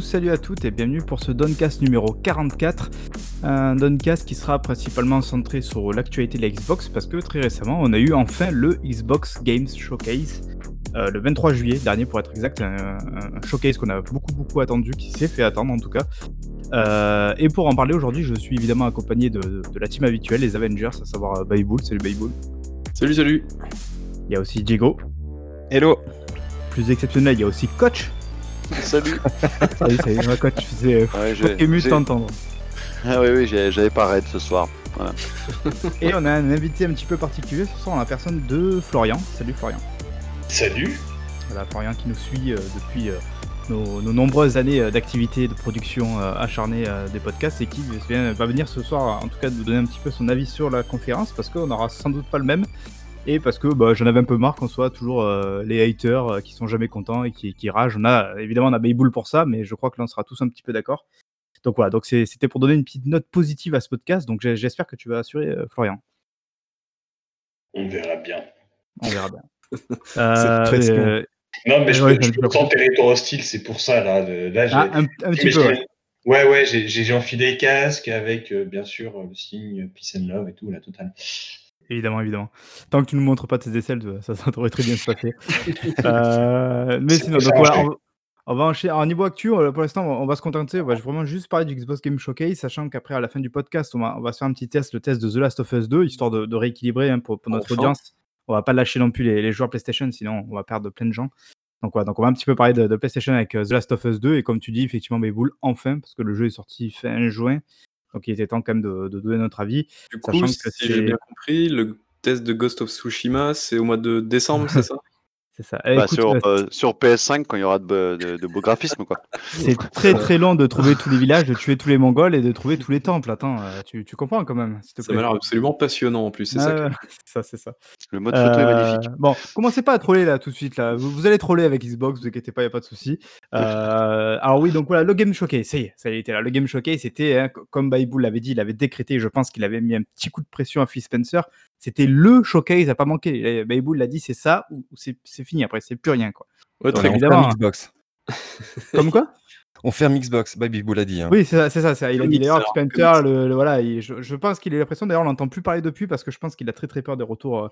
Salut à tous, salut à toutes et bienvenue pour ce Doncast numéro 44. Un Doncast qui sera principalement centré sur l'actualité de la Xbox parce que très récemment on a eu enfin le Xbox Games Showcase. euh, le 23 juillet dernier pour être exact, un, un showcase qu'on a beaucoup beaucoup attendu, qui s'est fait attendre en tout cas. Euh, et pour en parler aujourd'hui, je suis évidemment accompagné de, de la team habituelle, les Avengers, à savoir euh, Baybull. Salut Baybull. Salut, salut. Il y a aussi Diego. Hello. Plus exceptionnel, il y a aussi Coach. Salut. Salut, salut, moi, Coach. C'est Ouais, fort j'ai- ému de t'entendre. Ah oui, oui, j'ai- j'avais pas raid ce soir. Et on a un invité un petit peu particulier ce soir en la personne de Florian. Salut Florian. Salut Voilà, Florian qui nous suit euh, depuis euh, nos, nos nombreuses années euh, d'activité de production euh, acharnée euh, des podcasts et qui vient- va venir ce soir en tout cas nous donner un petit peu son avis sur la conférence parce qu'on n'aura sans doute pas le même et parce que bah, j'en avais un peu marre qu'on soit toujours euh, les haters euh, qui sont jamais contents et qui, qui ragent. On a, évidemment on a Baybull pour ça mais je crois que là on sera tous un petit peu d'accord. Donc voilà, donc c'était pour donner une petite note positive à ce podcast donc j'espère que tu vas assurer euh, Florian. On verra bien. On verra bien. Euh, Non, mais je, Ouais, je ça me sens territoire hostile, c'est pour ça, là. ah, un, un petit peu, ouais. Ouais, ouais, j'ai- enfilé les casques avec, euh, bien sûr, le signe Peace and Love et tout, la totale. Évidemment, évidemment. Tant que tu ne montres pas tes aisselles, ça, ça devrait très bien se passer. Euh, mais sinon, donc voilà, on, va- on va enchaîner. Alors, niveau actu, euh, pour l'instant, on va- se contenter. On va vraiment juste parler du Xbox Game Showcase, sachant qu'après, à la fin du podcast, on va, on va se faire un petit test, le test de The Last of Us 2, histoire de, de rééquilibrer hein, pour, pour notre Enfin. audience. On va pas lâcher non plus les, les joueurs PlayStation, sinon on va perdre plein de gens. Donc voilà, donc on va un petit peu parler de, de PlayStation avec euh, The Last of Us 2, et comme tu dis, effectivement, Baybull, enfin, parce que le jeu est sorti fin juin, donc il était temps quand même de, de donner notre avis. Du coup, Sachant si que j'ai c'est- bien compris, le test de Ghost of Tsushima, c'est au mois de décembre, c'est ça? C'est ça. Eh, Bah, écoute, sur, euh, euh, sur PS5 quand il y aura de, de, de beaux graphismes quoi. C'est très très long de trouver tous les villages, de tuer tous les Mongols et de trouver tous les temples. Attends, euh, tu, tu comprends quand même, s'il te Ça m'a l'air absolument passionnant en plus, c'est ça. Ah, que- c'est ça, c'est ça. Le mode photo est magnifique. Bon, commencez pas à troller là tout de suite là. Vous, vous allez troller avec Xbox, vous inquiétez pas, y a pas de souci. Euh, alors oui, donc voilà, le Game Showcase, ça y est, ça y était là. Le Game Showcase, c'était hein, co- comme Baybull l'avait dit, il avait décrété. Je pense qu'il avait mis un petit coup de pression à Phil Spencer. C'était le showcase à pas manquer. Baybull l'a dit, c'est ça ou c'est fini. Après, c'est plus rien quoi. Ouais, très évidemment, ferme hein. Xbox. Comme quoi? On ferme Xbox, Baby Bull a dit. hein. Oui, c'est ça, c'est ça, ça. Il a dit d'ailleurs, Spencer, le, le- voilà, il- je, je pense qu'il a l'impression, d'ailleurs, on l'entend plus parler depuis parce que je pense qu'il a très très peur des retours euh,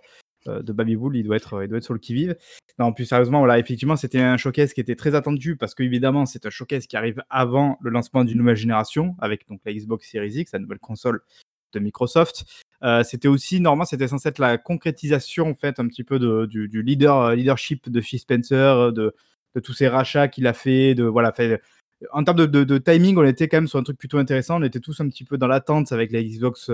euh, de Baby Bull, il doit être, il doit être sur le qui-vive. Non, plus sérieusement, voilà, effectivement, c'était un showcase qui était très attendu parce qu'évidemment, c'est un showcase qui arrive avant le lancement d'une nouvelle génération avec donc la Xbox Series X, la nouvelle console de Microsoft. Euh, c'était aussi, normalement, c'était censé être la concrétisation, en fait, un petit peu du, euh, leadership de Phil Spencer, euh, de, tous ces rachats qu'il a fait, de en termes de, timing, on était quand même sur un truc plutôt intéressant. On était tous un petit peu dans l'attente avec la Xbox,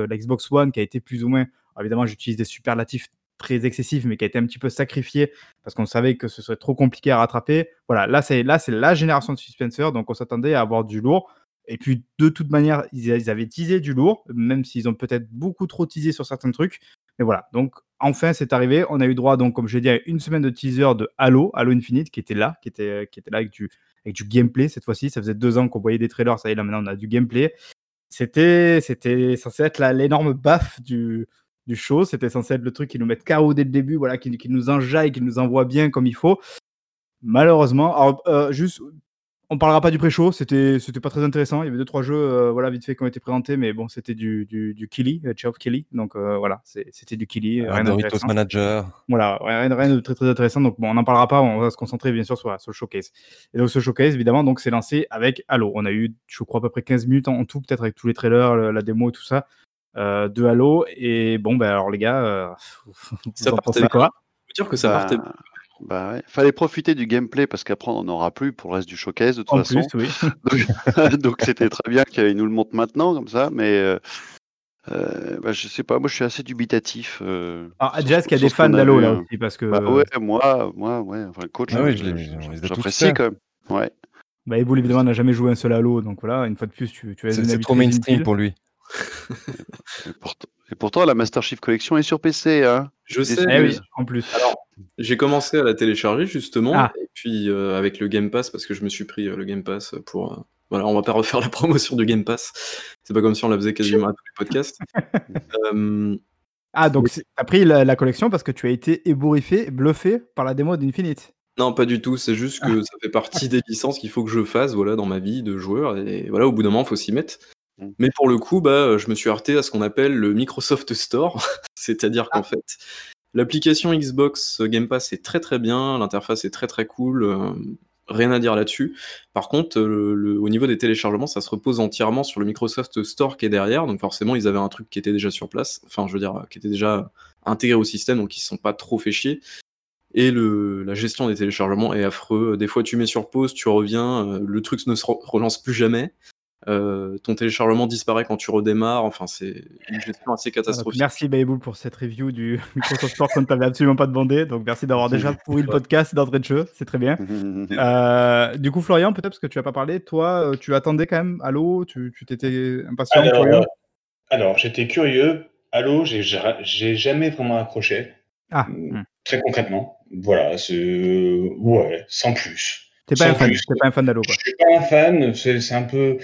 One qui a été plus ou moins, évidemment, j'utilise des superlatifs très excessifs, mais qui a été un petit peu sacrifié parce qu'on savait que ce serait trop compliqué à rattraper. Voilà, là, c'est là, c'est la génération de Phil Spencer, donc on s'attendait à avoir du lourd. Et puis, de toute manière, ils, avaient teasé du lourd, même s'ils ont peut-être beaucoup trop teasé sur certains trucs. Mais voilà, donc enfin, c'est arrivé. On a eu droit, donc, comme je l'ai dit, à une semaine de teaser de Halo, Halo Infinite, qui était là, qui était, qui était là avec du, avec du gameplay cette fois-ci. Ça faisait deux ans qu'on voyait des trailers, ça y est, là maintenant on a du gameplay. C'était, c'était censé être l'énorme baffe du, du show. C'était censé être le truc qui nous met KO dès le début, voilà, qui, qui nous enjaille, qui nous envoie bien comme il faut. Malheureusement, alors euh, juste, on parlera pas du pré-show, c'était, c'était pas très intéressant. Il y avait deux trois jeux, euh, voilà, vite fait qui ont été présentés, mais bon, c'était du, du, du Killy, euh, Killy, donc euh, voilà, c'est- c'était du Killy, Un rien Doritos. Manager. Voilà, rien, rien de très très intéressant. Donc bon, on n'en parlera pas, on va se concentrer bien sûr sur, sur le showcase. Et donc ce showcase, évidemment, donc c'est lancé avec Halo. On a eu, je crois, à peu près 15 minutes en, en tout, peut-être avec tous les trailers, le- la démo et tout ça, euh, de Halo. Et bon, ben alors les gars, euh, vous Ça en pensez quoi? Je veux dire que ça Bah, partait. Bah ouais. Fallait profiter du gameplay parce qu'après on n'en aura plus pour le reste du showcase de toute En façon. plus, oui. Donc c'était très bien qu'il nous le montre maintenant comme ça, mais euh, euh, bah, je sais pas, moi je suis assez dubitatif. euh, Alors, sur déjà, ce est-ce qu'il y a des fans d'Halo là hein. aussi Parce que Bah ouais, moi, moi, ouais, enfin le coach, Ah tous j'apprécie quand même. Ouais. bah, Eboul, évidemment, n'a jamais joué un seul Halo. Donc voilà, une fois de plus, tu, tu as C'est trop mainstream pour lui. Pourtant, et pourtant, la Master Chief Collection est sur PC, hein? Je Des sais. Eh oui, en plus. Alors, j'ai commencé à la télécharger justement, Ah. et puis euh, avec le Game Pass, parce que je me suis pris euh, le Game Pass pour. euh, voilà, on va pas refaire la promotion du Game Pass. C'est pas comme si on la faisait quasiment à tous les podcasts. Euh, Ah, donc c'est- t'as pris la, la collection parce que tu as été ébouriffé, bluffé par la démo d'Infinite. Non, pas du tout. C'est juste Ah. que ça fait partie des licences qu'il faut que je fasse, voilà, dans ma vie de joueur et voilà, au bout d'un moment, faut s'y mettre. Mmh. Mais pour le coup, bah, je me suis heurté à ce qu'on appelle le Microsoft Store. C'est-à-dire Ah. qu'en fait, l'application Xbox Game Pass est très, très bien, l'interface est très, très cool, heu, rien à dire là-dessus. Par contre, le au niveau des téléchargements, ça se repose entièrement sur le Microsoft Store qui est derrière, donc forcément, ils avaient un truc qui était déjà sur place, enfin, je veux dire, qui était déjà intégré au système, donc ils se sont pas trop fait chier et le la gestion des téléchargements est affreux. Des fois, tu mets sur pause, tu reviens, le truc ne se re relance plus jamais. Heu, ton téléchargement disparaît quand tu redémarres, enfin, c'est une gestion assez catastrophique. merci Babybull pour cette review du Microsoft Store qu'on ne t'avait absolument pas demandé. Donc merci d'avoir déjà pourri le podcast d'entrée de jeu, c'est très bien. Heu, du coup, Florian, peut-être parce que tu as pas parlé, toi, tu attendais quand même Halo, tu tu t'étais impatient, Alors, curieux? alors j'étais curieux. Halo, j'ai ja j'ai jamais vraiment accroché. Ah, mmh. très concrètement. Voilà, c'est ouais, sans plus. Tu es pas Sans un fan, pas un fan d'Halo, Je quoi? suis pas un fan, c'est c'est un peu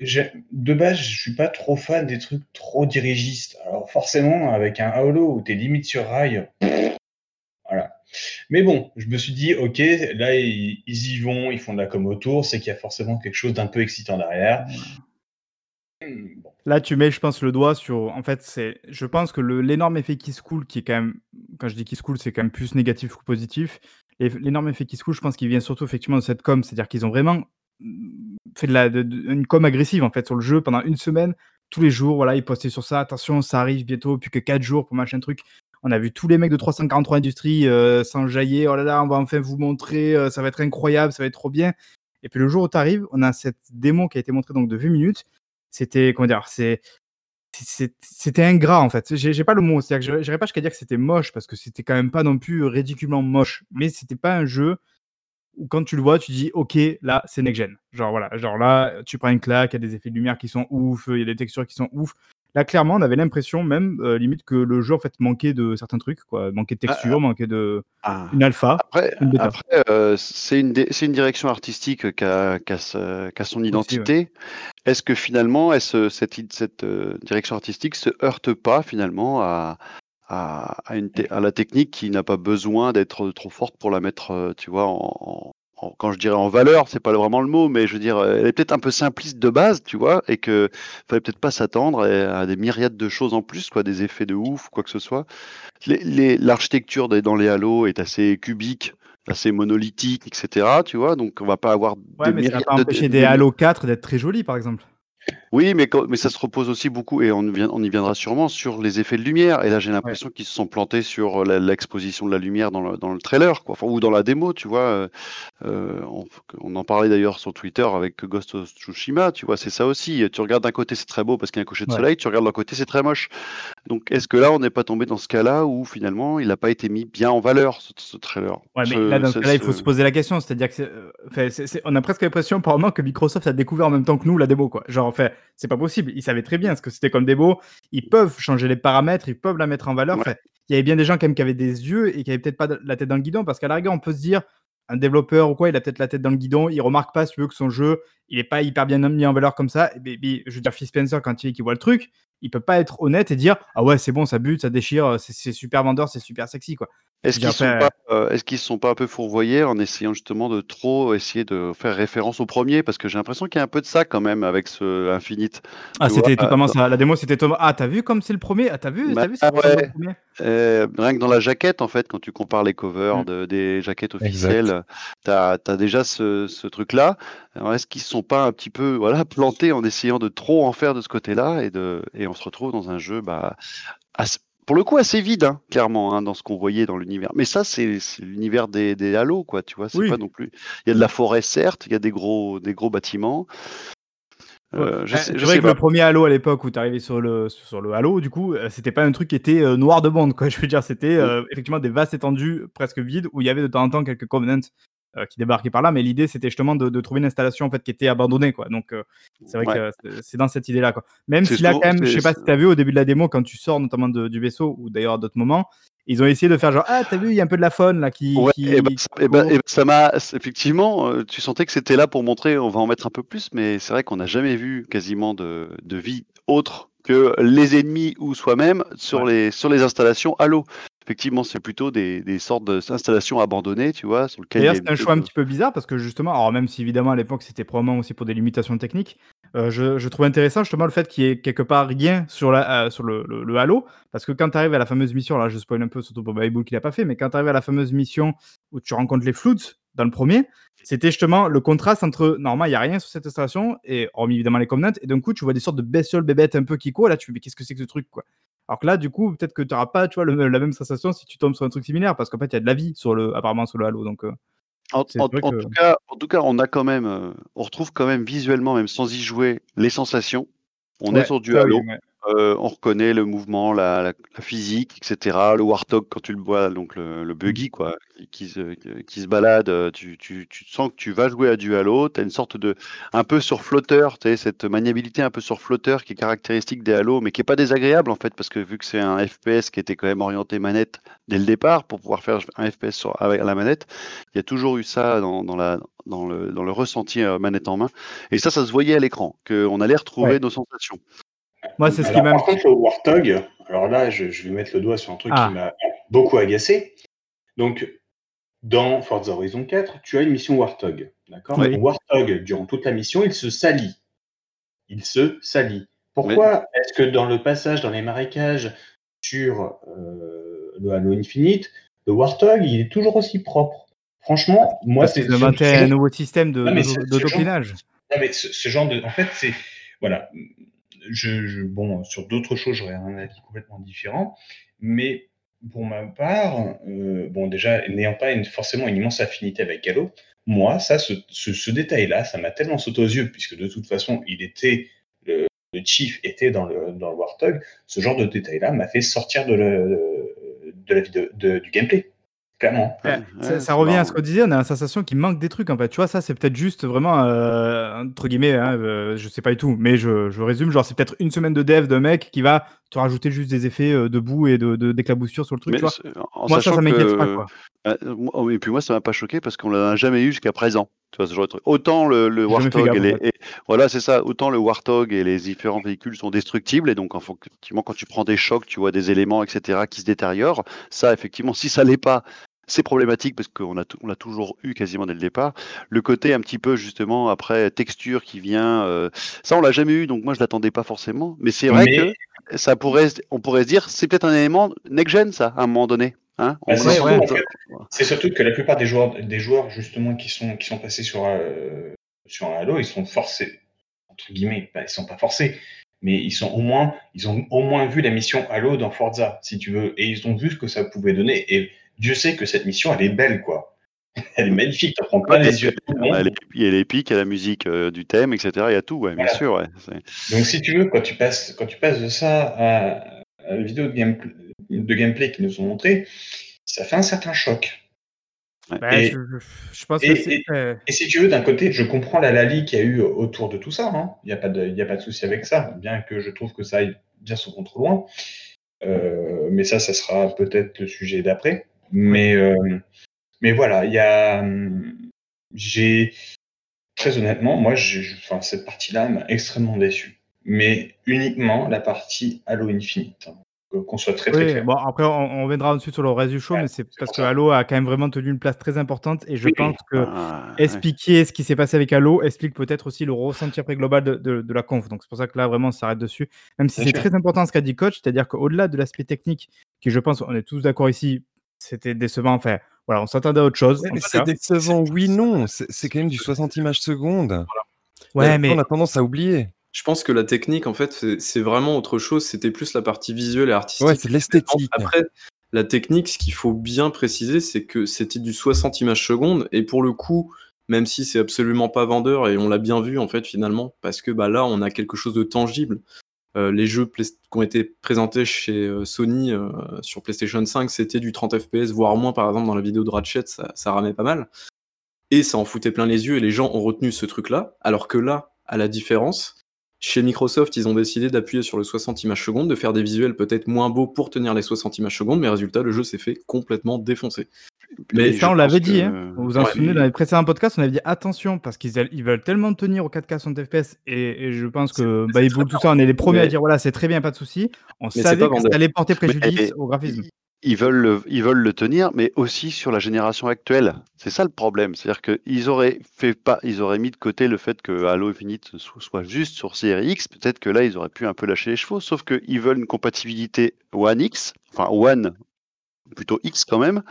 de base, je suis pas trop fan des trucs trop dirigistes. Alors forcément, avec un Halo où tu es limite sur rail, voilà. Mais bon, je me suis dit: «OK, là, ils y vont, ils font de la com autour, c'est qu'il y a forcément quelque chose d'un peu excitant derrière». Bon. Là, tu mets, je pense, le doigt sur en fait, c'est je pense que l'énorme effet qui se coule, qui est quand même quand je dis qui se coule, c'est quand même plus négatif que positif. L'énorme effet qui se coule, je pense qu'il vient surtout effectivement de cette com. C'est-à-dire qu'ils ont vraiment, fait de la une com agressive, en fait, sur le jeu pendant une semaine. Tous les jours, voilà, ils postaient sur ça: «Attention, ça arrive bientôt, plus que 4 jours pour machin truc». On a vu tous les mecs de 343 Industries, heu, s'enjailler: «Oh là là, on va enfin vous montrer, heu, ça va être incroyable, ça va être trop bien». Et puis le jour où tu arrives, on a cette démo qui a été montrée donc de 20 minutes. C'était comment dire? C'est c'était ingrat, en fait. J'ai pas le mot. C'est-à-dire que j'irais pas jusqu'à dire que c'était moche parce que c'était quand même pas non plus ridiculement moche. Mais c'était pas un jeu quand tu le vois, tu dis: «OK, là, c'est next gen». Genre voilà, genre là, tu prends une claque, il y a des effets de lumière qui sont ouf, il y a des textures qui sont ouf. Là, clairement, on avait l'impression même, heu, limite que le jeu, en fait, manquait de certains trucs, quoi. Manquait de Ah, texture, manquait de Ah. une alpha, Après une après, heu, c'est une dé c'est une direction artistique qui a a ce son ouais. identité. Est-ce que finalement, elle se cette cette, heu, direction artistique se heurte pas finalement à à à une té à la technique qui n'a pas besoin d'être trop forte pour la mettre, heu, tu vois, en quand je dirais en valeur, c'est pas vraiment le mot, mais je veux dire, elle est peut-être un peu simpliste de base, tu vois? Et que fallait peut-être pas s'attendre à des myriades de choses en plus, quoi, des effets de ouf, quoi que ce soit. Les les l'architecture dans les Halo est assez cubique, assez monolithique, et cetera, tu vois? Donc on va pas avoir Ouais, des mais ça myriades pas de des de Halo 4 d'être très jolis, par exemple. Oui, mais quand mais ça se repose aussi beaucoup et on y viendra sûrement sur les effets de lumière et là, j'ai Ouais. l'impression qu'ils se sont plantés sur, la l'exposition de la lumière dans le dans le trailer, quoi, enfin ou dans la démo, tu vois? Heu heu, on on en parlait d'ailleurs sur Twitter avec Ghost of Tsushima, tu vois? C'est ça aussi, tu regardes d'un côté, c'est très beau parce qu'il y a un coucher de Ouais. soleil, tu regardes de l'autre côté, c'est très moche. Donc est-ce que là, on n'est pas tombé dans ce cas-là où finalement, il a pas été mis bien en valeur ce ce trailer? Ouais, mais Ce là, dans ce ce cas-là, il faut se poser la question. C'est-à-dire que on a presque l'impression par moment que Microsoft a découvert en même temps que nous la démo, quoi. Genre, enfin, c'est pas possible. Ils savaient très bien ce que c'était comme démo. Ils peuvent changer les paramètres, ils peuvent la mettre en valeur. Ouais. Enfin, il y avait bien des gens quand même qui avaient des yeux et qui avaient peut-être pas la tête dans le guidon parce qu'à la rigueur, on peut se dire, un développeur ou quoi, il a peut-être la tête dans le guidon, il remarque pas, si tu veux, que son jeu, il est pas hyper bien mis en valeur comme ça. Et je veux dire, Phil Spencer, quand il est qu'il voit le truc, il peut pas être honnête et dire: «Ah ouais, c'est bon, ça bute, ça déchire, c'est c'est super vendeur, c'est super sexy, quoi». Est-ce qu'ils dire, sont pas, heu, est-ce qu'ils se sont pas un peu fourvoyés en essayant justement de trop essayer de faire référence au 1er? Parce que j'ai l'impression qu'il y a un peu de ça quand même avec ce Infinite, Ah, c'était totalement dans ça. La démo, c'était tom «Ah, tu as vu comme c'est le 1er? Ah, tu as vu Bah as vu, ça ressemble ouais, au 1er?» heu, rien que dans la jaquette, en fait, quand tu compares les covers Mmh. de des jaquettes officielles, tu as déjà ce ce truc-là. Alors est-ce qu'ils se sont pas un petit peu, voilà, plantés en essayant de trop en faire de ce côté-là et de et on se retrouve dans un jeu, bah, pour le coup assez vide, hein, clairement, hein, dans ce qu'on voyait dans l'univers. Mais ça, c'est l'univers des des Halo, quoi, tu vois? C'est pas non plus il y a de la forêt certes, il y a des gros des gros bâtiments. Heu, je sais sais que le. 1er Halo à l'époque où tu arrivais sur le sur le Halo, du coup, heu, c'était pas un truc qui était, heu, noir de bande, quoi. Je veux dire, c'était, heu, effectivement des vastes étendues presque vides où il y avait de temps en temps quelques Covenants, qui débarquaient par là. Mais l'idée, c'était justement de de trouver une installation, en fait, qui était abandonnée, quoi. Donc, heu, c'est vrai Ouais. que c'est c'est dans cette idée-là, quoi. Même si là, quand même, je sais pas si tu as vu au début de la démo, quand tu sors notamment de du vaisseau ou d'ailleurs à d'autres moments, ils ont essayé de faire genre: «Ah, tu as vu, il y a un peu de la faune là qui Ouais qui et bah, bah court». et bah, ça m'a effectivement, tu sentais que c'était là pour montrer: «On va en mettre un peu plus», mais c'est vrai qu'on n'a jamais vu quasiment de de vie autre que les ennemis ou soi-même sur Ouais. les sur les installations Halo. Effectivement, c'est plutôt des, des sortes d'installations abandonnées, tu vois, sur D'ailleurs, a c'est un choix un petit peu bizarre parce que justement, alors même si évidemment à l'époque c'était probablement aussi pour des limitations techniques, euh, je, je trouve intéressant justement le fait qu'il y ait quelque part rien sur, la, euh, sur le, le- le Halo. Parce que quand tu arrives à la fameuse mission, là je spoil un peu surtout pour Bible qui l'a pas fait, mais quand tu arrives à la fameuse mission où tu rencontres les Floods dans le premier, c'était justement le contraste entre normalement il n'y a rien sur cette installation, et hormis évidemment les Covenants, et d'un coup tu vois des sortes de bestioles bébêtes un peu qui courent, là tu fais mais qu'est-ce que c'est que ce truc quoi? Alors que là, du coup, peut-être que tu n'auras pas tu vois, le- la même sensation si tu tombes sur un truc similaire, parce qu'en fait, il y a de la vie sur le, apparemment sur le Halo. Donc, euh, En, tout cas, en tout cas, on a quand même, euh, on retrouve quand même visuellement, même sans y jouer, les sensations. On est sur du oui, Halo. ouais. Euh, on reconnaît le mouvement, la, la- la physique, etc. Le Warthog, quand tu le vois, donc le, le buggy, quoi, qui, se, qui se balade, euh, tu, tu, tu sens que tu vas jouer à du Halo. Tu as une sorte de. un peu sur flotteur, tu cette maniabilité un peu sur flotteur qui est caractéristique des Halo, mais qui est pas désagréable, en fait, parce que vu que c'est un FPS qui était quand même orienté manette dès le départ, pour pouvoir faire un FPS sur, avec la manette, il y a toujours eu ça dans, dans la, dans, le, dans le ressenti euh, manette en main. Et ça, ça se voyait à l'écran, qu'on allait retrouver Ouais. nos sensations. Moi, c'est ce qui m'a. par contre, le Warthog, alors là, je, je vais mettre le doigt sur un truc Ah. qui m'a beaucoup agacé. Donc, dans Forza Horizon 4, tu as une mission Warthog. D'accord? Oui. Warthog, durant toute la mission, il se salit. Il se salit. Pourquoi est-ce que dans le passage dans les marécages sur euh, le Halo Infinite, le Warthog, il est toujours aussi propre? Franchement, moi, c'est inventé ce- un nouveau système de, Non, mais de- c'est- de ce genre- dopinage. non, mais ce, ce genre de. En fait, c'est. Voilà. Bon, sur d'autres choses, j'aurais un avis complètement différent. Mais pour ma part, euh, bon, déjà, n'ayant pas forcément une immense affinité avec Halo, moi, ça, ce, détail-là, ça m'a tellement sauté aux yeux, puisque de toute façon, il était. Le, Chief était dans le, dans le Warthog. Ce genre de détail-là m'a fait sortir de, le, de la du gameplay. Clairement. Ouais, Ouais, ça, ouais, ça revient à ce qu'on disait, on a la sensation qu'il manque des trucs en fait. Tu vois, ça c'est peut-être juste vraiment, euh, entre guillemets, hein, euh, je sais pas du tout, mais je, je résume, genre c'est peut-être une semaine de dev d'un mec qui va te rajouter juste des effets euh, de boue et de, de- d'éclaboussure sur le truc. Tu vois. Moi ça, ça m'inquiète que- pas quoi. Euh, moi- et puis moi, ça m'a pas choqué parce qu'on l'a jamais eu jusqu'à présent. Tu vois, ce genre de truc. Autant le, Warthog gaffe, et les, et- voilà, c'est ça. Autant le Warthog et les différents véhicules sont destructibles et donc, effectivement, quand tu prends des chocs, tu vois des éléments, etc., qui se détériorent. Ça, effectivement, si ça l'est pas, c'est problématique parce qu'on a, on toujours eu quasiment dès le départ. Le côté un petit peu justement après texture qui vient, euh, ça on l'a jamais eu, donc moi je l'attendais pas forcément. Mais c'est vrai Mais- que ça pourrait, se- on pourrait se dire, c'est peut-être un élément next gen ça, à un moment donné. Hein Bah, c'est surtout, ouais. surtout que la plupart des joueurs, des joueurs justement qui sont, qui sont passés sur, euh, sur un Halo, ils sont forcés, entre guillemets, bah, ils sont pas forcés, mais ils sont au moins, ils ont au moins vu la mission Halo dans Forza, si tu veux, et ils ont vu ce que ça pouvait donner. Et Dieu sait que cette mission, elle est belle, quoi. Elle est magnifique, t'en prends plein Ouais, les yeux. Il y a les- il y a la musique euh, du thème, etc. Il y a tout, ouais, bien sûr. Ouais. Donc, si tu veux, quand tu passes, quand tu passes de ça à, à la vidéo de, game- de gameplay qu'ils nous ont montré, ça fait un certain choc. Et- je, je- je pense et- que c'est. et- euh, Et si tu veux, d'un côté, je comprends la Lali qu'il y a eu autour de tout ça. hein. Il n'y a pas de, il y a pas de souci avec ça, bien que je trouve que ça aille bien son trop loin. Euh, mais ça, ça sera peut-être le sujet d'après. Mais, euh, mais voilà, il y a, j'ai très honnêtement, moi, enfin, cette partie-là m'a extrêmement déçu. Mais uniquement la partie Halo Infinite. hein. Qu'on soit très très Oui, clair. bon, après, on, on reviendra ensuite sur le reste du show, Ouais, mais c'est parce que. Halo a quand même vraiment tenu une place très importante et je Oui, pense que Ah, ouais. expliquer ce qui s'est passé avec Halo explique peut-être aussi le ressenti après global de, de- de la conf. Donc c'est pour ça que là, vraiment, on s'arrête dessus. Même si c'est très important ce qu'a dit coach, c'est-à-dire qu'au-delà de l'aspect technique, qui je pense, on est tous d'accord ici, c'était décevant. Enfin, voilà, on s'attendait à autre chose. Ouais, mais c'est décevant, oui, non. C'est quand même du 60 images secondes. Ouais, mais On a tendance à oublier. Je pense que la technique, en fait, c'est- vraiment autre chose. C'était plus la partie visuelle et artistique. Ouais, c'est l'esthétique. Après, la technique, ce qu'il faut bien préciser, c'est que c'était du 60 images secondes. Et pour le coup, même si c'est absolument pas vendeur, et on l'a bien vu, en fait, finalement, parce que bah, là, on a quelque chose de tangible. Euh, les jeux qui ont été présentés chez euh, Sony euh, sur PlayStation 5, c'était du 30 FPS, voire moins, par exemple, dans la vidéo de Ratchet, ça, ça ramait pas mal. Et ça en foutait plein les yeux, et les gens ont retenu ce truc-là. Alors que là, à la différence, chez Microsoft, ils ont décidé d'appuyer sur le 60 images secondes, de faire des visuels peut-être moins beaux pour tenir les 60 images secondes, mais résultat, le jeu s'est fait complètement défoncer. Mais ça, on l'avait dit. que- hein. Vous vous en Ouais. souvenez, dans les précédents podcasts, on avait dit attention parce qu'ils ils veulent tellement tenir au 4K 60 FPS. Et, et je pense que très tout ça, on est les premiers à dire voilà, c'est très bien, pas de souci. On savait que ça allait porter préjudice Mais- au graphisme. ils veulent, le, ils veulent le tenir, mais aussi sur la génération actuelle. C'est ça le problème. C'est-à-dire qu'ils auraient fait pas, ils auraient mis de côté le fait que Halo Infinite so- soit juste sur Series X. Peut-être que là, ils auraient pu un peu lâcher les chevaux. Sauf qu'ils veulent une compatibilité One X, enfin One plutôt X quand même.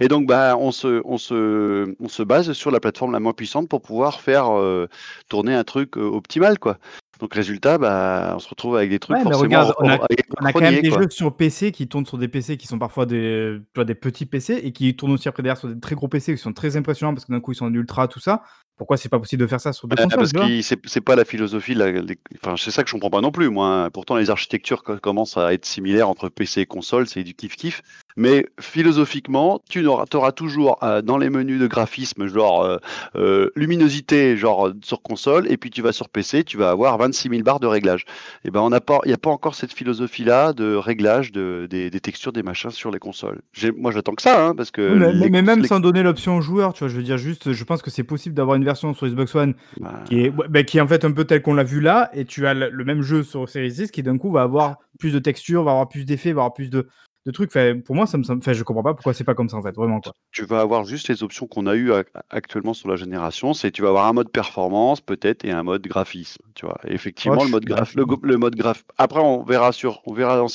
Et donc, bah, on se, base sur la plateforme la moins puissante pour pouvoir faire euh, tourner un truc euh, optimal, quoi. Donc, résultat, bah, on se retrouve avec des trucs Ouais, mais regarde, on a- avec On a quand même des quoi. jeux sur PC qui tournent sur des PC qui sont parfois des, tu vois, des petits PC et qui tournent aussi après derrière sur des très gros PC qui sont très impressionnants parce que d'un coup ils sont en ultra, tout ça. Pourquoi c'est pas possible de faire ça sur deux Ouais, consoles parce que c'est pas la philosophie. la- les- Enfin, c'est ça que je comprends pas non plus. Moi, pourtant les architectures co- commencent à être similaires entre PC et console, c'est du kiff kiff. Mais philosophiquement, tu auras, auras toujours euh, dans les menus de graphisme, genre euh, euh, luminosité, genre sur console, et puis tu vas sur PC, tu vas avoir 26 000 barres de réglage. Et ben, on n'a pas, il n'y a pas encore cette philosophie-là de réglage de, des, des textures, des machins sur les consoles. Moi, j'attends que ça, hein, parce que Oui, mais, les- mais même les- sans donner l'option au joueur, tu vois, je veux dire juste, je pense que c'est possible d'avoir une version sur Xbox One bah, qui est, ouais, bah, qui est en fait un peu telle qu'on l'a vu là, et tu as le, le même jeu sur Series X qui d'un coup va avoir plus de textures, va avoir plus d'effets, va avoir plus de, de trucs. Enfin, pour moi, ça me, enfin, je comprends pas pourquoi c'est pas comme ça en fait, vraiment quoi. tu vas avoir juste les options qu'on a eues ac- actuellement sur la génération, c'est tu vas avoir un mode performance peut-être et un mode graphisme, tu vois. Et effectivement, Oh, le mode graph, le, mode graph. Après, on verra sur, on verra dans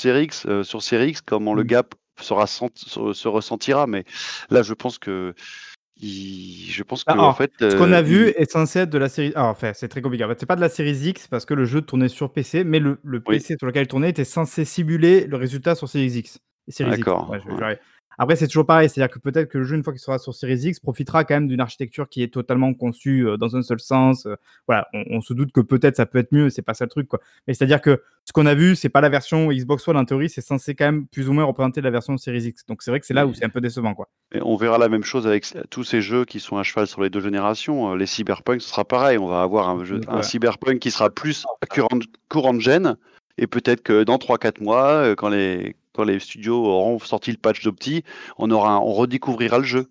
euh, sur comment le Mm. gap sera sent- se, se ressentira, mais là, je pense que, il- je pense que Ah, en fait, Ce qu'on a euh, vu est censé être de la série. Ah, enfin, c'est très compliqué. En fait, c'est pas de la série X parce que le jeu tournait sur PC, mais le, le Oui. PC sur lequel il tournait était censé simuler le résultat sur Series X. Series X. Ouais, je- ouais. Après, c'est toujours pareil. C'est-à-dire que peut-être que le jeu, une fois qu'il sera sur Series X, profitera quand même d'une architecture qui est totalement conçue euh, dans un seul sens. euh, voilà, on, on se doute que peut-être ça peut être mieux. C'est pas ça le truc, quoi. Mais c'est-à-dire que ce qu'on a vu, c'est pas la version Xbox One. En théorie, c'est censé quand même plus ou moins représenter la version Series X. Donc c'est vrai que c'est là où c'est un peu décevant, quoi. Et on verra la même chose avec tous ces jeux qui sont à cheval sur les deux générations. Euh, Les cyberpunk, ce sera pareil. On va avoir un, jeu, un cyberpunk qui sera plus courant, courant de gêne. Et peut-être que dans 3-4 mois, euh, quand les, quand les studios auront sorti le patch d'Opti, on, aura, on redécouvrira le jeu.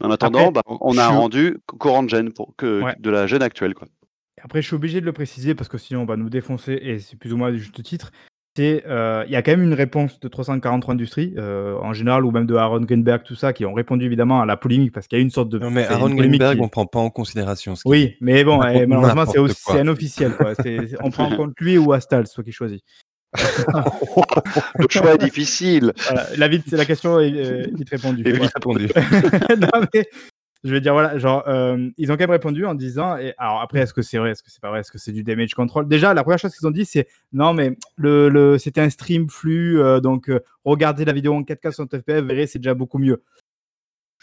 En attendant, Après, bah, on a un rendu courant de gêne pour, que, Ouais. de la gêne actuelle. Quoi. Après, je suis obligé de le préciser parce que sinon on va nous défoncer et c'est plus ou moins du juste titre. C'est, euh, il y a quand même une réponse de 343 Industries euh, en général ou même de Aaron Greenberg, tout ça, qui ont répondu évidemment à la polémique parce qu'il y a une sorte de. Non, mais Aaron Greenberg, qui- on prend pas en considération ce qu'il Oui, mais bon, eh, malheureusement, c'est un officiel. Quoi. On prend en compte lui ou Astal, toi qui choisis. Le choix est difficile. Voilà, la, vite, la question est euh, vite répondue. Et vite répondu. non, mais je veux dire, voilà, genre, euh, ils ont quand même répondu en disant, et alors après, est-ce que c'est vrai, est-ce que c'est pas vrai, est-ce que c'est du damage control? Déjà, la première chose qu'ils ont dit, c'est non, mais le, le, c'était un stream flux, euh, donc euh, regardez la vidéo en 4K 60 FPS, vous verrez, c'est déjà beaucoup mieux.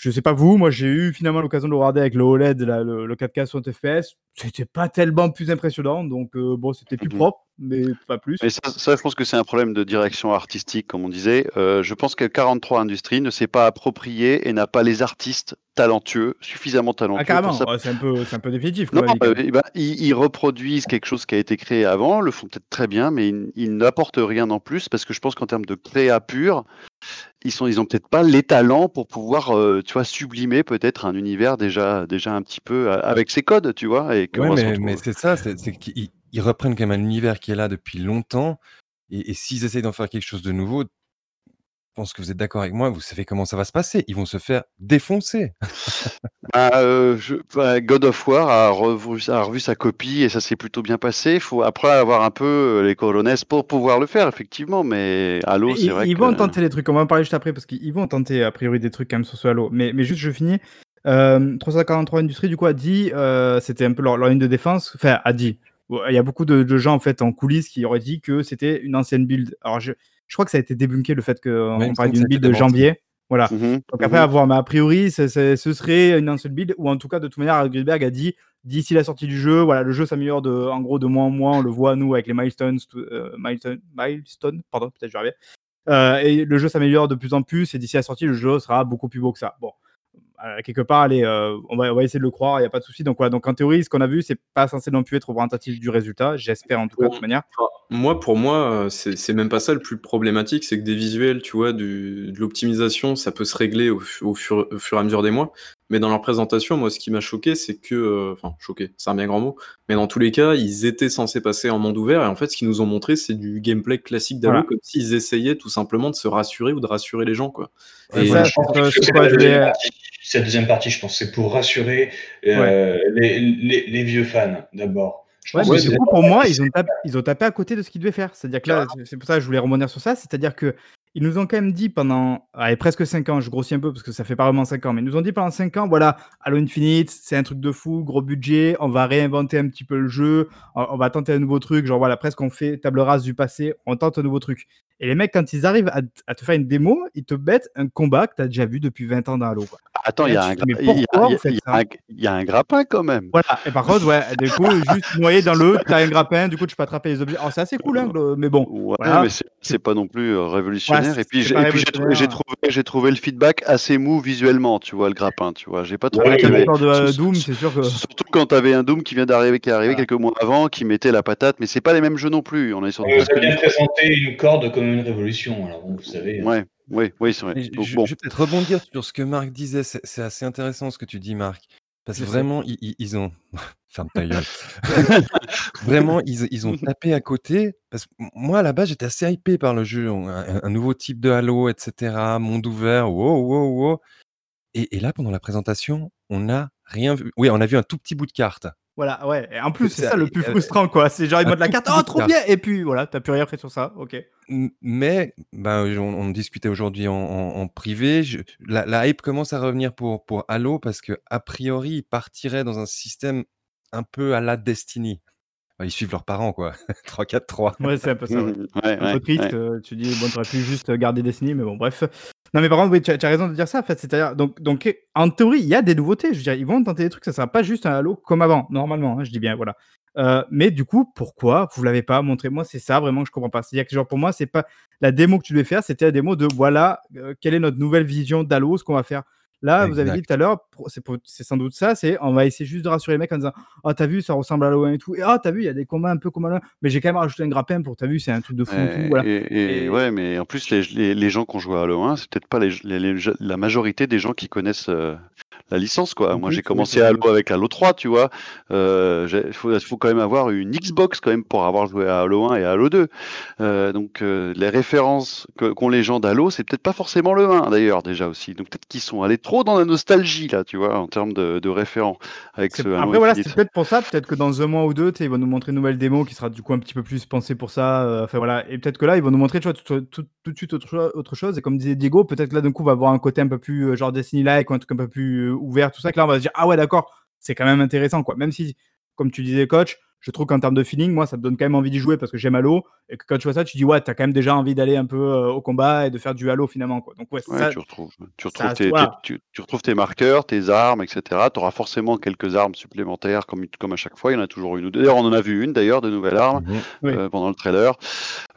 Je sais pas vous, moi j'ai eu finalement l'occasion de le regarder avec le OLED, là, le, le 4K 60 FPS. C'était pas tellement plus impressionnant, donc euh, bon, c'était plus Mhm. propre, mais pas plus. Mais ça, ça, je pense que c'est un problème de direction artistique, comme on disait. Euh, je pense que 43 Industries ne s'est pas approprié et n'a pas les artistes talentueux, suffisamment talentueux Ah, carrément, pour ça. Ouais, c'est un, peu- c'est un peu définitif. Non, euh, eh ben, ils, ils reproduisent quelque chose qui a été créé avant, le font peut-être très bien, mais ils, ils n'apportent rien en plus parce que je pense qu'en termes de créa pur, ils sont, ils ont peut-être pas les talents pour pouvoir, euh, tu vois, sublimer peut-être un univers déjà, déjà un petit peu euh, avec ses codes, tu vois, et Ouais, mais, c'est ça, c'est qu'ils ils reprennent quand même un univers qui est là depuis longtemps. Et, et s'ils essayent d'en faire quelque chose de nouveau, pense que vous êtes d'accord avec moi, vous savez comment ça va se passer. Ils vont se faire défoncer. Bah, euh, je- bah, God of War a revu, a revu sa copie et ça s'est plutôt bien passé. Il faut après avoir un peu euh, les corones pour pouvoir le faire, effectivement. Mais Halo, c'est ils, vrai ils que... vont tenter des trucs, on va en parler juste après parce qu'ils vont tenter a priori des trucs quand même sur ce Halo. Mais, mais juste, je finis. Euh, 343 Industries, du coup, a dit, euh, c'était un peu leur, leur ligne de défense, enfin, a dit. Ouais, Il y a beaucoup de, de gens en fait en coulisses qui auraient dit que c'était une ancienne build. Alors, je, je crois que ça a été débunké le fait qu'on Ouais, semble que ça d'une build de janvier. Voilà. Mhm, Donc après mhm. avoir, mais a priori, ce serait une ancienne build, ou en tout cas, de toute manière, Greenberg a dit, d'ici la sortie du jeu, voilà, le jeu s'améliore de, en gros, de mois en mois, on le voit, nous, avec les milestones, tout- euh, milestone, milestone, pardon, peut-être je vais. Euh, et le jeu s'améliore de plus en plus, et d'ici la sortie, le jeu sera beaucoup plus beau que ça. Bon, euh, quelque part, allez, euh, on, va, on va essayer de le croire, il n'y a pas de souci. Donc, voilà, donc en théorie, ce qu'on a vu, c'est pas censé non plus être représentatif du résultat, j'espère en tout cas de toute manière. Moi, pour moi, c'est même pas ça le plus problématique, c'est que des visuels, tu vois, du, de l'optimisation, ça peut se régler au, au fur, au fur et à mesure des mois. Mais dans leur présentation, moi, ce qui m'a choqué, c'est que, euh, enfin, choqué, c'est un bien grand mot, mais dans tous les cas, ils étaient censés passer en monde ouvert, et en fait, ce qu'ils nous ont montré, c'est du gameplay classique d'Halo, Voilà. comme s'ils essayaient tout simplement de se rassurer ou de rassurer les gens, quoi. Et ça, je pense je vais-. Cette deuxième partie, je pense, c'est pour rassurer euh, les, les- les vieux fans d'abord. Ouais, pour moi, ils ont, tapé, ils ont tapé à côté de ce qu'ils devaient faire. C'est-à-dire que là, c'est- pour ça que je voulais rebondir sur ça. C'est-à-dire que ils nous ont quand même dit pendant allez, presque 5 ans, je grossis un peu parce que ça fait pas vraiment 5 ans, mais ils nous ont dit pendant 5 ans, voilà, Halo Infinite, c'est un truc de fou, gros budget, on va réinventer un petit peu le jeu, on va tenter un nouveau truc, genre voilà, presque on fait table rase du passé, on tente un nouveau truc. Et les mecs, quand ils arrivent à, à te faire une démo, ils te bêtent un combat que tu as déjà vu depuis 20 ans dans Halo. Quoi. Attends, il y, tu y y a- un- grappin quand même. Voilà, et par contre, ouais, du coup, juste noyé dans l'eau, t'as un grappin, du coup, tu peux attraper les objets. Alors, c'est assez cool, hein, le- mais bon. Ouais, Voilà. mais c'est- pas non plus euh, révolutionnaire. Ouais, et puis, j'ai trouvé, le feedback assez mou visuellement, tu vois, le grappin, tu vois. J'ai pas trouvé Ouais, avait- de euh, surtout- Doom, c'est sûr que. Surtout quand tu avais un Doom qui vient d'arriver, qui est arrivé Voilà. quelques mois avant, qui mettait la patate, mais c'est pas les mêmes jeux non plus. On est sur a bien présenté une corde comme une révolution. Alors, bon, vous savez. Ouais, oui, oui, c'est vrai. Je, Donc, je- bon, je vais peut-être rebondir sur ce que Marc disait. C'est c'est assez intéressant ce que tu dis, Marc. Parce que vraiment, ils, ils- ils ont. Ferme ta gueule. vraiment, ils, ils ont tapé à côté. Parce que moi, à la base, j'étais assez hypé par le jeu. Un, un nouveau type de Halo, etc. Monde ouvert. Wow, wow, wow. Et, et là, pendant la présentation, on n'a rien vu. Oui, on a vu un tout petit bout de carte. Voilà, ouais. Et en plus, c'est ça le plus frustrant, quoi. C'est genre, ils un montrent la carte, oh, trop bien Et puis, voilà, t'as plus rien fait sur ça, ok. Mais ben, on, on discutait aujourd'hui en, en- en privé. je- la, la hype commence à revenir pour, pour Halo parce que a priori, ils partiraient dans un système un peu à la Destiny. Ils suivent leurs parents, quoi. 3-4-3. Ouais, c'est un peu ça, ouais. ouais, Un ouais, peu triste, euh, tu dis, bon, t'aurais pu juste garder Destiny, mais bon, bref. Non, mais par contre, oui, tu as, raison de dire ça, en fait. C'est-à-dire, donc, donc, en théorie, il y a des nouveautés. Je veux dire, ils vont tenter des trucs, ça sera pas juste un Halo comme avant, normalement, hein, je dis bien, voilà. Euh, mais du coup, pourquoi vous l'avez pas montré? Moi, c'est ça vraiment que je comprends pas. C'est-à-dire que, genre, pour moi, c'est pas la démo que tu devais faire, c'était la démo de voilà, euh, quelle est notre nouvelle vision d'Halo, ce qu'on va faire. Là, vous avez dit tout à l'heure, c'est sans doute ça, c'est on va essayer juste de rassurer les mecs en disant Ah, t'as vu, ça ressemble à 1 et tout. Et ah, t'as vu, il y a des combats un peu comme 1, mais j'ai quand même rajouté un grappin pour, t'as vu, c'est un truc de fou et tout. Et, Voilà. et- et- Et- ouais, mais en plus, les, les, les gens qui ont joué à 1, c'est peut-être pas les- la majorité des gens qui connaissent euh, la licence, quoi. Moi, plus, j'ai commencé. Halo avec Halo 3, tu vois. Euh, Il faut, faut quand même avoir une Xbox quand même pour avoir joué à Halo 1 et à Halo 2. Euh, donc, euh, les références qu'ont les gens d'Halo, c'est peut-être pas forcément le 1, d'ailleurs, déjà aussi. Donc, peut-être qu'ils sont allés trop dans la nostalgie, là, tu vois, en termes de, de référents avec ce Après, voilà, c'est peut-être pour ça. Peut-être que dans un mois ou deux, ils vont nous montrer une nouvelle démo qui sera du coup un petit peu plus pensée pour ça. euh, Enfin voilà. Et peut-être que là, ils vont nous montrer tu vois, tout, tout- tout de suite autre, autre chose. Et comme disait Diego, peut-être que là, d'un coup, on va avoir un côté un peu plus euh, genre Destiny-like ou un truc un peu plus euh, ouvert, tout ça. Que là, on va se dire, ah ouais, d'accord, c'est quand même intéressant. quoi. Même si, comme tu disais, coach, je trouve qu'en termes de feeling, moi, ça me donne quand même envie d'y jouer parce que j'aime Halo. Et que quand tu vois ça, tu dis, ouais, t'as quand même déjà envie d'aller un peu euh, au combat et de faire du Halo finalement. Quoi. Donc, ouais, Ouais, ça, tu retrouves, tu, ça, retrouves tes, voilà. tes- tu, tu retrouves tes marqueurs, tes armes, etc. Tu auras forcément quelques armes supplémentaires, comme, comme à chaque fois. Il y en a toujours une ou deux. D'ailleurs, on en a vu une, d'ailleurs, de nouvelles armes Mhm. Oui. euh, pendant le trailer.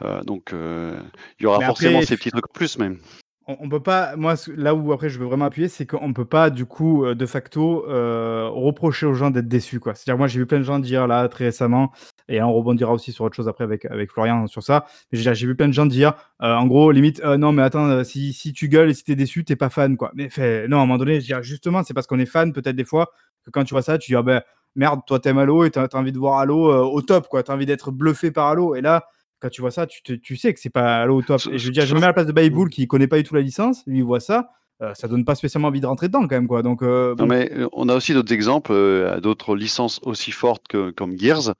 Euh, donc, euh, il y aura Mais forcément après, ces petits trucs plus, même. On, on peut pas. Moi, là où après je veux vraiment appuyer, c'est qu'on peut pas du coup euh, de facto euh, reprocher aux gens d'être déçus, quoi. C'est-à-dire, moi, j'ai vu plein de gens dire là très récemment, et on rebondira aussi sur autre chose après avec avec Florian sur ça. Mais j'ai vu plein de gens dire, euh, en gros, limite, non, mais attends, si, si tu gueules et si t'es déçu, t'es pas fan, quoi. Mais fait, non, à un moment donné, je justement, c'est parce qu'on est fan, peut-être des fois, que quand tu vois ça, tu dis, ah ben merde, toi t'aimes Halo et t'as as envie de voir Halo au top, quoi. T'as envie d'être bluffé par Halo, et là. Quand tu vois ça, tu, te- tu sais que c'est pas Halo au top. Et je veux dire, je me mets à la place de Bayboul qui connaît pas du tout la licence. Lui, il voit ça. euh, ça donne pas spécialement envie de rentrer dedans, quand même. Quoi. Donc, euh, Non, bon, mais euh, on a aussi d'autres exemples, euh, à d'autres licences aussi fortes que, comme Gears,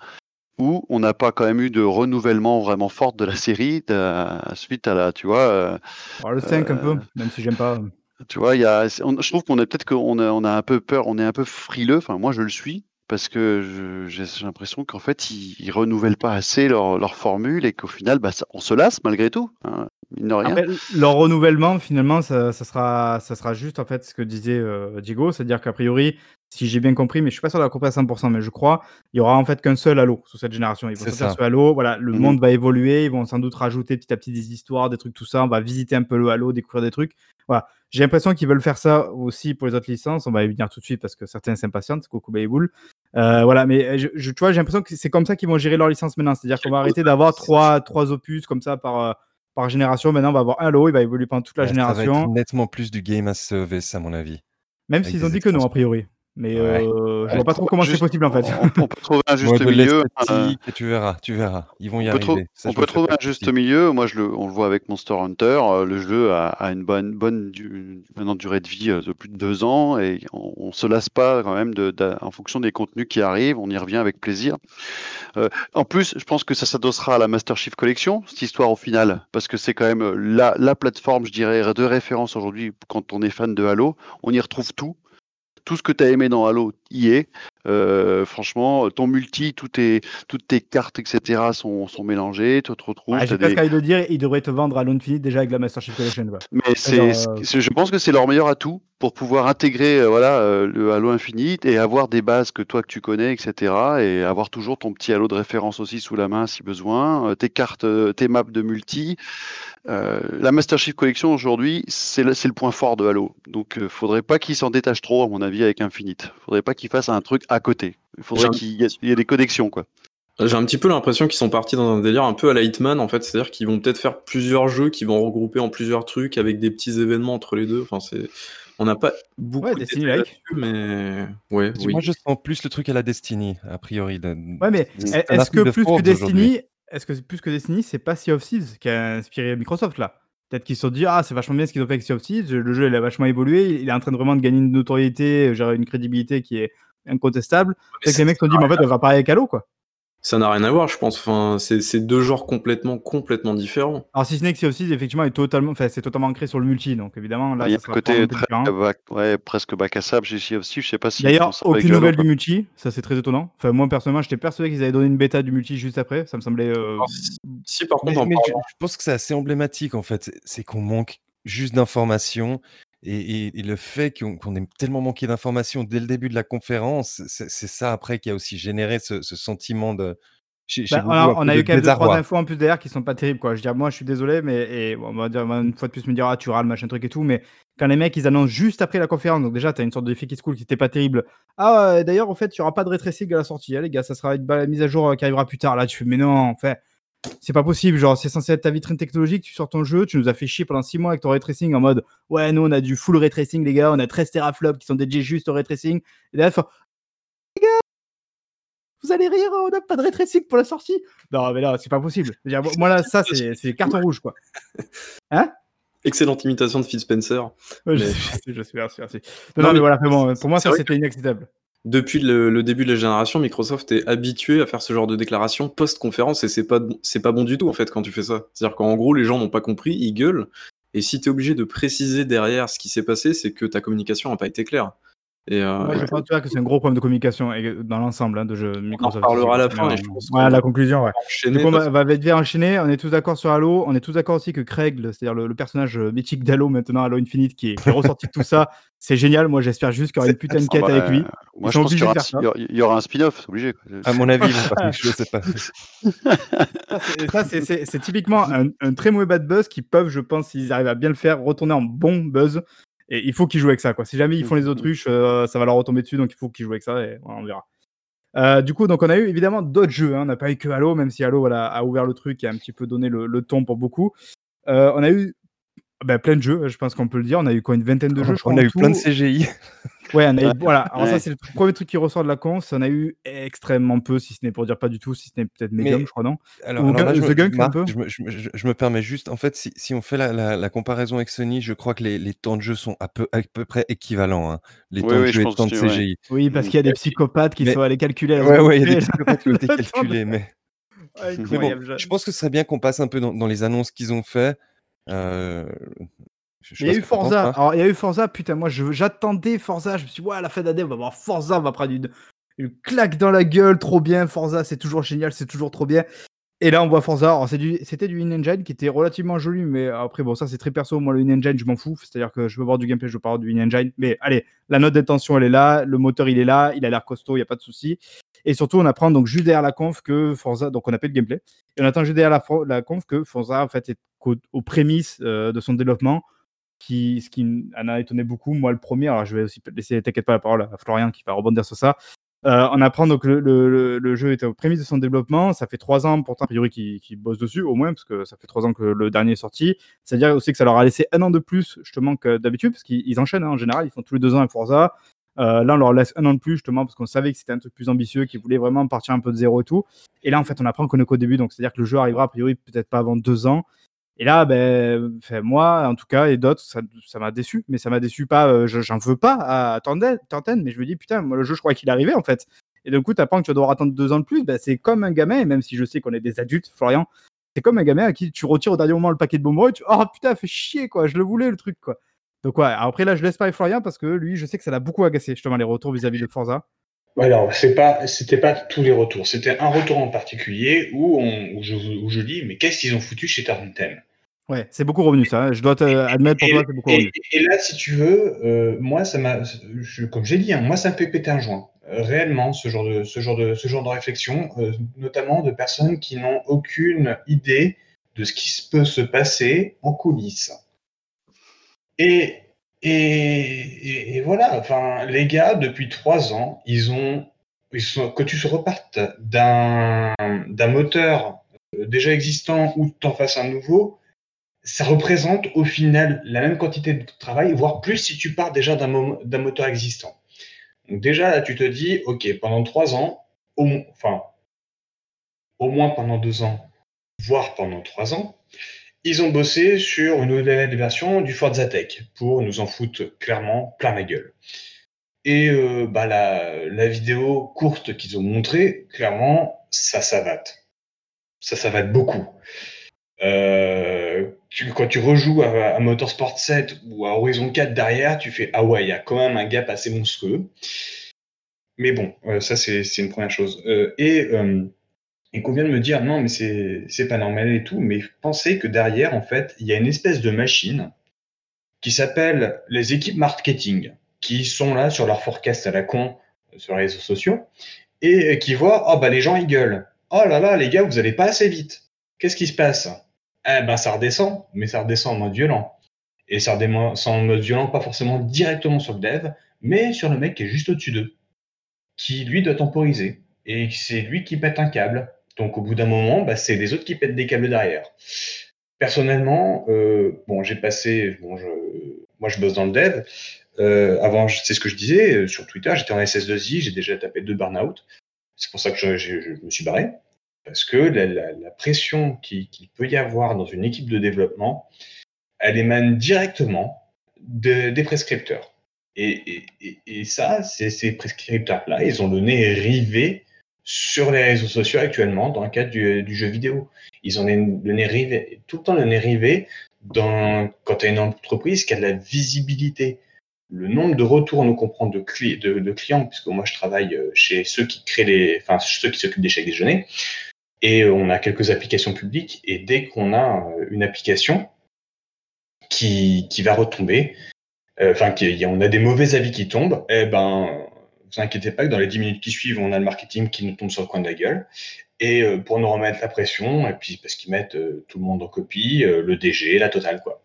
où on n'a pas quand même eu de renouvellement vraiment fort de la série suite à la, tu vois. alors le 5 un peu, même si j'aime pas. Tu vois, y a, on- je trouve qu'on est peut-être qu'on a, on a un peu peur, on est un peu frileux. Enfin, moi, je le suis parce que j'ai l'impression qu'en fait, ils, ils renouvellent pas assez leur, leur formule et qu'au final, bah, ça- on se lasse malgré tout. Hein, mine de rien. Après, leur renouvellement, finalement, ça, ça sera, ça sera juste en fait ce que disait euh, Diego, c'est-à-dire qu'a priori, si j'ai bien compris, mais je suis pas sûr d'avoir compris à 100%, mais je crois, il y aura en fait qu'un seul Halo sous cette génération. Ils vont C'est sortir ça. ce Halo, voilà, le Mhm. monde va évoluer, ils vont sans doute rajouter petit à petit des histoires, des trucs, tout ça. On va visiter un peu le Halo, découvrir des trucs. Voilà. J'ai l'impression qu'ils veulent faire ça aussi pour les autres licences. On va y venir tout de suite parce que certains s'impatientent. Coucou Babybull. Euh, voilà, mais je, je- tu vois, j'ai l'impression que c'est comme ça qu'ils vont gérer leur licence maintenant. C'est-à-dire qu'on va arrêter d'avoir trois, trois opus comme ça par, euh, par génération. Maintenant, on va avoir un Halo, il va évoluer pendant toute la Ouais, Ça va être génération. nettement plus du game as service, à mon avis. Même s'ils ont dit que non, a priori. Mais Ouais. euh, je Ouais, vois pas trop comment c'est possible en fait. On, on peut trouver un juste Ouais, milieu. euh, tu verras, tu verras. Ils vont y On peut, arriver. Ça, on peut trouver un juste milieu. Moi, je le, on le voit avec Monster Hunter. euh, Le jeu a, a une bonne, bonne du- maintenant durée de vie euh, de plus de deux ans et on, on se lasse pas quand même de, en fonction des contenus qui arrivent. On y revient avec plaisir. Euh, en plus, je pense que ça s'adossera à la Master Chief Collection, cette histoire au final, parce que c'est quand même la, la plateforme, je dirais, de référence aujourd'hui quand on est fan de Halo. On y retrouve tout. Tout ce que tu as aimé dans Halo y est. Euh, franchement, ton multi, tout tes- toutes tes cartes, etc. sont, sont mélangées. Tu te retrouves. J'ai des- presque envie de dire, ils devraient te vendre à Infinite déjà avec la Master Chief Collection. quoi. Mais c'est, euh, c'est- je pense que c'est leur meilleur atout pour pouvoir intégrer euh, voilà, euh, le Halo Infinite et avoir des bases que toi que tu connais, etc. Et avoir toujours ton petit Halo de référence aussi sous la main si besoin, euh, tes cartes, tes maps de multi. La Master Chief Collection aujourd'hui, c'est le, le point fort de Halo. Donc, euh, faudrait pas qu'ils s'en détachent trop, à mon avis, avec Infinite. Faudrait pas qu'ils fassent un truc à côté. Il faudrait qu'il y, ait- il y ait des connexions, quoi. J'ai un petit peu l'impression qu'ils sont partis dans un délire un peu à la Hitman en fait, c'est-à-dire qu'ils vont peut-être faire plusieurs jeux qui vont regrouper en plusieurs trucs avec des petits événements entre les deux. Enfin, c'est, on n'a pas beaucoup Ouais, de Destiny like. mais ouais, oui. Moi, je sens plus le truc à la Destiny, a priori. de- Ouais, mais est-ce que de plus que. Destiny, est-ce que plus que Destiny, c'est pas Sea of Thieves qui a inspiré Microsoft là? Peut-être qu'ils se sont dit ah c'est vachement bien ce qu'ils ont fait avec Sea of Thieves, le jeu il a vachement évolué, il est en train de vraiment de gagner une notoriété, gérer une crédibilité qui est incontestable. Peut-être que les mecs se sont dit mais en fait on va pareil avec Halo quoi. Ça n'a rien à voir, je pense. Enfin, c'est, c'est deux genres complètement, complètement différents. Alors si ce n'est que of Thieves effectivement est totalement, enfin c'est totalement ancré sur le multi donc évidemment là il y a ça un sera côté très, bac- ouais, presque bac à sable chez Thieves. Je sais pas si. D'ailleurs, aucune nouvelle du multi, ça c'est très étonnant. Enfin, moi personnellement, j'étais persuadé qu'ils avaient donné une bêta du multi juste après. Ça me semblait. euh, Alors, si, si, par Mais, contre, en mais je, parlant- je pense que c'est assez emblématique en fait. C'est- C'est qu'on manque juste d'informations. Et, et- et le fait qu'on ait tellement manqué d'informations dès le début de la conférence, c'est ça après qui a aussi généré ce, ce sentiment de. Chez, chez Bah, on a, un on peu a de eu quand même deux, trois infos en plus derrière qui sont pas terribles. Quoi. Je veux dire, moi, je suis désolé, mais et, bon, on va dire, une fois de plus me dire, ah, tu râles, machin truc et tout. Mais quand les mecs, ils annoncent juste après la conférence, donc déjà, tu as une sorte de qui cool qui était pas terrible. Ah, euh, d'ailleurs, en fait, il y aura pas de retracing à la sortie, hein, les gars. Ça sera une mise à jour euh, qui arrivera plus tard. Là, tu fais, mais non, en fait, c'est pas possible. Genre, c'est censé être ta vitrine technologique. Tu sors ton jeu, tu nous as fait chier pendant 6 mois avec ton retracing en mode, ouais, nous, on a du full retracing, les gars. On a 13 teraflops qui sont dédiés juste au retracing. Et là, faut- les gars, vous allez rire, on n'a pas de retracing pour la sortie. Non, mais là, c'est pas possible. Dire, moi, là, ça, c'est carton rouge, quoi. excellente imitation de Phil Spencer. Ouais, je, Mais- je sais, je sais, merci, merci. Non, Non, non, mais mais voilà, bon, pour moi, ça, c'était inacceptable. Depuis le, début de la génération, Microsoft est habitué à faire ce genre de déclaration post-conférence et c'est pas, c'est pas bon du tout en fait quand tu fais ça. C'est-à-dire qu'en gros, les gens n'ont pas compris, ils gueulent. Et si tu es obligé de préciser derrière ce qui s'est passé, c'est que ta communication n'a pas été claire. Et euh, Ouais, je pense que c'est un gros problème de communication et- dans l'ensemble hein, de jeux Microsoft. reparlera à la fin, on- et je pense la conclusion, ouais. enchaîner on parce- va, va vite bien enchaîner. On est tous d'accord sur Halo. On est tous d'accord aussi que Craig, c'est-à-dire le, le personnage euh, mythique d'Halo maintenant, Halo Infinite, qui est, qui est ressorti de tout ça, c'est génial. Moi, j'espère juste qu'il y aura une putain de Ah quête bah, avec lui. Moi, je pense qu'il y aura, un- y aura- spin-off, c'est obligé. quoi. À mon avis, chose, c'est pas. Ça, c'est- typiquement un, un très mauvais bad buzz qui peuvent, je pense, s'ils arrivent à bien le faire, retourner en bon buzz. Et il faut qu'ils jouent avec ça. Quoi. Si jamais ils font les autruches, euh, ça va leur retomber dessus. Donc il faut qu'ils jouent avec ça et voilà, on verra. Euh, du coup, donc on a eu évidemment d'autres jeux. hein. On n'a pas eu que Halo, même si Halo voilà, a ouvert le truc et a un petit peu donné le, le ton pour beaucoup. Euh, on a eu ben, plein de jeux, je pense qu'on peut le dire. On a eu quoi, une vingtaine de jeux, je crois. On a eu plein de. CGI. Ouais, on a eu, voilà. Alors ça, c'est le premier truc qui ressort de la conf. On a eu extrêmement peu, si ce n'est pour dire pas du tout, si ce n'est peut-être Medium, je crois, non? Alors, Ou alors là, Gun- je, The me, Gunk, un Marc, peu? je, me, je me- je- je me permets juste, en fait, si, si on fait la, la- la comparaison avec Sony, je crois que les, les temps de jeu sont à peu, à peu près équivalents. hein. Les Oui, temps de oui, je jeu et les temps de ouais. CGI. Oui, parce qu'il y a des psychopathes qui Mais- sont allés calculer. la Ouais, ouais, il y a des psychopathes qui ont été calculés, mais. Ouais, Mais bon, je- pense que ce serait bien qu'on passe un peu dans, dans les annonces qu'ils ont fait. Euh, Il y a eu Forza. Alors, il y a eu Forza. Putain, moi, j'attendais Forza. Je me suis dit, ouais, à la fin d'année, on va voir Forza. On va prendre une, une claque dans la gueule. Trop bien. Forza, c'est toujours génial. C'est toujours trop bien. Et là, on voit Forza. C'est du- c'était du in-engine qui était relativement joli. Mais après, bon, ça, c'est très perso. Moi, le in-engine, je m'en fous. C'est-à-dire que je veux voir du gameplay, je veux pas voir du in-engine. Mais allez, la note d'intention, elle est là. Le moteur, il est là. Il a l'air costaud. Il n'y a pas de souci. Et surtout, on apprend donc juste derrière la conf que Forza. Donc, on a pas le gameplay. Et on attend juste derrière la, la conf que Forza, en fait, est aux prémices euh, de son développement. Qui, ce qui en a étonné beaucoup, moi le premier, alors je vais aussi laisser, t'inquiète pas, la parole à Florian qui va rebondir sur ça. Euh, on apprend donc le, jeu était au prémices de son développement. Ça fait trois ans, pourtant, a priori, qu'ils qu bossent dessus, au moins, parce que ça fait trois ans que le dernier est sorti. C'est-à-dire aussi que ça leur a laissé un an de plus, justement, que d'habitude, parce qu'ils enchaînent hein, en général. Ils font tous les deux ans un Forza. Euh, là, on leur laisse un an de plus, justement, parce qu'on savait que c'était un truc plus ambitieux, qu'ils voulaient vraiment partir un peu de zéro et tout. Et là, en fait, on apprend qu'on est qu'au début. Donc, c'est-à-dire que le jeu arrivera, a priori, peut-être pas avant deux ans. Et là, ben, moi, en tout cas, et d'autres, ça m'a déçu. Mais ça m'a déçu pas, euh, j'en veux pas à Tenten, mais je me dis, putain, moi, le jeu, je crois qu'il arrivait, en fait. Et d'un coup, tu apprends que tu vas devoir attendre deux ans de plus. Ben, c'est comme un gamin, même si je sais qu'on est des adultes, Florian, c'est comme un gamin à qui tu retires au dernier moment le paquet de bonbons et tu, oh putain, fait chier, quoi, je le voulais, le truc, quoi. Donc, ouais, après, là, je laisse pas Florian parce que lui, je sais que ça l'a beaucoup agacé, justement, les retours vis-à-vis de Forza. Ouais, alors, c'est pas, c'était pas tous les retours. C'était un retour en particulier où, on, où, je, où je dis, mais qu'est-ce qu'ils ont foutu chez Tarnten Ouais, c'est beaucoup revenu ça. Hein. Je dois admettre pour toi, c'est beaucoup revenu. Et, là, si tu veux, euh, moi, ça m'a, comme j'ai dit, hein, moi, ça me fait péter un joint. Euh, réellement, ce genre de, ce genre de, ce genre de réflexion, euh, notamment de personnes qui n'ont aucune idée de ce qui peut se passer en coulisses. Et, et, voilà, enfin, les gars, depuis trois ans, ils ont, que tu repartes d'un moteur déjà existant ou tu en fasses un nouveau, ça représente au final la même quantité de travail, voire plus si tu pars déjà d'un moteur existant. Donc déjà, là, tu te dis, OK, pendant trois ans, enfin, au moins pendant deux ans, voire pendant trois ans, ils ont bossé sur une nouvelle version du Forza Tech pour nous en foutre clairement plein la gueule. Et euh, bah, la, vidéo courte qu'ils ont montrée, clairement, ça savate. Ça savate beaucoup. Euh, quand tu rejoues à, Motorsport 7 ou à Horizon 4 derrière, tu fais Ah ouais, il y a quand même un gap assez monstrueux. Mais bon, euh, ça c'est une première chose. Et, et qu'on vient de me dire Non, mais c'est pas normal et tout, mais pensez que derrière, en fait, il y a une espèce de machine qui s'appelle les équipes marketing, qui sont là sur leur forecast à la con sur les réseaux sociaux, et qui voient Oh bah les gens ils gueulent. Oh là là, les gars, vous allez pas assez vite. Qu'est-ce qui se passe? Eh ben, ça redescend, mais ça redescend en mode violent. Et ça redescend en mode violent, pas forcément directement sur le dev, mais sur le mec qui est juste au-dessus d'eux, qui lui doit temporiser. Et c'est lui qui pète un câble. Donc au bout d'un moment, bah, c'est les autres qui pètent des câbles derrière. Personnellement, euh, bon, j'ai passé, bon, je, moi je bosse dans le dev. Euh, avant, c'est ce que je disais euh, sur Twitter, j'étais en SS2I, j'ai déjà tapé deux burn-out. C'est pour ça que je, je, me suis barré. Parce que la, pression qu'il peut y avoir dans une équipe de développement, elle émane directement des prescripteurs. Et, ça, ces prescripteurs-là, ils ont le nez rivé sur les réseaux sociaux actuellement dans le cadre du, jeu vidéo. Ils ont le nez tout le temps le nez dans, quand tu as une entreprise qui a de la visibilité. Le nombre de retours, nous comprend de, clients, puisque moi je travaille chez ceux qui créent les, enfin ceux qui s'occupent des chèques déjeuner, et on a quelques applications publiques. Et dès qu'on a euh, une application qui, qui va retomber, euh, enfin, on a des mauvais avis qui tombent, eh ben, vous inquiétez pas que dans les 10 minutes qui suivent, on a le marketing qui nous tombe sur le coin de la gueule. Et euh, pour nous remettre la pression, et puis parce qu'ils mettent tout le monde en copie, le DG, la totale, quoi.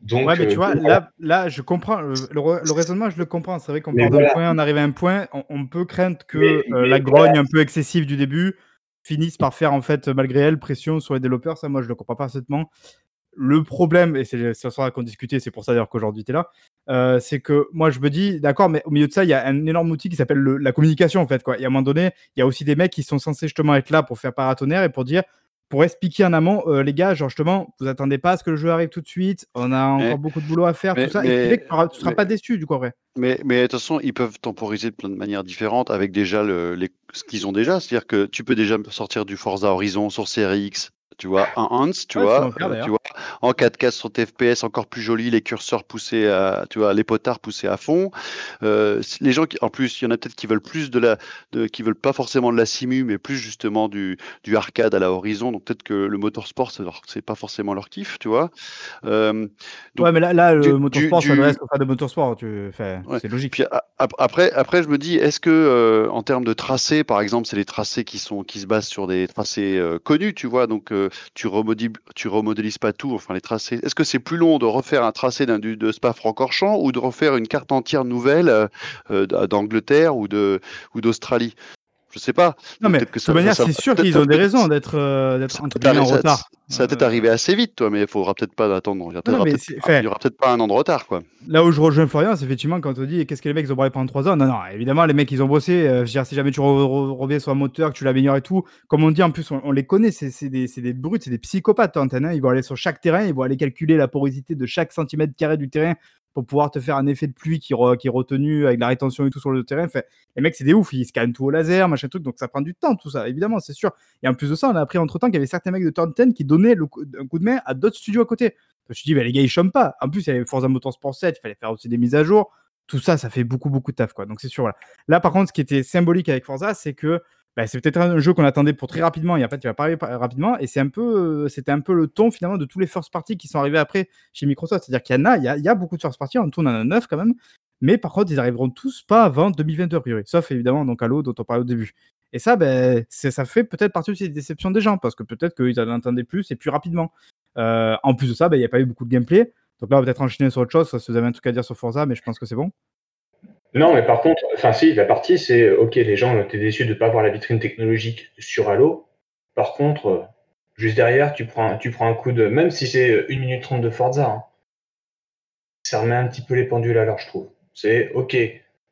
Donc, ouais, mais tu vois, là, là, je comprends, le, raisonnement, je le comprends. C'est vrai qu'on part d'un point, on arrive à un point, on, peut craindre que la grogne un peu excessive du début finissent par faire, en fait, malgré elles, pression sur les développeurs. Ça, moi, je le comprends parfaitement. Le problème, et c'est ce soir qu'on discutait, c'est pour ça d'ailleurs qu'aujourd'hui tu es là, euh, c'est que moi je me dis, d'accord, mais au milieu de ça, il y a un énorme outil qui s'appelle la communication en fait. Quoi. Et à un moment donné, il y a aussi des mecs qui sont censés justement être là pour faire paratonnerre et pour dire, pour expliquer en amont, euh, les gars, genre justement, vous attendez pas à ce que le jeu arrive tout de suite, on a encore beaucoup de boulot à faire, tout ça, et tu ne seras pas déçu du coup, vrai. Mais, mais de toute façon, ils peuvent temporiser de plein de manières différentes avec déjà le, les, ce qu'ils ont déjà. C'est-à-dire que tu peux déjà sortir du Forza Horizon sur Series X tu vois, un Hans, tu, vois, euh, tu vois, en 4K sur TFPS encore plus joli, les curseurs poussés à, tu vois, les potards poussés à fond. Euh, les gens qui, en plus, il y en a peut-être qui veulent plus de la, de, qui veulent pas forcément de la simu, mais plus justement du, du arcade à la horizon. Donc peut-être que le motorsport, c'est pas forcément leur kiff, tu vois. Euh, ouais, mais là, là le motorsport s'adresse aux fans de motorsport, tu c'est logique. Puis, après, après, je me dis, est-ce que en termes de tracés, par exemple, c'est les tracés qui sont, qui se basent sur des tracés connus, tu vois, donc tu, remodélises, pas tout, enfin les tracés. Est-ce que c'est plus long de refaire un tracé d'un, de Spa-Francorchamps ou de refaire une carte entière nouvelle d'Angleterre ou, de, ou d'Australie? Je sais pas. Non, mais de toute manière, c'est sûr qu'ils ont des raisons d'être euh, en retard. Ça va peut-être arriver assez vite, toi, mais il faudra peut-être pas attendre. Il y aura peut-être pas un an de retard, quoi. Là où je rejoins Florian, c'est effectivement quand on dit qu'est-ce que les mecs ils ont bossé pendant 3 ans? Non, non, évidemment, les mecs ils ont bossé. Euh, je veux dire, si jamais tu reviens sur un moteur, que tu l'améliores et tout, comme on dit, en plus, on, les connaît, c'est des, des brutes, c'est des psychopathes, Antenne. Hein. Ils vont aller sur chaque terrain, ils vont aller calculer la porosité de chaque centimètre carré du terrain pour pouvoir te faire un effet de pluie qui, qui est retenu avec la rétention et tout sur le terrain. Fait, les mecs, c'est des ouf, ils scannent tout au laser, machin truc, donc ça prend du temps, tout ça, évidemment, c'est sûr. Et en plus de ça, on a appris entre temps qu'il y avait certains mecs de Turn 10 qui donnaient le un coup de main à d'autres studios à côté. Je me suis dit, bah, les gars, ils chôment pas. En plus, il y avait Forza Motorsport 7, il fallait faire aussi des mises à jour. Tout ça, ça fait beaucoup, beaucoup de taf, quoi. Donc c'est sûr. Là, par contre, ce qui était symbolique avec Forza, c'est que bah, c'est peut-être un jeu qu'on attendait pour très rapidement et en fait il va pas arriver rapidement et c'est un peu c'était un peu le ton finalement de tous les first party qui sont arrivés après chez Microsoft. C'est-à-dire qu'il y en a il y a, beaucoup de first tout on en a neuf quand même mais par contre ils arriveront tous pas avant 2022 a priori sauf évidemment donc Halo dont on parlait au début. Et ça ben ça fait peut-être partie aussi des déceptions des gens parce que peut-être qu'ils en attendaient plus et plus rapidement. Euh, en plus de ça ben, il n'y a pas eu beaucoup de gameplay. Donc là on va peut-être enchaîner sur autre chose si vous avez un truc à dire sur Forza mais je pense que c'est bon non, mais par contre, enfin si, la partie c'est ok, les gens étaient déçus de ne pas avoir la vitrine technologique sur Halo. Par contre, juste derrière, tu prends, tu prends un coup de. Même si c'est 1 minute 30 de Forza, hein, ça remet un petit peu les pendules à l'heure, je trouve. C'est ok,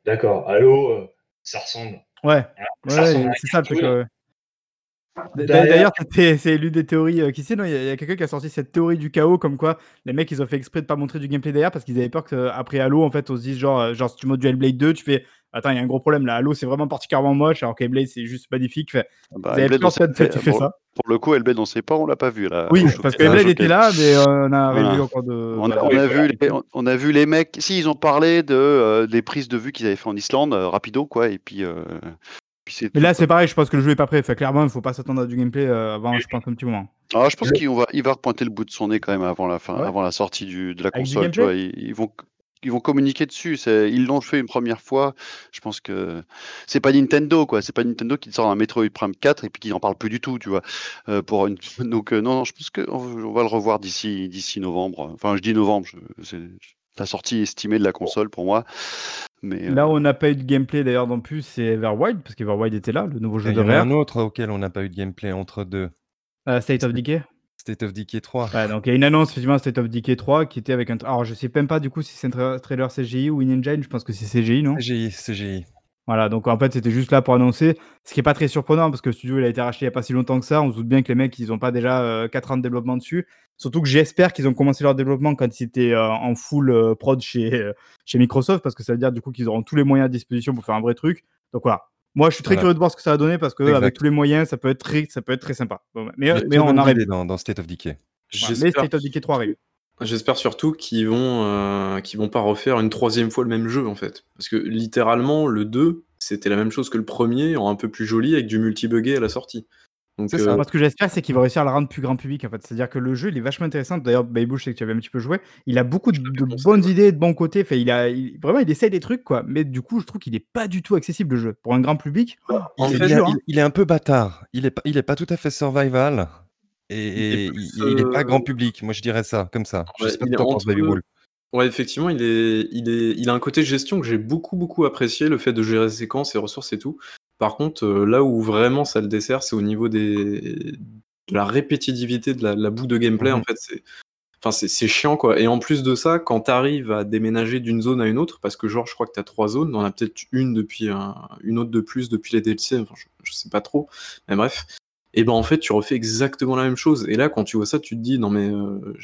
d'accord, Halo, euh, ça ressemble. Ouais, ouais c'est ça le truc. D'ailleurs, c'est l'une des théories euh, qui sait, non Il y a, quelqu'un qui a sorti cette théorie du chaos, comme quoi les mecs ils ont fait exprès de pas montrer du gameplay derrière parce qu'ils avaient peur qu'après Halo, en fait, on se dise genre, euh, genre si tu montes du Hellblade 2, tu fais Attends, il y a un gros problème là. Halo, c'est vraiment particulièrement moche, alors qu'Hellblade, c'est juste magnifique. Fait, ah bah, vous avez peur fait, tu fais ça. Pour le coup, Hellblade, on sait pas, on l'a pas vu là. Oui, parce que Hellblade était là, mais on a révélé encore de. On a, vu les, on a vu les mecs. Si, ils ont parlé de, euh, des prises de vue qu'ils avaient fait en Islande, rapido, quoi, et puis. Mais là, c'est pareil, je pense que le jeu est pas prêt. Fait, clairement, il ne faut pas s'attendre à du gameplay euh, avant, je pense, un petit moment. Ah, je pense qu'il va, il va repointer le bout de son nez quand même avant la, fin, avant la sortie du, de la console. Tu vois, ils, vont, ils vont communiquer dessus. Ils l'ont fait une première fois. Je pense que c'est pas Nintendo, quoi. C'est pas Nintendo qui sort un Metroid Prime 4 et puis qui n'en parle plus du tout, tu vois. Euh, pour une... Donc, euh, non, non, je pense qu'on va le revoir d'ici, d'ici novembre. Enfin, je dis novembre, c'est la sortie estimée de la console pour moi. Mais, là où on n'a pas eu de gameplay d'ailleurs non plus, c'est Everwild, parce qu'Everwild était là, le nouveau jeu de. Il y a un autre auquel on n'a pas eu de gameplay entre deux. Euh, State of Decay State of Decay 3. Ouais, donc il y a une annonce effectivement State of Decay 3 qui était avec un. Alors je sais même pas du coup si c'est un trailer CGI ou in-engine, je pense que c'est CGI, non? CGI, CGI. Voilà, donc en fait, c'était juste là pour annoncer, ce qui est pas très surprenant parce que le studio il a été racheté il n'y a pas si longtemps que ça. On se doute bien que les mecs, ils n'ont pas déjà 4 euh, ans de développement dessus. Surtout que j'espère qu'ils ont commencé leur développement quand ils étaient euh, en full euh, prod chez, chez Microsoft parce que ça veut dire du coup qu'ils auront tous les moyens à disposition pour faire un vrai truc. Donc voilà. Moi, je suis très curieux de voir ce que ça va donner parce que avec tous les moyens, ça peut être très, ça peut être très sympa. mais, mais on arrive. Dans, dans State of Decay. mais State of Decay 3 arrive. J'espère surtout qu'ils vont, euh, vont pas refaire une troisième fois le même jeu en fait. Parce que littéralement, le 2, c'était la même chose que le premier, en un peu plus joli, avec du multi-buggé à la sortie. Donc, ça. Euh, ce que j'espère, c'est qu'il va réussir à le rendre plus grand public en fait. C'est-à-dire que le jeu, il est vachement intéressant. D'ailleurs, Baby je sais que tu avais un petit peu joué. Il a beaucoup de, bonnes idées, de bons côtés. Fait, il a, vraiment, il essaye des trucs quoi. Mais du coup, je trouve qu'il est pas du tout accessible le jeu pour un grand public. en fait, hein. il, est un peu bâtard. Il est, il est pas tout à fait survival. Et, il, n'est pas grand public, moi je dirais ça, comme ça. Je sais pas Ouais, effectivement, il est, il est, il a un côté gestion que j'ai beaucoup, beaucoup apprécié, le fait de gérer ses séquences, ses ressources et tout. Par contre, là où vraiment ça le dessert, c'est au niveau des, de la répétitivité de la, boue de gameplay. En mmh fait, c'est, enfin, c'est, chiant quoi. Et en plus de ça, quand tu arrives à déménager d'une zone à une autre, parce que genre, je crois que tu as trois zones, on a peut-être une depuis une autre de plus depuis les DLC, enfin, je, je sais pas trop, mais bref et ben en fait tu refais exactement la même chose. Et là quand tu vois ça, tu te dis non mais euh,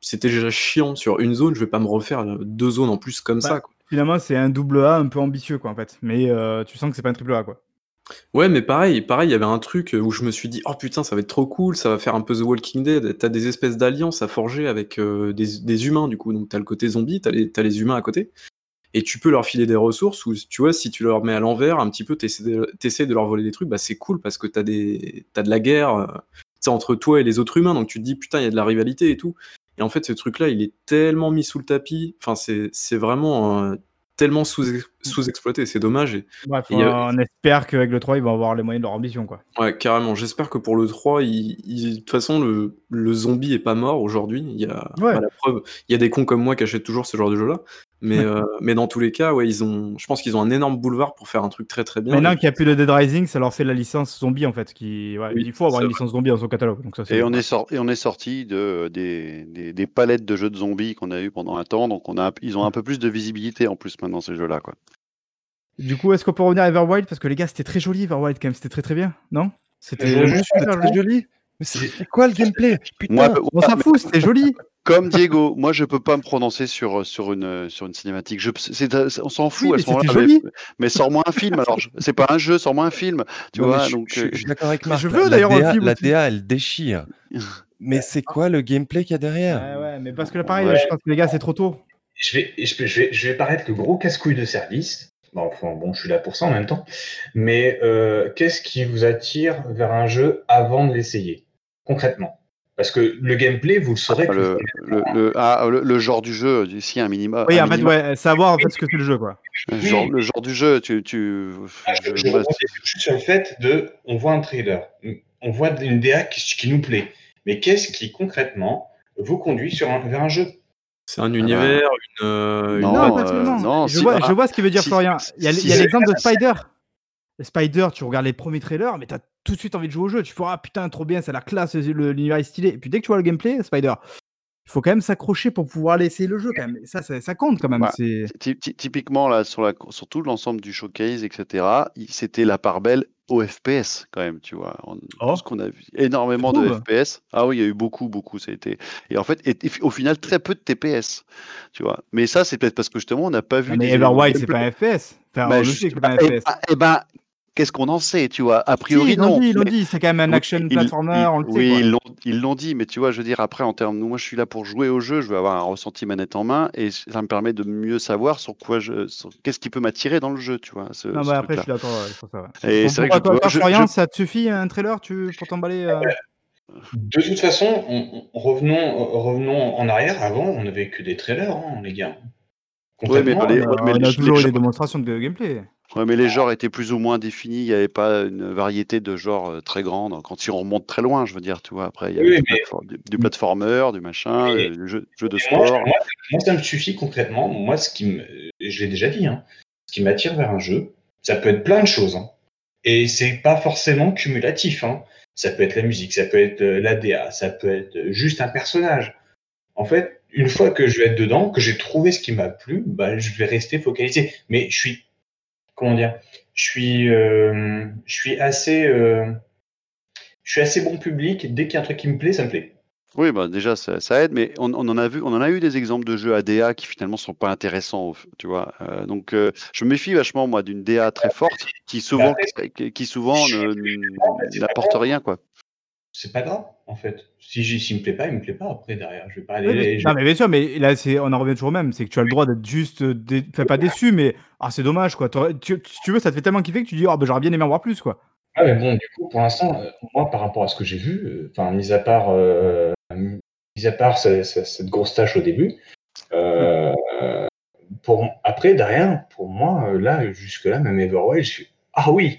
c'était déjà chiant sur une zone, je vais pas me refaire euh, deux zones en plus comme ça. Bah, finalement c'est un double A un peu ambitieux quoi en fait, mais euh, tu sens que c'est pas un triple A quoi. Ouais, mais pareil, pareil, il y avait un truc où je me suis dit, oh putain, ça va être trop cool, ça va faire un peu The Walking Dead. T'as des espèces d'alliances à forger avec des, humains, du coup. Donc t'as le côté zombie, t'as les, as les humains à côté et tu peux leur filer des ressources ou tu vois si tu leur mets à l'envers un petit peu t'essaies de, de leur voler des trucs bah c'est cool parce que t'as des as de la guerre euh, entre toi et les autres humains donc tu te dis putain il y a de la rivalité et tout et en fait ce truc là il est tellement mis sous le tapis enfin c'est vraiment tellement sous- sous-exploité, c'est dommage. Et, on espère qu'avec le 3, ils vont avoir les moyens de leur ambition. Quoi. Ouais, carrément. J'espère que pour le 3, il- il- de toute façon, le, le zombie est pas mort aujourd'hui. Il y a Ouais. bah, la preuve. Il y a des cons comme moi qui achètent toujours ce genre de jeu-là. Mais, euh, mais dans tous les cas, ouais, ils ont. Je pense qu'ils ont un énorme boulevard pour faire un truc très très bien. Maintenant qu'il n'y a plus de Dead Rising, ça leur fait la licence zombie en fait. Qui... ouais, Oui, il faut avoir une licence zombie dans son catalogue. Donc ça, Et on est, sor- et on est sorti de, des, des, des palettes de jeux de zombies qu'on a eu pendant un temps, donc on a, ils ont un peu plus de visibilité en plus maintenant ces jeux-là. Quoi. Du coup, est-ce qu'on peut revenir à Everwild? Parce que les gars, c'était très joli Everwild quand même. C'était très très bien, non? C'était C'était super très joli. Mais c'est quoi le gameplay? Putain. Moi, On s'en fout, c'était joli. Comme Diego, moi je peux pas me prononcer sur, sur, une, sur une cinématique. Je, on s'en fout Oui, à ce moment-là. c'était Mais, joli. mais sors-moi un film alors. je- C'est pas un jeu, sors-moi un film. Tu Non, vois, je, donc. je- euh, je suis d'accord avec Marc. je veux d'ailleurs un film La. DA, elle déchire. Mais c'est quoi le gameplay qu'il y a derrière? Ouais, ouais, mais parce que là, pareil, Ouais. je pense que les gars, c'est trop tôt. Je vais, je, vais, je vais- je vais paraître le gros casse-couille de service. Bon, enfin, bon, je suis là pour ça en même temps. Mais euh, qu'est-ce qui vous attire vers un jeu avant de l'essayer, concrètement Parce que le gameplay, vous le saurez. plus le, le, le- ah, le, le genre du jeu, ici un minima. Oui, un en fait, ouais, savoir en fait ce que c'est le jeu, quoi. le genre, le genre du jeu, tu. tu Ah, je, sur le fait de, on voit un trailer, on voit une DA qui, qui nous plaît, mais qu'est-ce qui concrètement vous conduit sur un- vers un jeu? C'est un univers, une. euh, une- Non, Non, euh, non, je, si, vois, ah, je vois ce qu'il veut dire, si- Florian. Il y a, si a l'exemple de Spider. Spider, tu regardes les premiers trailers, mais t'as tout de suite envie de jouer au jeu. Tu fais, ah putain, trop bien, c'est la classe, l'univers est stylé. Et puis dès que tu vois le gameplay, Spider, il faut quand même s'accrocher pour pouvoir essayer le jeu, quand même. Et ça, ça, ça compte quand même. Ouais. C'est... Ty- ty- Typiquement, là, sur, la, sur tout l'ensemble du showcase, etc., c'était la part belle au FPS, quand même, tu vois. On- Oh. Ce qu'on a vu. Énormément de FPS. Ah oui, il y a eu beaucoup, beaucoup. Ça a été... Et en fait, et- et au final, très peu de TPS, tu vois. Mais ça, c'est peut-être parce que justement, on n'a pas vu. Non, mais Everwild, c'est gameplay. pas un FPS. Enfin, Bah, on le je- c'est pas un eh FPS. ben- eh ben, qu'est-ce qu'on en sait, tu vois? A Si, priori, ils non. dit, ils l'ont mais- dit, c'est quand même un Oui, action ils- platformer, on le sait. Oui, quoi. ils l'ont, ils l'ont dit, mais tu vois, je veux dire, après, en termes, moi, je suis là pour jouer au jeu, je veux avoir un ressenti manette en main, et ça me permet de mieux savoir sur quoi je, sur- qu'est-ce qui peut m'attirer dans le jeu, tu vois. Ce, Non, ce bah après, je suis d'accord ouais, sur ça. ouais. Et c'est vrai que je, toi, dois- toi, je- Florian, je- ça te suffit un trailer tu, pour t'emballer euh? De toute façon, on- on- revenons, revenons en arrière. Avant, on n'avait que des trailers, hein, les gars. Mais les- On a, ouais, mais on a les- toujours les démonstrations de gameplay. Ouais, mais les genres étaient plus ou moins définis, il n'y avait pas une variété de genres euh, très grande. Quand si on remonte très loin, je veux dire, tu vois, après, il y avait Oui, du, mais- platform- du, du platformer, du machin, Mais- du jeu, jeu de sport. moi, moi, ça me suffit concrètement. Moi, ce qui me, je l'ai déjà dit, hein, ce qui m'attire vers un jeu, ça peut être plein de choses. hein. Et c'est pas forcément cumulatif. hein. Ça peut être la musique, ça peut être euh, l'ADA, ça peut être euh, juste un personnage. En fait, une fois que je vais être dedans, que j'ai trouvé ce qui m'a plu, bah, je vais rester focalisé. Mais je suis, comment dire, je suis, euh, je suis assez, euh, je suis assez bon public. Dès qu'il y a un truc qui me plaît, ça me plaît. Oui, bah déjà ça, ça aide, mais on, on en a vu, on en a eu des exemples de jeux ADA qui finalement sont pas intéressants, tu vois. Euh, donc je me méfie vachement moi d'une DA très forte qui souvent, qui, qui souvent n'apporte rien quoi. C'est pas grave, en fait. Si s'il me plaît pas, il me plaît pas. Après, derrière, je vais pas aller. Oui, mais- je- Non, mais bien sûr, mais là, c'est, on en revient toujours au même. C'est que tu as le droit d'être juste, euh, dé- enfin, pas déçu, mais ah, c'est dommage, quoi. Tu, si tu veux, ça te fait tellement kiffer que tu dis, ah, bah, j'aurais bien aimé en voir plus, quoi. Ah, mais bon, du coup, pour l'instant, euh, moi, par rapport à ce que j'ai vu, euh, enfin, mis à part, euh, mis à part ce- ce- cette grosse tâche au début, euh, pour, après, derrière, pour moi, là, jusque-là, même Everwild, je suis, ah oui,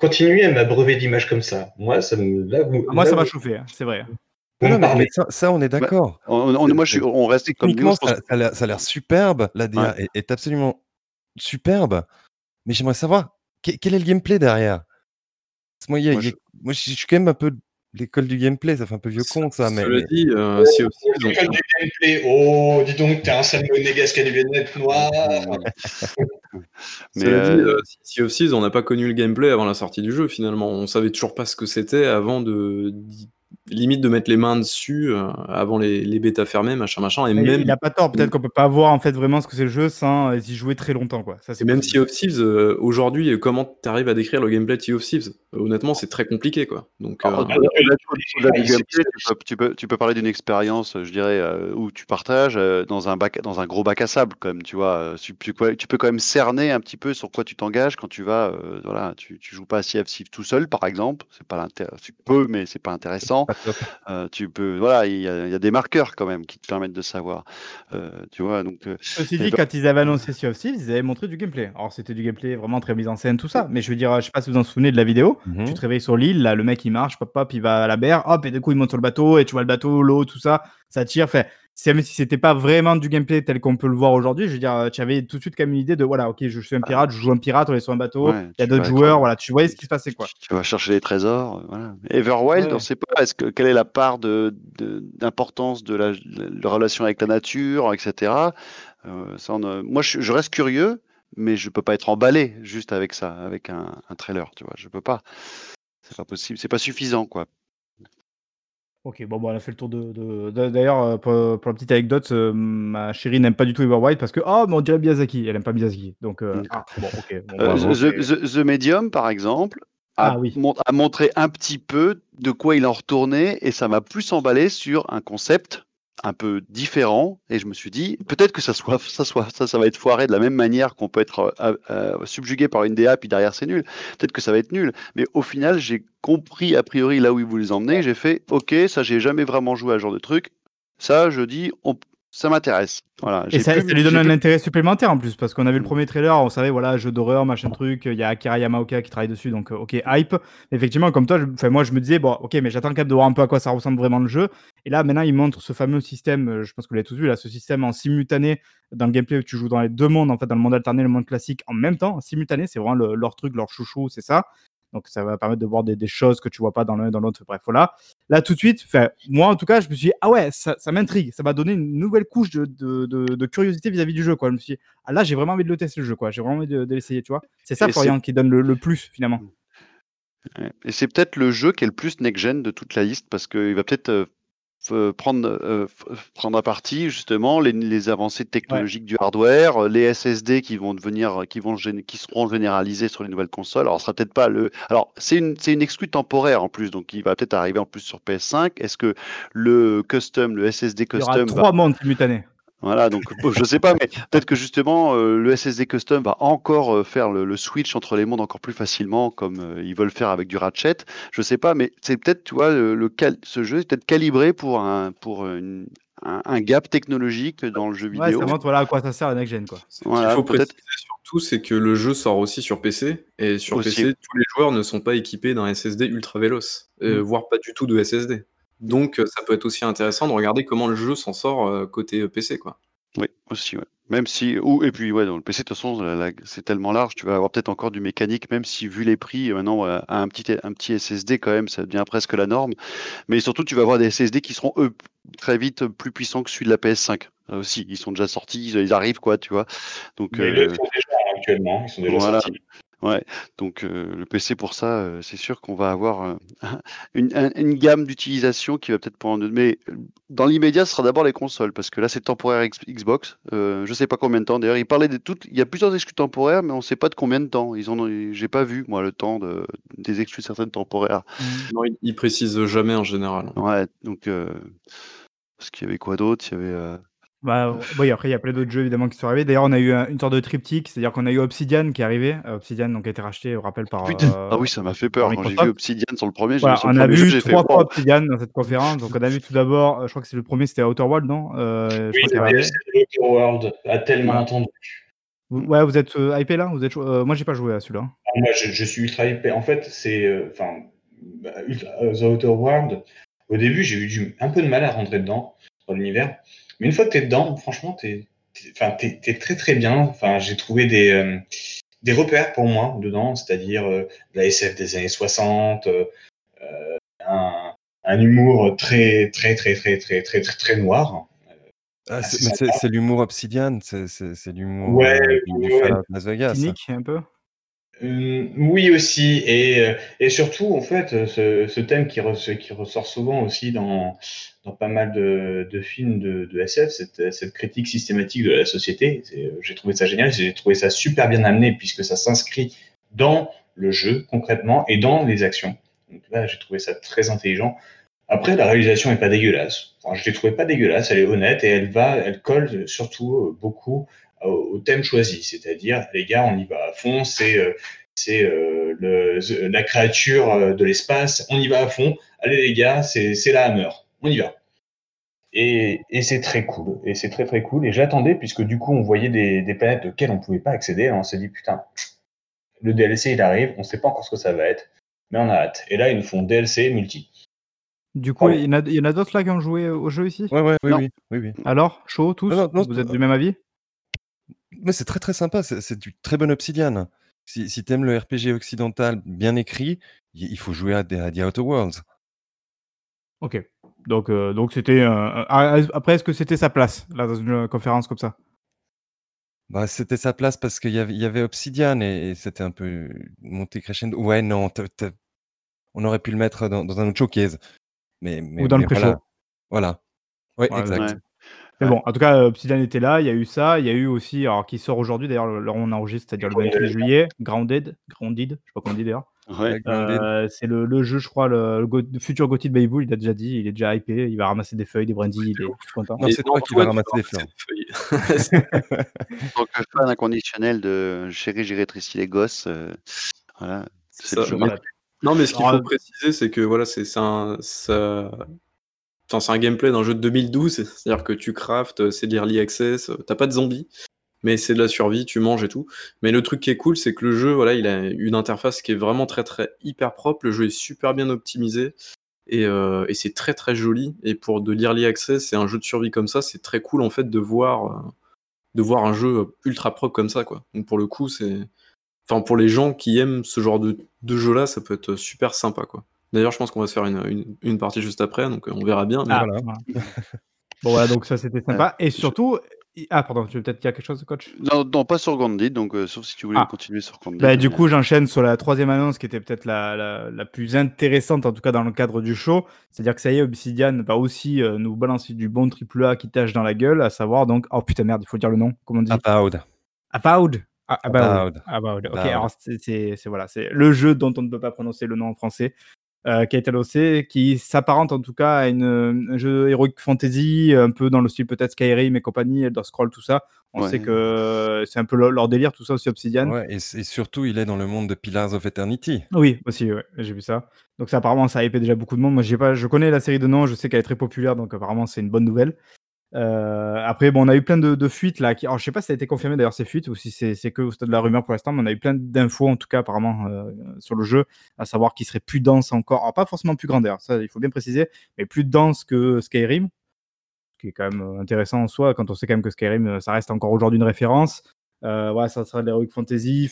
continuez à m'abreuver d'images comme ça. Moi, ça me, là, vous, Ah, moi, là, ça m'a vous- chauffé, hein, c'est vrai. Non, me mais, ça, ça, on est d'accord. On, on- moi je suis, on reste comme nous. Ça, ça a l'air- ça a l'air superbe. La DA est, est absolument superbe. Mais j'aimerais savoir que- quel est le gameplay derrière? Moi, il y a- Moi, il y a- je- moi, je, je suis quand même un peu de l'école du gameplay. Ça fait un peu vieux con, ça. Mais, Cela mais- dit, euh, si aussi, L'école du gameplay. Oh, dis donc, t'es un sale monégasque à lunettes noires. mais, dit, euh, euh, Sea of Thieves, on n'a pas connu le gameplay avant la sortie du jeu finalement. On savait toujours pas ce que c'était avant de limite de mettre les mains dessus euh, avant les, les bêtas fermées, machin machin. Et Mais même Il a pas tort, peut-être qu'on peut pas voir, en fait, vraiment ce que c'est le jeu sans euh, y jouer très longtemps, quoi. Ça, c'est Et même. Sea of Thieves, euh, aujourd'hui, comment tu arrives à décrire le gameplay de Sea of Thieves? Honnêtement, c'est très compliqué, quoi. Donc, tu peux, parler d'une expérience, je dirais, euh, où tu partages euh, dans, un bac, dans un gros bac à sable, quand même, tu vois. Tu, tu, tu peux quand même cerner un petit peu sur quoi tu t'engages quand tu vas, euh, voilà, tu, tu joues pas à Sea of Thieves tout seul, par exemple. C'est pas l'intérêt. Tu peux, mais c'est pas intéressant. Différent. Euh, tu peux, voilà, il y, a, il y, a des marqueurs quand même qui te permettent de savoir. Euh, tu vois, donc. Euh, Ceci dit, quand ils avaient annoncé Sea of Thieves, ils avaient montré du gameplay. Alors c'était du gameplay vraiment très mis en scène, tout ça. Mais je veux dire, je sais pas si vous en souvenez de la vidéo. Mm -hmm. Tu te réveilles sur l'île, là, le mec il marche, pop, pop, il va à la mer, hop, et du coup il monte sur le bateau et tu vois le bateau, l'eau, tout ça, ça tire. Fait, même si c'était pas vraiment du gameplay tel qu'on peut le voir aujourd'hui, je veux dire, tu avais tout de suite comme une idée de voilà, ok, je suis un pirate, je joue un pirate, on est sur un bateau, il ouais, y a d'autres joueurs, voilà, tu voyais ce qui se passait quoi. Tu vas chercher les trésors, voilà. Everwild, ouais. on sait pas, est-ce que quelle est la part de d'importance de, de, la, de, la, relation avec la nature, etc. Euh, ça moi, je, je, reste curieux, mais je peux pas être emballé juste avec ça, avec un, un trailer, tu vois, je peux pas. C'est pas possible, c'est pas suffisant, quoi. Ok, bon, bon, on a fait le tour de. D'ailleurs, de, pour, pour, la petite anecdote, euh, ma chérie n'aime pas du tout Everwild parce que, oh, mais on dirait Miyazaki. Elle n'aime pas Miyazaki. Donc, euh, ah, bon, ok. Bon, euh, the, the, the, Medium, par exemple, a, ah, oui. a, montré un petit peu de quoi il en retournait et ça m'a plus emballé sur un concept un peu différent et je me suis dit peut-être que ça soit ça soit ça ça va être foiré de la même manière qu'on peut être euh, euh, subjugué par une DA puis derrière c'est nul. Peut-être que ça va être nul. Mais au final j'ai compris a priori là où ils voulaient les emmener. J'ai fait ok ça j'ai jamais vraiment joué à ce genre de truc. Ça je dis on, ça m'intéresse. Voilà, et ça, plus, ça, lui donne un plus... intérêt supplémentaire en plus, parce qu'on a vu le premier trailer, on savait, voilà, jeu d'horreur, machin truc, il y a Akira Yamaoka qui travaille dessus, donc ok, hype. Effectivement, comme toi, je, moi je me disais, bon, ok, mais j'attends quand même de voir un peu à quoi ça ressemble vraiment le jeu. Et là, maintenant, il montre ce fameux système, je pense que vous l'avez tous vu, là, ce système en simultané dans le gameplay où tu joues dans les deux mondes, en fait, dans le monde alterné et le monde classique en même temps, en simultané, c'est vraiment le, leur truc, leur chouchou, c'est ça. Donc ça va permettre de voir des, des choses que tu vois pas dans l'un et dans l'autre. Bref, voilà. Là, tout de suite, moi en tout cas, je me suis dit, ah ouais, ça, ça m'intrigue. Ça m'a donné une nouvelle couche de, de, de, de curiosité vis-à-vis -vis du jeu. Quoi. Je me suis dit, ah là, j'ai vraiment envie de le tester le jeu. J'ai vraiment envie de, l'essayer, tu vois. C'est ça, et Florian, qui donne le, le, plus finalement. Et c'est peut-être le jeu qui est le plus next-gen de toute la liste parce qu'il va peut-être euh, prendre, euh, prendre à partie justement les, les avancées technologiques ouais. du hardware, les SSD qui vont devenir, qui vont qui seront généralisés sur les nouvelles consoles. Alors, ce sera peut-être pas le. Alors, c'est une, c'est une exclue temporaire en plus, donc il va peut-être arriver en plus sur PS5. Est-ce que le custom, le SSD custom, il y aura trois va... mondes simultanés. Voilà, donc je sais pas, mais peut-être que justement euh, le SSD Custom va encore euh, faire le, le, switch entre les mondes encore plus facilement, comme euh, ils veulent faire avec du Ratchet. Je sais pas, mais c'est peut-être, tu vois, le, le ce jeu est peut-être calibré pour un pour une, un, un, gap technologique dans le jeu vidéo. Ouais, ça montre voilà à quoi ça sert la next gen quoi. Voilà, il faut préciser surtout, c'est que le jeu sort aussi sur PC et sur aussi. PC, tous les joueurs ne sont pas équipés d'un SSD ultra véloce, mm. voire pas du tout de SSD. Donc, ça peut être aussi intéressant de regarder comment le jeu s'en sort côté PC, quoi. Oui, aussi, ouais. Même si, ou, et puis, ouais, dans le PC, de toute façon, la, la, c'est tellement large, tu vas avoir peut-être encore du mécanique, même si, vu les prix, maintenant, un petit, un petit SSD, quand même, ça devient presque la norme. Mais surtout, tu vas avoir des SSD qui seront, eux, très vite plus puissants que celui de la PS5. Là aussi, ils sont déjà sortis, ils, arrivent, quoi, tu vois. Donc, Mais euh, ils sont déjà actuellement, ils sont déjà voilà. sortis. Ouais, donc euh, le PC pour ça, euh, c'est sûr qu'on va avoir euh, une, un, une, gamme d'utilisation qui va peut-être prendre. Mais dans l'immédiat, ce sera d'abord les consoles, parce que là, c'est temporaire Xbox. je ne sais pas combien de temps. D'ailleurs, il parlait de toutes. Il y a plusieurs exclus temporaires, mais on ne sait pas de combien de temps. Ils ont. J'ai pas vu moi le temps de, des exclus certaines temporaires. Non, ils il précisent jamais en général. Ouais, donc parce qu'il y avait quoi d'autre? Il y avait. Bah, oui, après, il y a plein d'autres jeux évidemment qui sont arrivés. D'ailleurs, on a eu un, une sorte de triptyque, c'est-à-dire qu'on a eu Obsidian qui est arrivé. Euh, Obsidian donc, a été racheté, on rappelle, par. Euh, ah oui, ça m'a fait peur quand j'ai vu Obsidian sur le premier. Voilà, sur on a premier vu trois fois. Obsidian dans cette conférence. Donc, on a vu tout d'abord, euh, je crois que c'est le premier, c'était Outer World, non? Euh, Oui, Outer World a tellement ouais. entendu. Vous, ouais, vous êtes euh, hypé là? Vous êtes, euh, Moi, j'ai pas joué à celui-là. Ah, moi, je, je, suis ultra hypé. En fait, c'est. Enfin, The Outer World, au début, j'ai eu du, un peu de mal à rentrer dedans, dans l'univers. Mais une fois que tu es dedans, franchement, tu es, enfin, es, es, très très bien. Enfin, j'ai trouvé des, euh, des repères pour moi dedans, c'est-à-dire euh, la SF des années 60, euh, un, un, humour très très très très très très très, très noir. Ah, c'est l'humour obsidian, c'est l'humour ouais, du, ouais, du ouais. Las Vegas. Cynique un peu. Euh, oui aussi et, et surtout en fait ce, thème qui, re, qui, ressort souvent aussi dans, pas mal de, films de, SF cette, cette, critique systématique de la société j'ai trouvé ça génial j'ai trouvé ça super bien amené puisque ça s'inscrit dans le jeu concrètement et dans les actions. Donc là j'ai trouvé ça très intelligent. Après la réalisation est pas dégueulasse. Enfin, je l'ai trouvé pas dégueulasse elle est honnête et elle va elle colle surtout beaucoup au thème choisi, c'est-à-dire les gars, on y va à fond, c'est euh, c'est euh, le- la créature euh, de l'espace. On y va à fond. Allez les gars, c'est c'est la Hammer. On y va. Et, et c'est très cool. Et c'est très très cool. Et j'attendais puisque du coup on voyait des, des planètes auxquelles on pouvait pas accéder. Et on s'est dit putain, le DLC il arrive. On sait pas encore ce que ça va être, mais on a hâte. Et là ils nous font DLC multi. Du coup, Oh. il y en a, d'autres là qui ont joué au jeu ici? Ouais, ouais, oui, oui, oui, oui. Alors, chaud, tous Non, non, non, Vous c'est- êtes du même avis? Mais c'est très très sympa, c'est du très bon Obsidian. Si, si t'aimes le RPG occidental bien écrit, il faut jouer à, des- à The Outer Worlds. Ok. Donc, euh, donc c'était. euh, euh, ah, après, est-ce que c'était sa place là dans une conférence comme ça? Bah, c'était sa place parce qu'il y avait, il y avait Obsidian et, et c'était un peu monté crescendo. Ouais, non, on aurait pu le mettre dans, dans un autre showcase. Mais, mais, Ou dans le pré-show. voilà. Voilà. Ouais, Ouais, exact. Ouais. Mais bon, en tout cas, euh, Obsidian était là, il y a eu ça, il y a eu aussi, alors qui sort aujourd'hui, d'ailleurs, on enregistre, c'est-à-dire le 28 juillet, Grounded, Grounded, je sais pas comment on dit d'ailleurs. Ouais. Avec Grounded. Euh, c'est le, le jeu, je crois, le, futur Gotti de Babyball, il a déjà dit, il est déjà hypé, il va ramasser des feuilles, des brindilles, il est content. Non, c'est toi qui vas ramasser des feuilles. En tant que fan inconditionnel de Chérie, j'ai rétréci les gosses. euh, voilà. C'est le jeu. Non, Non, mais ce qu'il faut préciser, c'est que voilà, c'est un, ça- c'est un gameplay d'un jeu de 2012, c'est-à-dire que tu craftes, c'est de l'early access, t'as pas de zombies, mais c'est de la survie, tu manges et tout. Mais le truc qui est cool, c'est que le jeu, voilà, il a une interface qui est vraiment très très hyper propre, le jeu est super bien optimisé. Et, euh, c'est très très joli. Et pour de l'early access et un jeu de survie comme ça, c'est très cool en fait de voir, euh, de voir un jeu ultra propre comme ça. Quoi. Donc pour le coup, c'est. Enfin, pour les gens qui aiment ce genre de, de jeu-là, ça peut être super sympa. quoi. D'ailleurs, je pense qu'on va se faire une, une, une partie juste après, donc euh, on verra bien. mais- Ah, voilà. bon, voilà, donc ça c'était sympa. Et surtout, i- ah, pardon, tu veux peut-être dire quelque chose, coach? Non, non, pas sur Gandhi, donc euh, sauf si tu voulais Ah. continuer sur Gandhi. Bah, du coup, j'enchaîne sur la troisième annonce qui était peut-être la, la, la plus intéressante, en tout cas dans le cadre du show. C'est-à-dire que ça y est, Obsidian va aussi euh, nous balancer du bon triple A qui tâche dans la gueule, à savoir donc. Oh putain, merde, il faut dire le nom. Comment on dit? Avowed. Avowed. Ah, Avowed. Avowed. Avowed. Ok, alors c'est- c'est c'est- voilà, c'est le jeu dont on ne peut pas prononcer le nom en français. Euh, qui a été annoncé, qui s'apparente en tout cas à une, un jeu Heroic Fantasy, un peu dans le style peut-être Skyrim et compagnie, Elder Scroll, tout ça. On Ouais. sait que c'est un peu leur, délire, tout ça aussi Obsidian. Ouais, et, surtout, il est dans le monde de Pillars of Eternity. Oui, aussi, ouais, j'ai vu ça. Donc ça, apparemment, ça a hypé déjà beaucoup de monde. Moi, j'ai pas, je connais la série de noms, je sais qu'elle est très populaire, donc apparemment, c'est une bonne nouvelle. Euh, après, bon, on a eu plein de, fuites là. Qui... Alors, je sais pas si ça a été confirmé d'ailleurs ces fuites ou si c'est que au de la rumeur pour l'instant, mais on a eu plein d'infos en tout cas apparemment euh, sur le jeu, à savoir qu'il serait plus dense encore. Alors, pas forcément plus grand d'ailleurs, ça il faut bien préciser, mais plus dense que Skyrim, ce qui est quand même euh, intéressant en soi quand on sait quand même que Skyrim, ça reste encore aujourd'hui une référence. Euh, ça sera de l'heroic fantasy.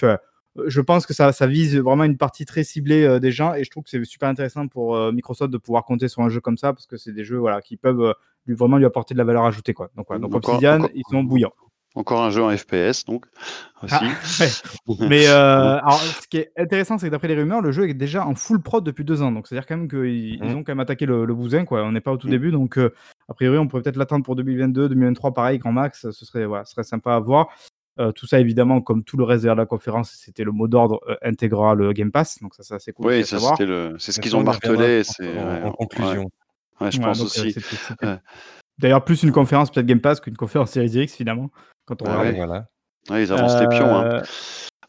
Je pense que ça, ça vise vraiment une partie très ciblée euh, des gens et je trouve que c'est super intéressant pour euh, Microsoft de pouvoir compter sur un jeu comme ça parce que c'est des jeux voilà, qui peuvent euh, lui, vraiment lui apporter de la valeur ajoutée. Quoi. Donc, voilà. Donc Encore- Obsidian, encore- ils sont bouillants. Encore un jeu en FPS, donc. Aussi. Ah, Mais euh, alors, ce qui est intéressant, c'est que d'après les rumeurs, le jeu est déjà en full prod depuis deux ans. Donc, c'est-à-dire quand même qu'ils ils ont quand même attaqué le, le bousin. Quoi. On n'est pas au tout Mhm. début. Donc, a priori, on pourrait peut-être l'attendre pour 2022, 2023, pareil, grand max. Ce serait, voilà, ce serait sympa à voir. Euh, tout ça, évidemment, comme tout le reste de la conférence, c'était le mot d'ordre euh, intégrera le Game Pass. Donc, ça, c'est assez cool Oui, le, c'est ce Mais qu'ils ont martelé. C'est en, ouais, en ouais, conclusion. ouais, je Ouais, pense donc, euh, aussi. Ouais. D'ailleurs, plus une conférence peut-être Game Pass qu'une conférence Series X, finalement. Quand on Ah ouais. voilà. Ouais, ils avancent les pions. hein. Euh,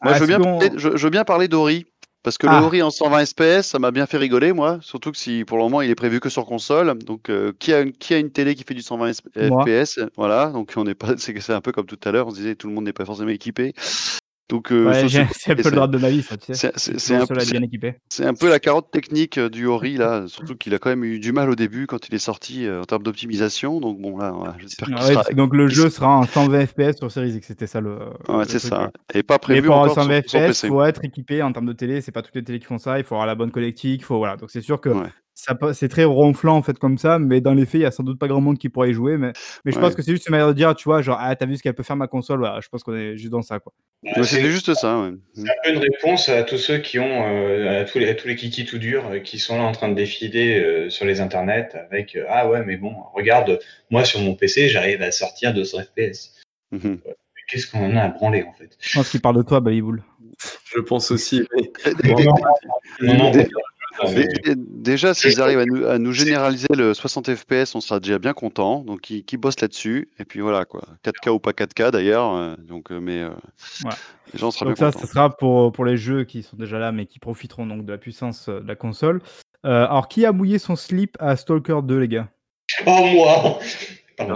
Moi, je veux, est-ce bien je, je veux bien parler d'Ori. Parce que Ah. le Ori en 120 FPS, ça m'a bien fait rigoler, moi. Surtout que si pour le moment il est prévu que sur console. Donc, euh, qui, a une, qui a une télé qui fait du 120 S- Moi. FPS Voilà. Donc, on n'est pas. C'est que c'est un peu comme tout à l'heure. On se disait tout le monde n'est pas forcément équipé. Donc, euh, Ouais, c'est- un peu le drame de ma vie, ça, tu sais. c'est- un peu- un la carotte technique euh, du Ori là, surtout qu'il a quand même eu du mal au début quand il est sorti euh, en termes d'optimisation. Donc bon là, j'espère ouais, sera. donc le jeu sera en 120 FPS sur Series X, c'était ça le. Ouais, c'est ça. Et pas Mais prévu pour encore 120 sur, sur FPS, il faut être équipé en termes de télé. C'est pas toutes les télés qui font ça. Il faut avoir la bonne connectique. Faut voilà. Donc c'est sûr que c'est très ronflant en fait comme ça, mais dans les faits, il y a sans doute pas grand monde qui pourrait y jouer. Mais, mais je Ouais. pense que c'est juste une manière de dire, tu vois, genre ah t'as vu ce qu'elle peut faire ma console. Voilà, je pense qu'on est juste dans ça quoi. Ouais, C'est C'était juste ça. ouais. c'est un peu une réponse à tous ceux qui ont, euh, à tous les, à tous les kikis tout durs, euh, qui sont là en train de défiler euh, sur les internets avec euh, ah ouais mais bon regarde moi sur mon PC j'arrive à sortir 200 FPS. Mhm. Qu'est-ce qu'on en a à branler en fait? Je pense qu'il parle de toi, Babyboul. Je pense aussi. mais- Des- Mais, déjà, s'ils arrivent à nous, à nous généraliser le 60 FPS, on sera déjà bien content. Donc, ils, bossent là-dessus. Et puis voilà, quoi. 4K ou pas 4K d'ailleurs. euh, donc, euh, mais euh, Ouais. les gens seront Donc bien ça, contents. ce sera pour, pour les jeux qui sont déjà là, mais qui profiteront donc de la puissance de la console. Euh, alors, qui a mouillé son slip à Stalker 2, les gars? Oh, moi.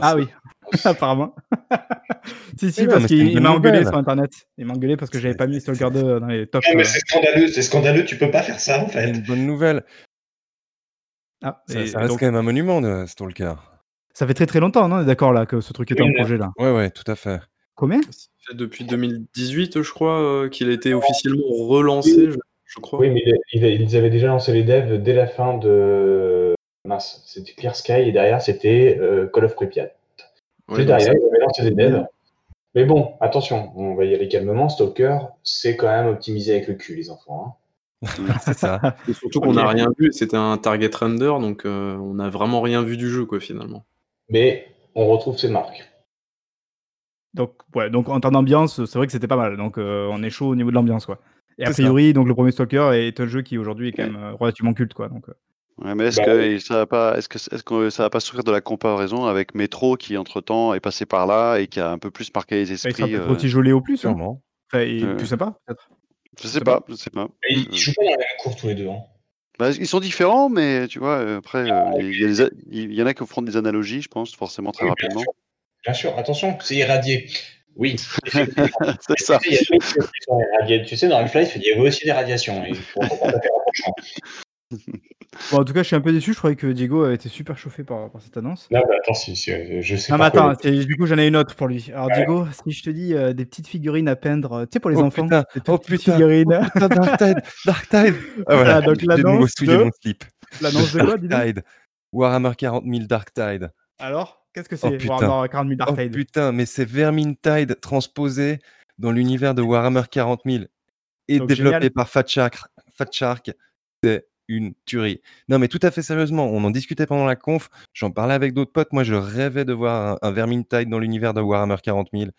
Ah oui, apparemment. si, si, Mais parce qu'il m'a engueulé nouvelle. sur Internet. Il m'a engueulé parce que j'avais pas mis Stalker 2 dans les tops. Euh. c'est scandaleux, c'est scandaleux, tu peux pas faire ça en C'est fait. une bonne nouvelle. Ah, Ça, et- ça et reste donc, quand même un monument de Stalker. ça fait très très longtemps, non On est d'accord là que ce truc était Oui, en projet là. Ouais, ouais, tout à fait. Combien? Ça fait depuis 2018, je crois, euh, qu'il a été officiellement relancé, je, je crois. Oui, mais ils avaient déjà lancé les devs dès la fin de. Mince, c'était Clear Sky et derrière c'était euh, Call of Pripyat. Ouais, Juste derrière, avaient lancé des devs. Mais bon, attention, on va y aller calmement. Stalker, c'est quand même optimisé avec le cul, les enfants. hein. C'est ça. Et surtout qu'on n'a rien vu, c'était un target render, donc euh, on n'a vraiment rien vu du jeu, quoi, finalement. Mais on retrouve ses marques. Donc, ouais, donc en termes d'ambiance, c'est vrai que c'était pas mal. Donc, euh, on est chaud au niveau de l'ambiance, quoi. Et a ça. priori, donc le premier Stalker est un jeu qui aujourd'hui est quand même euh, relativement culte, quoi. Donc, euh. Ouais, mais est-ce Bah que ça va pas, est-ce que, est-ce que ça va pas souffrir de la comparaison avec Metro qui entre temps est passé par là et qui a un peu plus marqué les sera esprits euh, aussi joli au plus, hein. Sûrement. Et Euh. plus sympa, peut-être. Je sais pas, je sais pas. Et ils, ils jouent pas dans la même cour tous les deux. Hein. Bah, ils sont différents, mais tu vois, euh, après, euh, il y, a des a- il y en a qui feront des analogies, je pense, forcément très Oui, bien rapidement. sûr. Bien sûr, attention, c'est irradié. Oui. C'est ça. Tu sais, dans Half-Life, il y avait aussi des radiations. Et Bon, en tout cas, je suis un peu déçu. Je croyais que Diego avait été super chauffé par, par cette annonce. Non, mais attends, si, si, je sais Non, mais attends, du coup, j'en ai une autre pour lui. Alors, Ouais. Diego, si je te dis euh, des petites figurines à peindre, euh, tu sais, pour les Oh, enfants, putain, des oh, petites putain, figurines. Putain, Dark Tide, Dark Tide. Ah, Voilà, voilà, donc l'annonce de- mon slip. L'annonce de quoi, Dark Tide. Warhammer 40 000 Dark Tide. Alors, qu'est-ce que Oh, c'est putain. Warhammer 40 000 Dark Oh Tide? putain, mais c'est Vermintide transposé dans l'univers de Warhammer 40 000 et Donc, développé génial. par Fat Shark. Fat Shark, c'est une tuerie. Non, mais tout à fait sérieusement, on en discutait pendant la conf, j'en parlais avec d'autres potes. Moi, je rêvais de voir un, un Vermintide dans l'univers de Warhammer 40 000.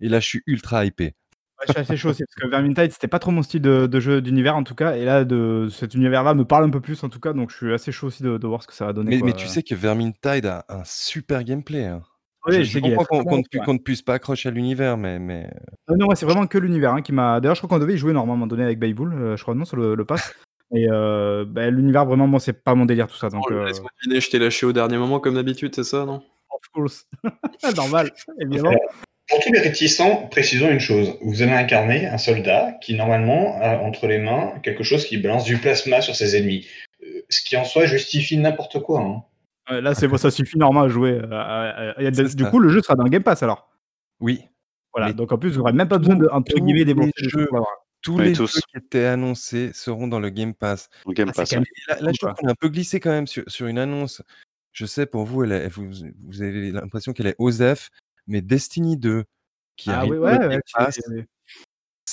Et là, je suis ultra hypé. Ouais, je suis assez chaud aussi, parce que Vermintide, c'était pas trop mon style de, de jeu d'univers, en tout cas. Et là, de, cet univers-là me parle un peu plus, en tout cas. Donc, je suis assez chaud aussi de, de voir ce que ça va donner. Mais, quoi. mais tu sais que Vermintide a un super gameplay. hein. Oui, je, je comprends qu'on ne, puisse pas accrocher à l'univers, mais, mais Euh, non, ouais, c'est vraiment que l'univers hein, qui m'a. D'ailleurs, je crois qu'on devait y jouer normalement à un moment donné avec Baybull, euh, je crois, non, sur le, le pass. Et euh, bah, l'univers, vraiment, moi, c'est pas mon délire, tout ça. Donc, Oh, euh, Laisse-moi deviner, je t'ai lâché au dernier moment, comme d'habitude, c'est ça, non? Of course. Normal, évidemment. Pour tous les réticents, précisons une chose. Vous allez incarner un soldat qui, normalement, a entre les mains quelque chose qui balance du plasma sur ses ennemis. Euh, Ce qui en soi justifie n'importe quoi. hein. Là, c'est bon, ça suffit normalement à jouer. euh, du ça. coup, le jeu sera dans le Game Pass alors. oui. Voilà, Mais donc en plus, vous n'aurez même pas besoin de, entre guillemets, des jeux pour l'avoir. Tous Oui, les tous. jeux qui étaient annoncés seront dans le Game Pass. Donc, Game Ah, Pass, ouais. là, je trouve quoi. qu'on est un peu glissé quand même sur, sur une annonce. Je sais, pour vous, elle est- vous, vous avez l'impression qu'elle est OSEF, mais Destiny 2, qui Ah arrive oui, dans ouais, le ouais, Game Pass,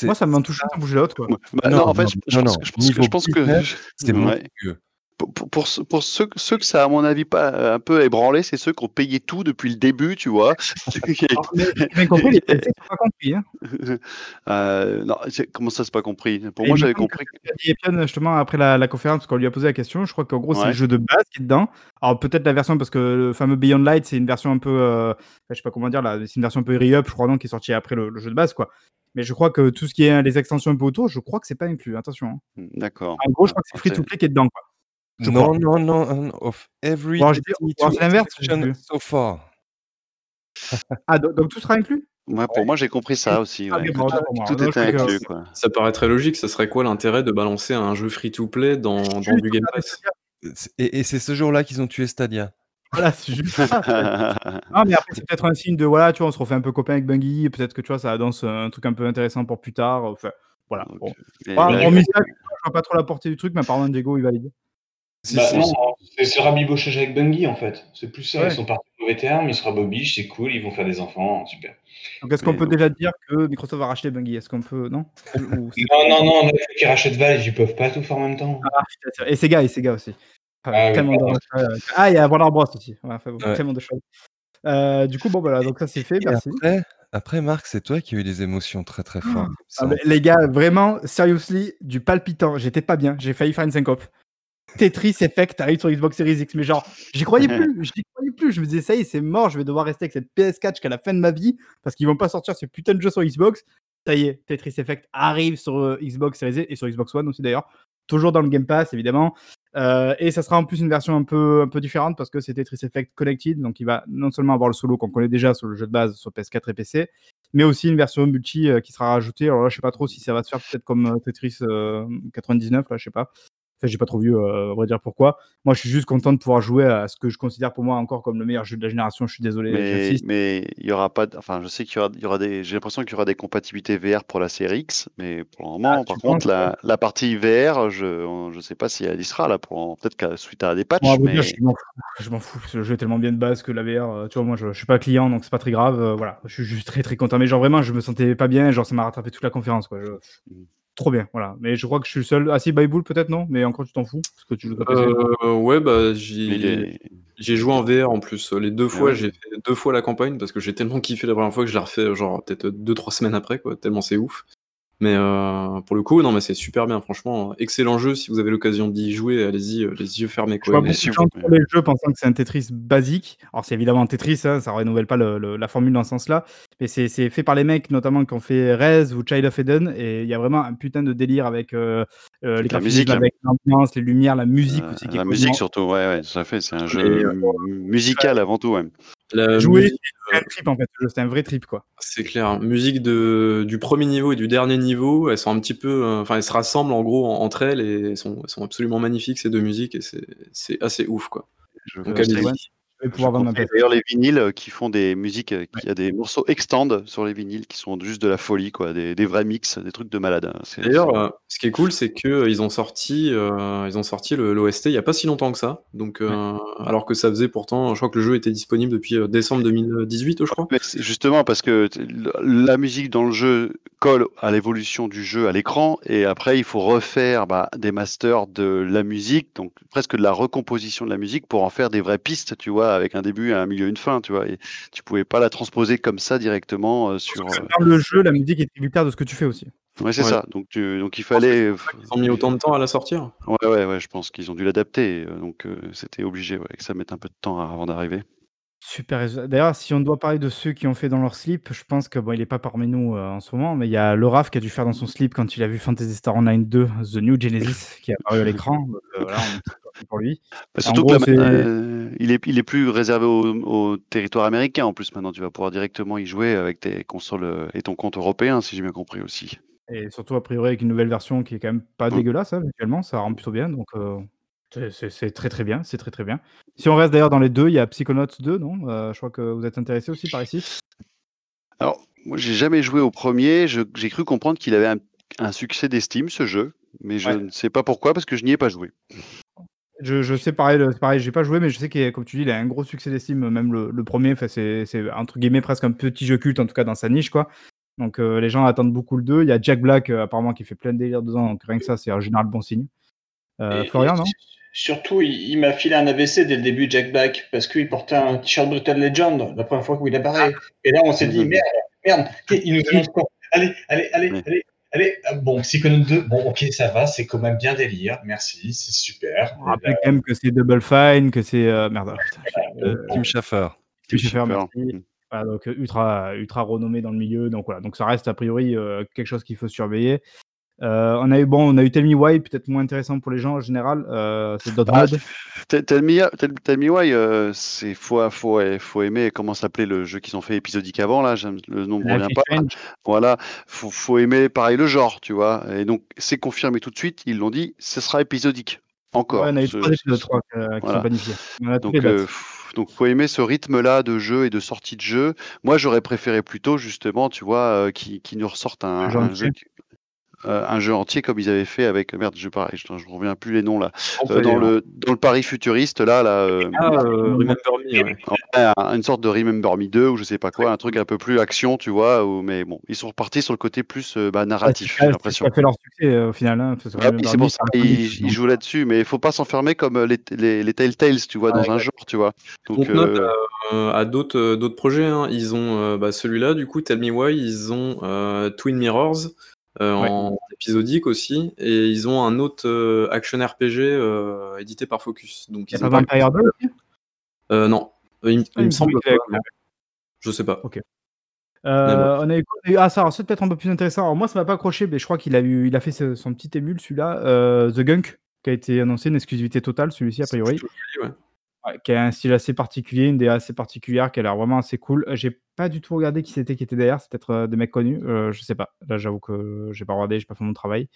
Moi, ça m'a touché ça, sans bouger l'autre, quoi. Bah, Non, non, en fait, non, je, pense, que- je pense que, Niveau je pense que, business, c'est ouais. monstrueux. Pour, pour, pour ceux- que ça, à mon avis, pas euh, un peu ébranlé, c'est ceux qui ont payé tout depuis le début, tu vois. Alors, mais j'ai bien compris, les DLC, sont pas compris. Hein. Euh, non, comment ça, c'est pas compris? Pour Et moi, j'avais compris. que- Epion, justement, après la, la conférence, parce qu'on lui a posé la question, je crois qu'en gros, c'est le jeu de base qui est dedans. Alors, peut-être la version, parce que le fameux Beyond Light, c'est une version un peu. euh, je sais pas comment dire, c'est une version un peu re-up, je crois, non, qui est sortie après le, le jeu de base, quoi. Mais je crois que tout ce qui est les extensions un peu autour, je crois que c'est pas inclus, attention. hein. D'accord. En gros, je crois que c'est free to play qui est dedans, quoi. Je Non, crois. non, non, non, of every Bon, je dis- Destiny bon, 2 c'est l'inverse, so far. Ah, donc, donc tout sera inclus? Ouais, pour moi, j'ai compris ça aussi. Ah, ouais, bon, tout, tout était inclus, quoi. Ça paraît très logique, ça serait quoi l'intérêt de balancer un jeu free-to-play dans, dans du Game Pass? Et, et c'est ce jour-là qu'ils ont tué Stadia. Voilà, c'est juste ça. Non, mais après, c'est peut-être un signe de voilà, tu vois, on se refait un peu copain avec Bungie, et peut-être que tu vois, ça annonce un truc un peu intéressant pour plus tard. Enfin, voilà. Bon. Voilà, là, hormis ça, je vois pas trop la portée du truc, mais apparemment, Diego, il valide. Si, Bah, si, non, si. c'est c'est rabibochage avec Bungie en fait. C'est plus ça. Ouais. Ils sont partis au mauvais terme, ils se rabobichent, c'est cool, ils vont faire des enfants, super. Donc, est-ce qu'on peut déjà dire que Microsoft va racheter Bungie? Est-ce qu'on peut. Non? Ou- Non, non, non, faut qu'ils rachètent Valve, ils peuvent pas tout faire en même temps. Ah, Et Sega, et Sega aussi. Enfin, Ah oui, de Ah, il y a Warner Bros aussi. Ouais, enfin, bon, Ouais. Tellement de choses. Euh, du coup, bon, voilà, donc ça c'est fait, Et merci. après, après, Marc, c'est toi qui as eu des émotions très très fortes. Ah, les gars, vraiment, seriously, du palpitant. J'étais pas bien, j'ai failli faire une syncope. Tetris Effect arrive sur Xbox Series X. Mais genre, j'y croyais plus, j'y croyais plus. Je me disais, ça y est, c'est mort, je vais devoir rester avec cette PS4 jusqu'à la fin de ma vie parce qu'ils vont pas sortir ce putain de jeu sur Xbox. Ça y est, Tetris Effect arrive sur euh, Xbox Series X et sur Xbox One aussi d'ailleurs. Toujours dans le Game Pass, évidemment. Euh, et ça sera en plus une version un peu, un peu différente parce que c'est Tetris Effect Connected. Donc il va non seulement avoir le solo qu'on connaît déjà sur le jeu de base sur PS4 et PC, mais aussi une version multi euh, qui sera rajoutée. Alors là, je sais pas trop si ça va se faire peut-être comme Tetris euh, 99, là, je sais pas. Enfin, j'ai pas trop vu, euh, à vrai dire pourquoi. Moi, je suis juste content de pouvoir jouer à ce que je considère pour moi encore comme le meilleur jeu de la génération. Je suis désolé. Mais il y aura pas. d- Enfin, je sais qu'il y aura, il y aura des. J'ai l'impression qu'il y aura des compatibilités VR pour la série X, mais pour le moment, Ah, par contre, la, la partie VR, je je sais pas si elle y sera là. Pour peut-être qu'à suite à des patchs, Bon, à vrai mais dire, je m'en fous. Le jeu est tellement bien de base que la VR, euh, tu vois, moi, je, je suis pas client, donc c'est pas très grave. euh, voilà, je suis juste très très content. Mais genre vraiment, je me sentais pas bien. Genre, ça m'a rattrapé toute la conférence, quoi. Je- Mm. Trop bien, voilà. Mais je crois que je suis le seul. Ah si, Bible peut-être non, mais encore tu t'en fous? Parce que tu. Euh, ouais, bah J'ai joué en VR en plus. Les deux fois, ouais. j'ai fait deux fois la campagne parce que j'ai tellement kiffé la première fois que je l'ai refait genre peut-être deux trois semaines après quoi. Tellement c'est ouf. Mais euh, pour le coup, non mais c'est super bien. Franchement, excellent jeu. Si vous avez l'occasion d'y jouer, allez-y euh, les yeux fermés Je quoi. vois mais beaucoup si de vous- les jeux pensant que c'est un Tetris basique. Alors c'est évidemment un Tetris, hein, ça renouvelle pas le- le- la formule dans ce sens-là, mais c'est fait par les mecs notamment qui ont fait Rez ou Child of Eden, et il y a vraiment un putain de délire avec euh, euh, les la graphismes, musique, avec l'ambiance, les lumières, la musique euh, aussi. Qui est la musique surtout, ouais, ouais, tout à fait. C'est un Et, jeu euh, mu- musical avant tout, ouais. La Jouer, musique, c'est un trip en fait, ce jeu, c'est un vrai trip quoi. c'est clair. Musique de du premier niveau et du dernier niveau, elles sont un petit peu, euh, enfin elles se rassemblent en gros en- entre elles et elles sont, elles sont absolument magnifiques ces deux musiques et c'est c'est assez ouf quoi. Je Donc veux- allez-y. Je pouvoir vendre d'ailleurs les vinyles euh, qui font des musiques, euh, il y a des morceaux extend sur les vinyles qui sont juste de la folie, quoi, des, des vrais mix, des trucs de malade. hein. D'ailleurs, euh, ce qui est cool, c'est que euh, ils ont sorti, euh, ils ont sorti le- l'OST il y a pas si longtemps que ça. Donc, euh, alors que ça faisait pourtant, je crois que le jeu était disponible depuis décembre 2018, je crois. Mais justement parce que la musique dans le jeu colle à l'évolution du jeu à l'écran et après il faut refaire bah, des masters de la musique, donc presque de la recomposition de la musique pour en faire des vraies pistes, tu vois, avec un début, un milieu, une fin, tu vois. Et tu pouvais pas la transposer comme ça directement euh, sur. euh, le jeu, la musique est tributaire de ce que tu fais aussi. Ouais, c'est Ouais. ça. Donc, tu- donc il fallait. Ils ont mis autant de temps à la sortir. Ouais, ouais, ouais, je pense qu'ils ont dû l'adapter. euh, Donc euh, c'était obligé ouais, que ça mette un peu de temps avant d'arriver. Super. D'ailleurs, si on doit parler de ceux qui ont fait dans leur slip, je pense que bon, il est pas parmi nous euh, en ce moment, mais il y a Loraf qui a dû faire dans son slip quand il a vu Fantasy Star Online 2, The New Genesis, qui est apparu à l'écran. Euh, voilà, pour lui. Bah, surtout gros, que là, euh, il, est, il est plus réservé au, au territoire américain en plus maintenant. Tu vas pouvoir directement y jouer avec tes consoles euh, et ton compte européen, si j'ai bien compris aussi. Et surtout, a priori, avec une nouvelle version qui est quand même pas Mm. dégueulasse, hein, visuellement, ça rend plutôt bien. Donc, euh, c'est- très très bien. C'est très très bien. Si on reste d'ailleurs dans les deux, il y a Psychonauts 2, non? Euh, Je crois que vous êtes intéressé aussi par ici. Alors, moi, j'ai jamais joué au premier. J'ai cru comprendre qu'il avait un, un succès d'estime, ce jeu, mais je Ouais. ne sais pas pourquoi parce que je n'y ai pas joué. Je, je sais pareil, c'est pareil, j'ai pas joué, mais je sais qu'il est- comme tu dis, il a un gros succès d'estime, même le, le premier. C'est c'est, entre guillemets presque un petit jeu culte, en tout cas dans sa niche, quoi. Donc euh, les gens attendent beaucoup le 2. Il y a Jack Black euh, apparemment qui fait plein de délire dedans, donc rien que ça, c'est en général bon signe. Euh, Et- Florian, et non Surtout, il, il m'a filé un AVC dès le début, Jack Black, parce qu'il portait un t-shirt Brutal Legend la première fois où il apparaît. Et là, on s'est dit, Mhm. merde, merde, il nous annonce quoi? Allez, allez, allez, allez, allez. Ah, Bon, Psychonaut 2, bon, ok, ça va, c'est quand même bien délire, merci, c'est super. On rappelle quand même que c'est Double Fine, que c'est. euh, merde, putain, Euh, Tim Schafer. Tim Schafer, merci. Mm. Voilà, donc euh, ultra, ultra renommé dans le milieu. Donc voilà, donc ça reste a priori euh, quelque chose qu'il faut surveiller. Euh, on a eu bon, on a eu Tell Me Why, peut-être moins intéressant pour les gens en général. Euh, c'est Ah. Tell me, Tell- Tell me why, euh, c'est faut, faut, faut aimer comment s'appelait le jeu qu'ils ont fait épisodique avant là. Le nom ne revient pas. Strange. Voilà, faut, faut aimer pareil le genre, tu vois. Et donc c'est confirmé tout de suite. Ils l'ont dit, ce sera épisodique. Encore. Ouais, on a eu trois épisodes, ce- je crois, que- qui voilà. sont planifiés. Donc, euh, donc faut aimer ce rythme-là de jeu et de sortie de jeu. Moi, j'aurais préféré plutôt justement, tu vois, euh, qui, qui nous ressortent un, Un jeu qui- euh, un jeu entier comme ils avaient fait avec merde, je pareil, je, je reviens plus les noms là. Euh, dans aller, hein. le dans le Paris futuriste là, là, euh, Ah, euh, Remember Me, ouais. un- une sorte de Remember Me 2 ou je sais pas quoi, un truc un peu plus action, tu vois. Ou, mais bon, ils sont repartis sur le côté plus euh, bah, narratif, j'ai c'est- l'impression. Ça fait leur succès euh, au final. hein, c'est pour ça qu'ils donc. jouent là-dessus, mais il faut pas s'enfermer comme les, les, les Telltales, tu vois, dans un genre, tu vois. Donc, note à d'autres d'autres projets. hein. Ils ont euh, bah, celui-là, du coup, Tell Me Why. Ils ont euh, Twin Mirrors. Euh, Ouais. en épisodique aussi, et ils ont un autre euh, action RPG euh, édité par Focus. Donc Il y ils a ont pas pas- Vampire 2 aussi? Euh, non, il, Ah, me me semble pas. non. Je sais pas. Euh, on a eu, ah ça, alors, c'est peut-être un peu plus intéressant. Alors moi, ça m'a pas accroché, mais je crois qu'il a eu, il a fait son petit émule celui-là, euh, The Gunk, qui a été annoncé une exclusivité totale, celui-ci a priori, joli, ouais. Qui a un style assez particulier, une DA assez particulière, qui a l'air vraiment assez cool. Euh, J'ai pas du tout regardé qui c'était qui était derrière, c'est peut-être euh, des mecs connus, euh, je sais pas. Là, j'avoue que j'ai pas regardé, j'ai pas fait mon travail.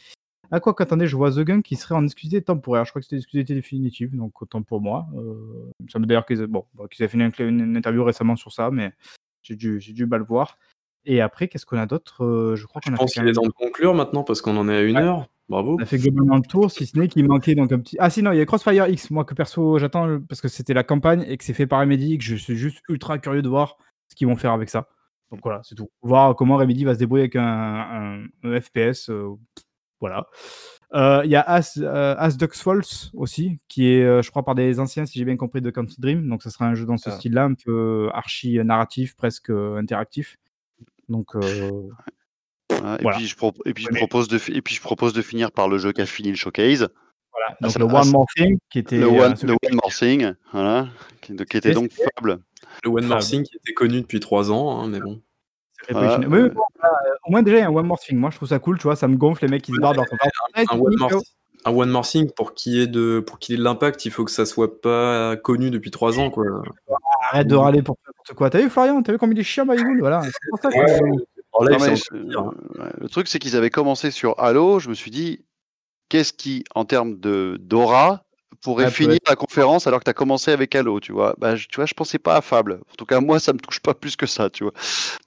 À quoi qu'attendez, je vois The Gun qui serait en exclusivité temporaire. Je crois que c'était exclusivité définitive, donc autant pour moi. Il me semble d'ailleurs qu'ils bon, bon, qu'ils avaient fait une, interview récemment sur ça, mais j'ai dû, j'ai dû mal voir. Et après, qu'est-ce qu'on a d'autre Euh, Je crois Je qu'on a pense fait qu'il est temps de conclure maintenant parce qu'on en est à une Ouais. heure. Bravo. on a fait globalement le tour, si ce n'est qu'il manquait donc un petit. Ah si non, il y a Crossfire X, moi que perso j'attends euh, parce que c'était la campagne et que c'est fait par Remedy, et que je suis juste ultra curieux de voir ce qu'ils vont faire avec ça. Donc voilà, c'est tout. Voir comment Remedy va se débrouiller avec un, un- un FPS. euh, voilà. Euh, Il y a As, euh, As Ducks Falls aussi, qui est, je crois, par des anciens, si j'ai bien compris, de Quantic Dream. Donc, ça sera un jeu dans ce Ah. style-là, un peu archi narratif, presque interactif. Donc, euh, et, Voilà. puis je pro- et, puis je Ouais, mais- propose de fi- et puis je propose de finir par le jeu qui a fini le showcase, voilà. Ah, Donc, le One More Thing, qui était. le One, celui- le one More Thing, voilà, qui, qui était Et donc fable. Le One More Thing qui était connu depuis trois ans, hein, mais bon. Secret Voilà, Position. Oui, oui, euh, bon, voilà, euh, au moins, déjà, il y a un One More Thing. Moi, je trouve ça cool, tu vois, ça me gonfle les mecs qui se barrent dans leur Un, un One More, un One More Thing, pour qu'il ait de, pour qu'il ait de l'impact, il faut que ça soit pas connu depuis trois ans, quoi. Arrête de râler pour n'importe quoi. T'as vu, Florian? T'as vu comme il est chiant, Maïgoul Voilà. C'est pour ça que- Ouais, En live, Non, mais c'est je- encore pire, ouais, le truc, c'est qu'ils avaient commencé sur Halo. Je me suis dit, qu'est-ce qui, en termes de d'aura, pourrait peut finir la conférence alors que tu as commencé avec Halo, tu vois bah, je, Tu vois, je pensais pas à Fable. En tout cas, moi, ça me touche pas plus que ça, tu vois.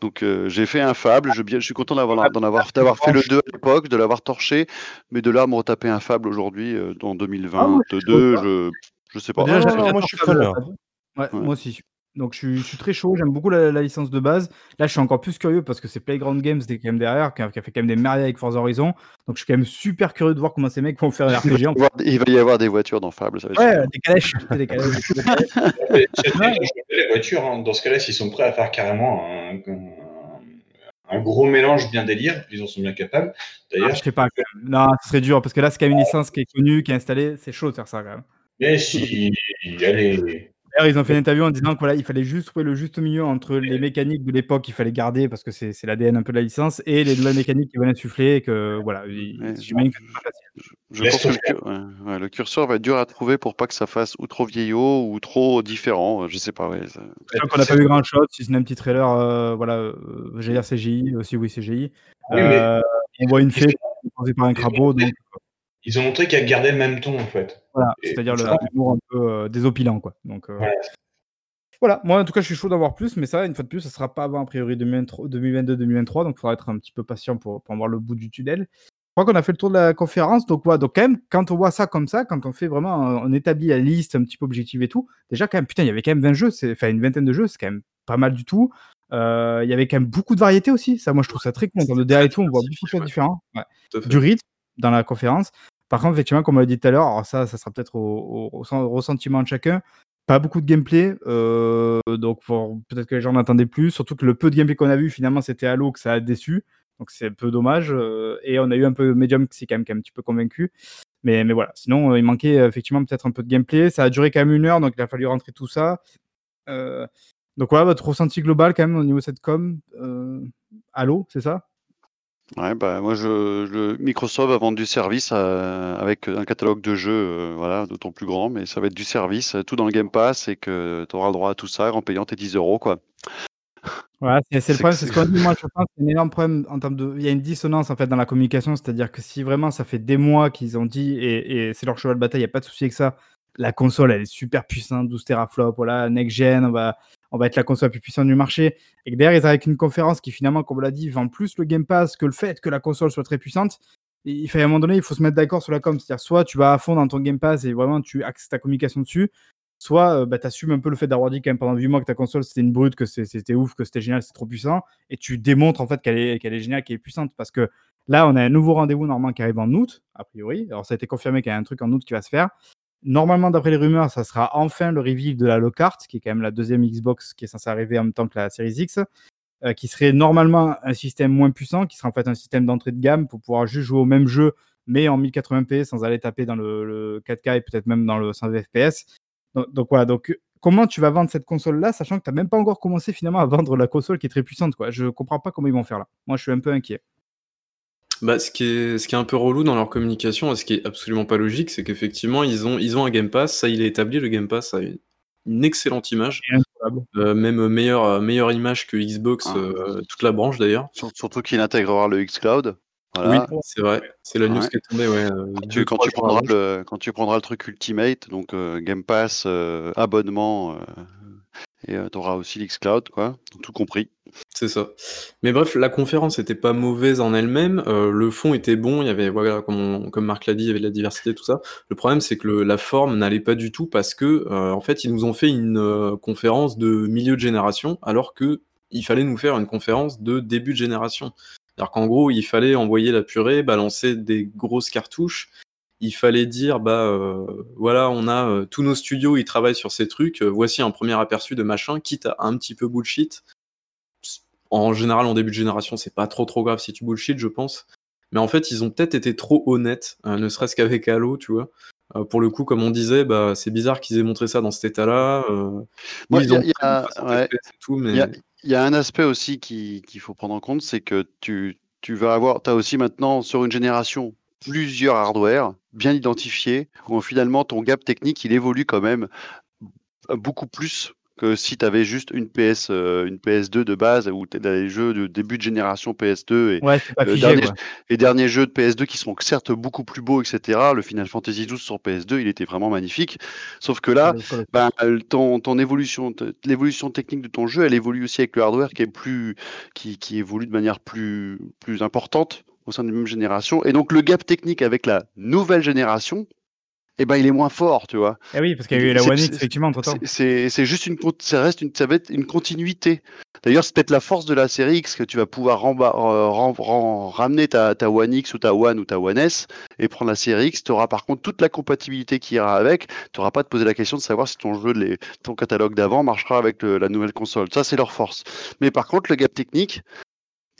Donc, euh, j'ai fait un Fable. Je, suis content d'avoir d'en avoir, d'avoir fait le 2 à l'époque, de l'avoir torché, mais de là, me retaper un Fable aujourd'hui, euh, en Ah, moi, je suis 2022, chaud, je, je sais pas. Déjà, non, j'avais- non, moi, je suis Fable, preneur. Fable. Ouais, Ouais. moi aussi. Donc je suis, je suis très chaud, j'aime beaucoup la, la licence de base. Là, je suis encore plus curieux parce que c'est Playground Games qui est quand même derrière, qui a, qui a fait quand même des merveilles avec Forza Horizon. Donc je suis quand même super curieux de voir comment ces mecs vont faire un Il va, RPG. y en avoir, il va y avoir des voitures dans Fable, ça va être Ouais, des calèches. des calèches, les voitures. hein. Dans ce cas-là, s'ils sont prêts à faire carrément un, un- un gros mélange bien délire, ils en sont bien capables. Ah, D'ailleurs, je sais pas. Non, ce serait dur parce que là, c'est quand même une licence qui est connue, qui est installée. C'est chaud de faire ça quand même. mais si, allez, D'ailleurs, ils ont fait une interview en disant qu'il fallait juste trouver le juste milieu entre les mécaniques de l'époque qu'il fallait garder parce que c'est c'est l'ADN un peu de la licence et les nouvelles mécaniques qui venaient insuffler. Et que voilà, j'imagine que c'est pas facile. Je pense que le, tomber. cur- ouais, ouais, le curseur va être dur à trouver pour pas que ça fasse ou trop vieillot ou trop différent. euh, Je sais pas. Ouais, ça- qu'on n'a pas vu grand chose, si ce n'est un petit trailer, euh, voilà, euh, j'allais dire CGI, aussi oui CGI. Oui, mais- Euh, on voit une fée posée par un crapaud, donc ils ont montré qu'elle gardait le même ton en fait. voilà, c'est-à-dire le humour un peu euh, désopilant, quoi. Donc, euh, Ouais. Voilà, moi en tout cas je suis chaud d'avoir plus, mais ça, une fois de plus, ça sera pas avant a priori 2022-2023, donc il faudra être un petit peu patient pour, pour en voir le bout du tunnel. Je crois qu'on a fait le tour de la conférence, donc voilà, donc quand même, quand on voit ça comme ça, quand on fait vraiment, on établit la liste un petit peu objective et tout, déjà quand même, putain, il y avait quand même 20 jeux, c'est- enfin une vingtaine de jeux, c'est quand même pas mal du tout. Euh, Il y avait quand même beaucoup de variétés aussi, ça moi je trouve ça très cool, en termes de DA et tout, on voit beaucoup de choses différentes. Ouais du rythme dans la conférence. Par contre, effectivement, comme on l'a dit tout à l'heure, alors ça, ça sera peut-être au, au- au sen- ressentiment de chacun. Pas beaucoup de gameplay, euh, donc peut-être que les gens en attendaient plus. Surtout que le peu de gameplay qu'on a vu, finalement, c'était Halo que ça a déçu. Donc c'est un peu dommage. euh, et on a eu un peu Medium qui s'est quand même, un petit peu convaincu. Mais, voilà, sinon, euh, il manquait effectivement peut-être un peu de gameplay. Ça a duré quand même une heure, donc il a fallu rentrer tout ça. Donc voilà, votre ressenti global quand même au niveau de cette com. Halo, c'est ça? Ouais, bah, moi, je, je- Microsoft va vendre du service euh, avec un catalogue de jeux, euh, voilà, d'autant plus grand, mais ça va être du service, euh, tout dans le Game Pass et que tu auras le droit à tout ça en payant tes 10 euros, quoi. Voilà, c'est le problème, c'est ce qu'on dit. Moi, je pense qu'il y a un énorme problème en termes de. Il y a une dissonance en fait dans la communication, c'est-à-dire que si vraiment ça fait des mois qu'ils ont dit et, et c'est leur cheval de bataille, il n'y a pas de souci avec ça. La console, elle est super puissante, 12 teraflops, voilà, next gen, on va, on va être la console la plus puissante du marché. Et derrière, ils arrivent avec une conférence qui finalement, comme on l'a dit, vend plus le Game Pass que le fait que la console soit très puissante. Il fait à un moment donné, il faut se mettre d'accord sur la com, c'est-à-dire soit tu vas à fond dans ton Game Pass et vraiment tu axes ta communication dessus, soit euh, bah, tu assumes un peu le fait d'avoir dit quand même pendant 8 mois que ta console c'était une brute, que c'était ouf, que c'était génial, c'est trop puissant, et tu démontres en fait qu'elle est, qu'elle est géniale, qu'elle est puissante. Parce que là, on a un nouveau rendez-vous normalement qui arrive en août, a priori. Alors ça a été confirmé qu'il y a un truc en août qui va se faire. Normalement, d'après les rumeurs, ça sera enfin le reveal de la Lockhart, qui est quand même la deuxième Xbox qui est censée arriver en même temps que la Series X. euh, qui serait normalement un système moins puissant, qui serait en fait un système d'entrée de gamme pour pouvoir juste jouer au même jeu, mais en 1080p sans aller taper dans le, le 4K et peut-être même dans le 100 FPS. Donc, donc voilà, donc comment tu vas vendre cette console-là, sachant que tu n'as même pas encore commencé finalement à vendre la console qui est très puissante. Quoi. Je comprends pas comment ils vont faire là. Moi, je suis un peu inquiet. Bah, ce, qui est, ce qui est un peu relou dans leur communication, et ce qui est absolument pas logique, c'est qu'effectivement, ils ont, ils ont un Game Pass, ça il est établi, le Game Pass a une, une excellente image, euh, même meilleure, meilleure image que Xbox, Ah. euh, toute la branche d'ailleurs. Sur- Surtout qu'il intégrera le xCloud. Oui, Voilà. c'est vrai, c'est la news Ouais. qui est tombée, ouais. euh, Quand tu, quand, prendras le, quand tu prendras le truc Ultimate, donc euh, Game Pass, euh, abonnement, euh, et tu auras aussi l'xCloud, quoi, tout compris. C'est ça. Mais bref, la conférence était pas mauvaise en elle-même. euh, le fond était bon. Il y avait, voilà, comme, on- Marc l'a dit, il y avait de la diversité, tout ça. Le problème, c'est que la forme n'allait pas du tout parce que, euh, en fait, ils nous ont fait une euh, conférence de milieu de génération, alors que il fallait nous faire une conférence de début de génération. C'est-à-dire qu'en gros, il fallait envoyer la purée, balancer des grosses cartouches. Il fallait dire, bah euh, voilà, on a euh, tous nos studios, ils travaillent sur ces trucs. euh, voici un premier aperçu de machin, quitte à un petit peu bullshit en général, en début de génération, c'est pas trop trop grave si tu bullshit, je pense. Mais en fait, ils ont peut-être été trop honnêtes, ne serait-ce qu'avec Halo, tu vois. Pour le coup, comme on disait, bah, c'est bizarre qu'ils aient montré ça dans cet état-là. Il ils y a- ont y a- montré une ouais. 60 FPS et tout, mais Il y a, il y a un aspect aussi qui- qu'il faut prendre en compte, c'est que tu, tu vas avoir, tu as aussi maintenant sur une génération plusieurs hardware bien identifiés, où finalement ton gap technique, il évolue quand même beaucoup plus que si tu avais juste une PS, euh, une PS2 de base, où tu as les jeux de début de génération PS2 et Ouais, pas figé. dernier, les derniers jeux de PS2 qui sont certes beaucoup plus beaux, etc. Le Final Fantasy XII sur PS2, il était vraiment magnifique. Sauf que là, ben, ton, ton évolution, l'évolution technique de ton jeu, elle évolue aussi avec le hardware qui est plus, qui, qui évolue de manière plus, plus importante au sein d'une même génération. Et donc le gap technique avec la nouvelle génération, eh ben, il est moins fort, tu vois. Eh oui, parce qu'il y a eu la One X, effectivement, entre temps. C'est- juste une, ça reste une, ça va être une continuité. D'ailleurs, c'est peut-être la force de la série X que tu vas pouvoir ramba- euh, ram- ram- ramener ta, ta One X ou ta One ou ta One S et prendre la série X. Tu auras par contre toute la compatibilité qui ira avec. Tu n'auras pas à te poser la question de savoir si ton jeu, les, ton catalogue d'avant marchera avec le- la nouvelle console. Ça, c'est leur force. Mais par contre, le gap technique,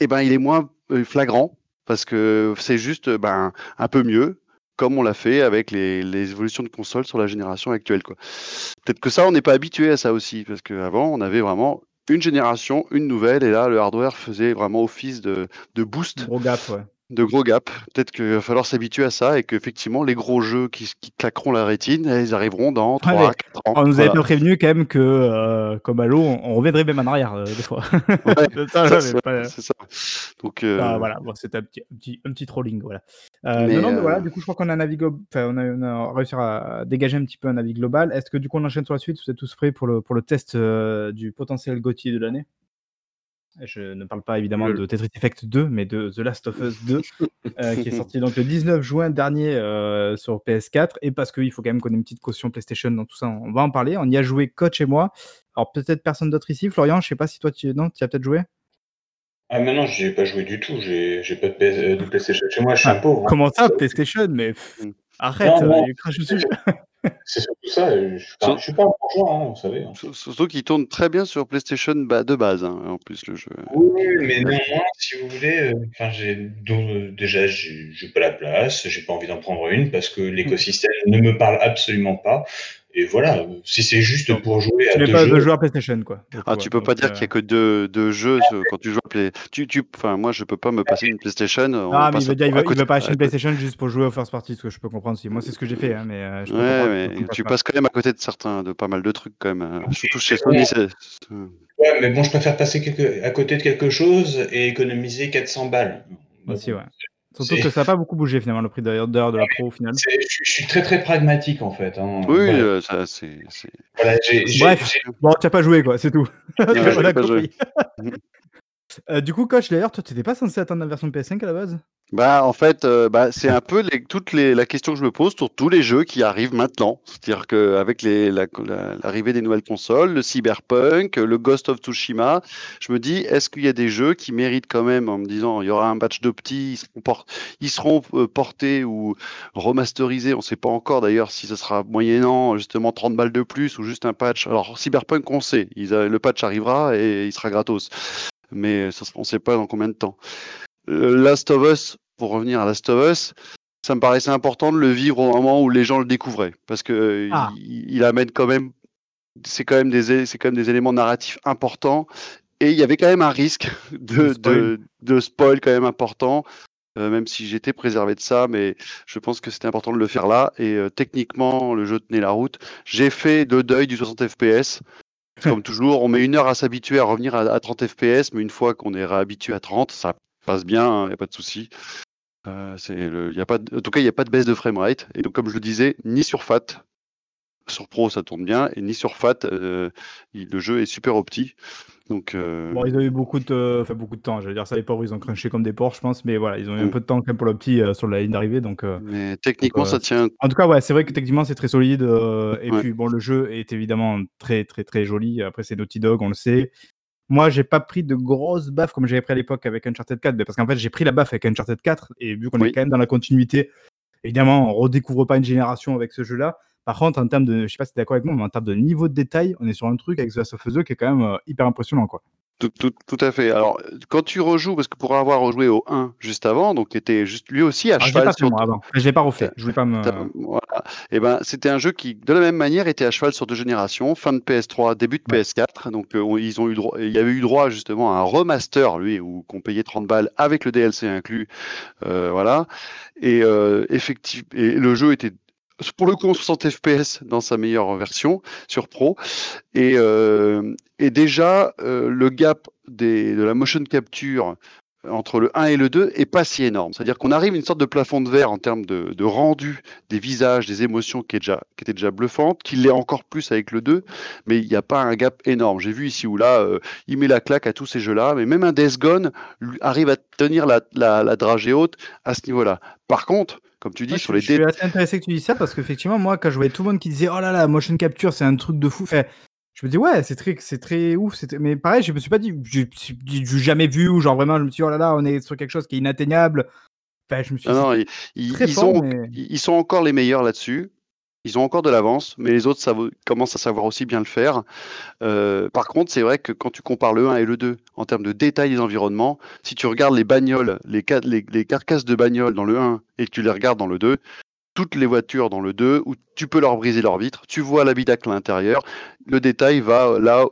eh ben, il est moins euh, flagrant parce que c'est juste ben, un peu mieux comme on l'a fait avec les, les évolutions de consoles sur la génération actuelle. Peut-être que ça, on n'est pas habitué à ça aussi, parce qu'avant, on avait vraiment une génération, une nouvelle, et là, le hardware faisait vraiment office de, de boost, ouais. De gros gap. Peut-être qu'il va falloir s'habituer à ça, et qu'effectivement, les gros jeux qui, qui claqueront la rétine, ils arriveront dans 3 mais 4 ans. On nous avait Voilà. prévenu quand même que, euh, comme Halo, on, on reviendrait même en arrière, euh, des fois. Ouais, j'avais c'est pas- ça. Donc, euh, Ah, voilà, bon, c'était un petit, un, petit, un petit trolling, voilà. Euh, Mais, non, non, mais euh, voilà, du coup, je crois qu'on a, glo- enfin, on a, on a réussi à dégager un petit peu un avis global. Est-ce que du coup, on enchaîne sur la suite Vous êtes tous prêts pour le, pour le test euh, du potentiel GOTY de l'année? Je ne parle pas évidemment Le- de Tetris Effect 2, mais de The Last of Us 2, euh, qui est sorti donc le 19 juin dernier euh, sur PS4. Et parce qu'il faut quand même qu'on ait une petite caution PlayStation dans tout ça, on va en parler. On y a joué coach et moi. Alors peut-être personne d'autre ici. Florian, je sais pas si toi, tu... non, tu as peut-être joué? Ah, mais non, j'ai pas joué du tout. J'ai pas de, PS euh, de PlayStation chez moi. Je suis un pauvre. hein. Comment ça, PlayStation? Mais pff, Mm. arrête, Non, non. euh, crache dessus. C'est surtout ça. euh, Je suis pas, Sur- je suis pas un bourgeois, hein, vous savez. hein. sur- Surtout qu'il tourne très bien sur PlayStation de base, hein, en plus, le jeu. Oui, mais néanmoins, si vous voulez, euh, enfin, donc, déjà, j'ai pas la place, j'ai pas envie d'en prendre une parce que l'écosystème ne me parle absolument pas. Et voilà, euh, si c'est juste pour jouer à Tu n'es deux pas jeux, joueur PlayStation, quoi. Ah, tu peux pas dire euh, qu'il y a que deux, deux jeux sur- quand tu joues à Play. Tu, tu, enfin, moi, je peux pas me passer une PlayStation. on Ah, mais passe il veut dire, il à veut, il veut pas acheter à une PlayStation juste pour jouer au first party, ce que je peux comprendre aussi. Moi, c'est ce que j'ai fait, hein, mais euh, je Ouais, mais tu passe passes quand même à côté de certains, de pas mal de trucs quand même. hein. Surtout chez. Sony. ouais, mais bon, je préfère passer quelque- à côté de quelque chose et économiser 400 balles. Aussi, ouais. Surtout que ça n'a pas beaucoup bougé finalement le prix d'heure de la pro au final. Je, je suis très très pragmatique en fait. hein. Oui, Voilà. euh, ça, c'est. Voilà, Bref. Bon, tu n'as pas joué, quoi, c'est tout. Ouais, On a j'ai pas compris. joué. Euh, du coup, coach, d'ailleurs, toi, tu n'étais pas censé attendre la version PS5 à la base? Bah, en fait, euh, bah, c'est un peu les, les, la question que je me pose sur tous les jeux qui arrivent maintenant. C'est-à-dire qu'avec l'arrivée des nouvelles consoles, le Cyberpunk, le Ghost of Tsushima, je me dis, est-ce qu'il y a des jeux qui méritent quand même, en me disant, il y aura un batch de petits, ils seront, euh, portés ou remasterisés, on ne sait pas encore d'ailleurs si ce sera moyennant justement 30 balles de plus ou juste un patch. Alors, Cyberpunk, on sait, le patch arrivera et il sera gratos. Mais on ne sait pas dans combien de temps. Last of Us, pour revenir à Last of Us, ça me paraissait important de le vivre au moment où les gens le découvraient, parce que ah. il, amène quand même, c'est quand même des, c'est quand même des éléments narratifs importants, et il y avait quand même un risque de, de, de spoil quand même important. Euh, même si j'étais préservé de ça, mais je pense que c'était important de le faire là. Et euh, techniquement, le jeu tenait la route. J'ai fait le deuil du 60 FPS. Comme toujours, on met une heure à s'habituer à revenir à, 30 FPS, mais une fois qu'on est réhabitué à 30, ça passe bien, il hein, n'y a pas de souci. Euh, en tout cas, il n'y a pas de baisse de framerate. Et donc, comme je le disais, ni sur FAT, sur Pro ça tourne bien, et ni sur FAT, le jeu est super opti. Donc, euh, Bon, ils ont eu beaucoup de, enfin, beaucoup de temps. J'allais dire ça, les pauvres, ils ont crunché comme des porcs, je pense. Mais voilà, ils ont eu un mm. peu de temps quand même pour le petit euh, sur la ligne d'arrivée. Donc, euh, mais techniquement, ça tient. En tout cas, ouais, c'est vrai que techniquement, c'est très solide. et puis, bon, le jeu est évidemment très, très, très joli. Après, c'est Naughty Dog, on le sait. Moi, j'ai pas pris de grosses baffes comme j'avais pris à l'époque avec Uncharted 4. Parce qu'en fait, j'ai pris la baffe avec Uncharted 4. Et vu qu'on est quand même dans la continuité, évidemment, on redécouvre pas une génération avec ce jeu-là. Par contre, en termes de, je sais pas si tu es d'accord avec moi, mais en termes de niveau de détail, on est sur un truc avec The Last of Us 2 qui est quand même hyper impressionnant, quoi. Tout, à fait. Alors, quand tu rejoues, parce que pour avoir rejoué au 1 juste avant, donc tu étais juste lui aussi à ah, cheval sur. Je l'ai pas refait. Je voulais pas me. Voilà. Et eh ben, c'était un jeu qui, de la même manière, était à cheval sur deux générations, fin de PS3, début de PS4. Donc, euh, ils ont eu droit, il y avait eu droit justement à un remaster, lui, où qu'on payait 30 balles avec le DLC inclus. Euh, voilà. Et euh, effectivement, et le jeu était pour le coup 60 FPS dans sa meilleure version sur Pro. Et, euh, déjà, euh, le gap de la motion capture entre le 1 et le 2 est pas si énorme. C'est-à-dire qu'on arrive à une sorte de plafond de verre en termes de, rendu des visages, des émotions qui, est déjà, qui était déjà bluffante, qui l'est encore plus avec le 2, mais il n'y a pas un gap énorme. J'ai vu ici ou là, euh, il met la claque à tous ces jeux-là, mais même un Death Gone arrive à tenir la dragée haute à ce niveau-là. Par contre, comme tu dis, sur les Je suis assez intéressé que tu dises ça parce qu'effectivement, moi, quand je voyais tout le monde qui disait Oh là là, motion capture, c'est un truc de fou. Je me dis Ouais, c'est très, c'est très ouf. Mais pareil, je me suis pas dit, je n'ai jamais vu, ou genre vraiment, je me suis dit Oh là là, on est sur quelque chose qui est inatteignable. Enfin, je me suis non, dit, ils, sont, ils sont encore les meilleurs là-dessus. Ils ont encore de l'avance, mais les autres commencent à savoir aussi bien le faire. Euh, par contre, c'est vrai que quand tu compares le 1 et le 2 en termes de détail des environnements, si tu regardes les bagnoles, les, les, carcasses de bagnoles dans le 1 et que tu les regardes dans le 2, toutes les voitures dans le 2 où tu peux leur briser leurs vitres, tu vois l'habitacle à l'intérieur, le détail va là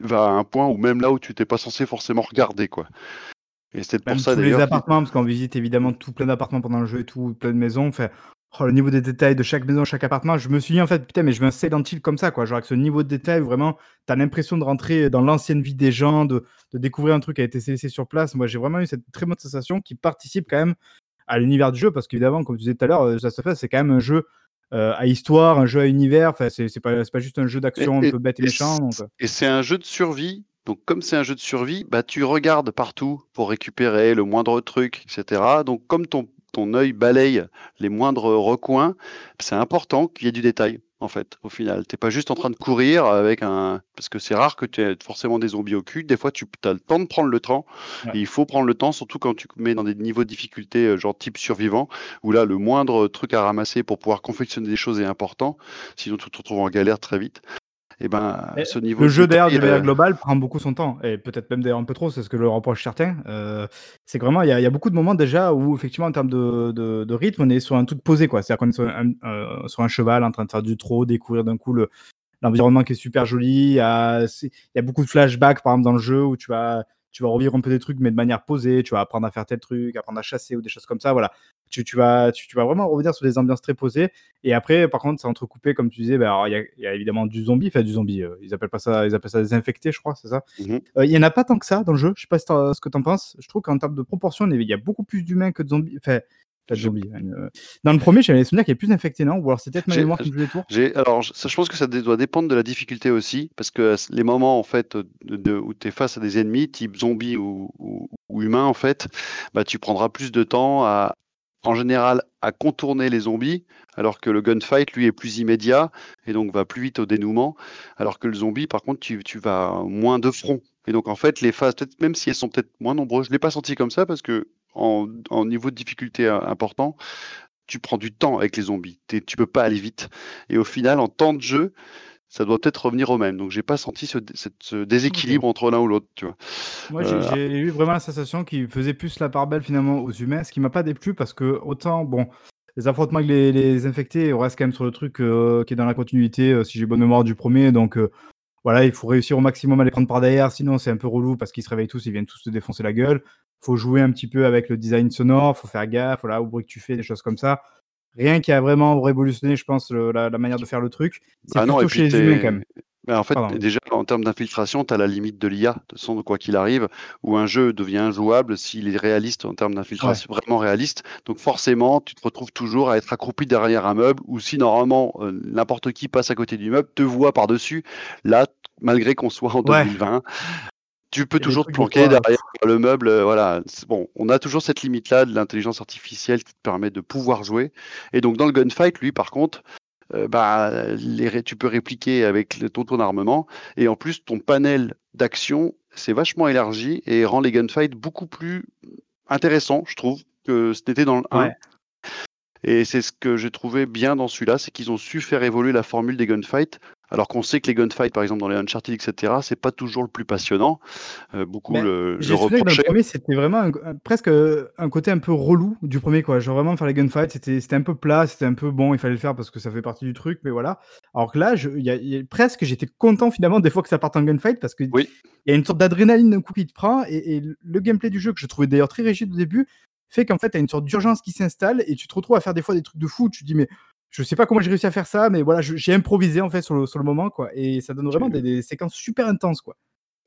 va à un point où même là où tu t'es pas censé forcément regarder quoi. Et c'est pour ça les appartements parce qu'on visite évidemment tout plein d'appartements pendant le jeu et tout plein de maisons, fait Oh, le niveau des détails de chaque maison, chaque appartement, je me suis dit en fait, putain, mais je veux un Silent Hill comme ça, quoi. Genre avec ce niveau de détail, vraiment, tu as l'impression de rentrer dans l'ancienne vie des gens, de, découvrir un truc qui a été laissé sur place. Moi, j'ai vraiment eu cette très bonne sensation qui participe quand même à l'univers du jeu, parce qu'évidemment, comme tu disais tout à l'heure, ça se fait, c'est quand même un jeu euh, à histoire, un jeu à univers. Enfin, c'est pas, pas juste un jeu d'action un peu bête et, méchant. Euh. Et c'est un jeu de survie. Donc, comme c'est un jeu de survie, bah, tu regardes partout pour récupérer le moindre truc, etc. Donc, comme ton ton œil balaye les moindres recoins, c'est important qu'il y ait du détail, en fait, au final. Tu n'es pas juste en train de courir avec un. Parce que c'est rare que tu aies forcément des zombies au cul. Des fois, tu as le temps de prendre le temps. il faut prendre le temps, surtout quand tu mets dans des niveaux de difficulté, euh, genre type survivant, où là, le moindre truc à ramasser pour pouvoir confectionner des choses est important. Sinon, tu te retrouves en galère très vite et eh ben, ce niveau le jeu d'ailleurs du euh, global prend beaucoup son temps et peut-être même d'ailleurs un peu trop, c'est ce que le reproche certains. Euh, c'est vraiment il y, a beaucoup de moments déjà où effectivement en termes de, de, rythme on est sur un truc posé quoi, c'est-à-dire qu'on est sur un, euh, sur un, cheval en train de faire du trot, découvrir d'un coup l'environnement qui est super joli. Il y, a, il y a beaucoup de flashbacks par exemple dans le jeu où tu vas tu vas revivre un peu des trucs, mais de manière posée. Tu vas apprendre à faire tel truc, apprendre à chasser ou des choses comme ça. Voilà. Tu, tu vas, tu, vas vraiment revenir sur des ambiances très posées. Et après, par contre, c'est entrecoupé, comme tu disais. Bah, il y, a évidemment du zombie, enfin du zombie. Euh, ils appellent pas ça, ils appellent ça des infectés, je crois, c'est ça. Mmh euh, il y en a pas tant que ça dans le jeu. Je sais pas ce que tu en penses. Je trouve qu'en termes de proportion, il y a beaucoup plus d'humains que de zombies. Enfin, Euh. Dans le premier, j'avais le souvenir qu'il y avait plus d'infectés, non? Ou alors c'est peut-être ma mémoire qui me tour Alors, je pense que ça doit dépendre de la difficulté aussi, parce que les moments en fait de, où tu es face à des ennemis, type zombies ou, ou, humains, en fait, bah, tu prendras plus de temps à, en général, à contourner les zombies, alors que le gunfight, lui, est plus immédiat et donc va plus vite au dénouement, alors que le zombie, par contre, tu, tu vas moins de front. Et donc, en fait, les phases, même si elles sont peut-être moins nombreuses, je ne l'ai pas senti comme ça parce que en, niveau de difficulté euh, important, tu prends du temps avec les zombies. Tu peux pas aller vite. Et au final, en temps de jeu, ça doit peut-être revenir au même. Donc j'ai pas senti ce, ce déséquilibre entre l'un ou l'autre, tu vois. Moi, j'ai eu vraiment la sensation qu'il faisait plus la part belle finalement aux humains, ce qui m'a pas déplu parce que autant, bon, les affrontements avec les, infectés, on reste quand même sur le truc qui est dans la continuité, si j'ai bonne mémoire du premier, donc voilà, il faut réussir au maximum à les prendre par derrière, sinon c'est un peu relou parce qu'ils se réveillent tous, ils viennent tous se défoncer la gueule. Faut jouer un petit peu avec le design sonore, faut faire gaffe, voilà, au bruit que tu fais, des choses comme ça. Rien qui a vraiment révolutionné, je pense, la, manière de faire le truc. C'est ah plutôt chez les humains quand même. Mais en fait, déjà, en termes d'infiltration, tu as la limite de l'IA, de son, quoi qu'il arrive, où un jeu devient injouable s'il est réaliste en termes d'infiltration, vraiment réaliste. Donc forcément, tu te retrouves toujours à être accroupi derrière un meuble, ou si normalement euh, n'importe qui passe à côté du meuble, te voit par-dessus. Là, malgré qu'on soit en 2020. Tu peux toujours te planquer derrière le meuble. Euh, voilà. Bon, on a toujours cette limite-là de l'intelligence artificielle qui te permet de pouvoir jouer. Et donc, dans le gunfight, lui, par contre, euh, bah, tu peux répliquer avec ton, ton armement. Et en plus, ton panel d'action, c'est vachement élargi et rend les gunfights beaucoup plus intéressants, je trouve, que c'était dans le 1. Et c'est ce que j'ai trouvé bien dans celui-là, c'est qu'ils ont su faire évoluer la formule des gunfights alors qu'on sait que les gunfights, par exemple, dans les Uncharted, etc., c'est pas toujours le plus passionnant. Euh, beaucoup le, le reprochaient. Dans le premier, c'était vraiment presque un côté un peu relou du premier, quoi. Genre vraiment faire les gunfights, c'était un peu plat, c'était un peu bon, il fallait le faire parce que ça fait partie du truc, mais voilà. Alors que là, je, y a, presque, j'étais content finalement des fois que ça parte en gunfight parce que il y a une sorte d'adrénaline d'un coup qui te prend et, le gameplay du jeu que je trouvais d'ailleurs très rigide au début fait qu'en fait, tu as une sorte d'urgence qui s'installe et tu te retrouves à faire des fois des trucs de fou. Tu te dis, mais je sais pas comment j'ai réussi à faire ça, mais voilà, j'ai improvisé en fait sur le, sur le moment, quoi. Et ça donne vraiment des, séquences super intenses, quoi.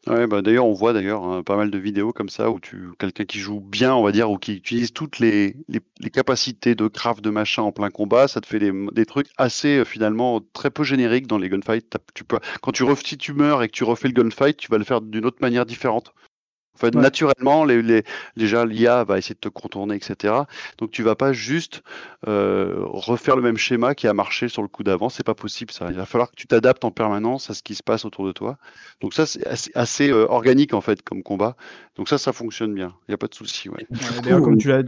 Ouais, bah d'ailleurs, on voit d'ailleurs hein, pas mal de vidéos comme ça où tu quelqu'un qui joue bien, on va dire, ou qui utilise toutes les, les, capacités de craft de machin en plein combat, ça te fait des, des trucs assez euh, finalement très peu génériques dans les gunfights. Tu peux, quand tu si tu meurs et que tu refais le gunfight, tu vas le faire d'une autre manière différente. En fait, naturellement, les, les, déjà, l'IA va essayer de te contourner, etc. Donc, tu vas pas juste euh, refaire le même schéma qui a marché sur le coup d'avant. C'est pas possible, ça. Il va falloir que tu t'adaptes en permanence à ce qui se passe autour de toi. Donc, ça, c'est assez, euh, organique, en fait, comme combat. Donc, ça, ça fonctionne bien. Il n'y a pas de souci. Ouais. D'ailleurs, comme tu l'as.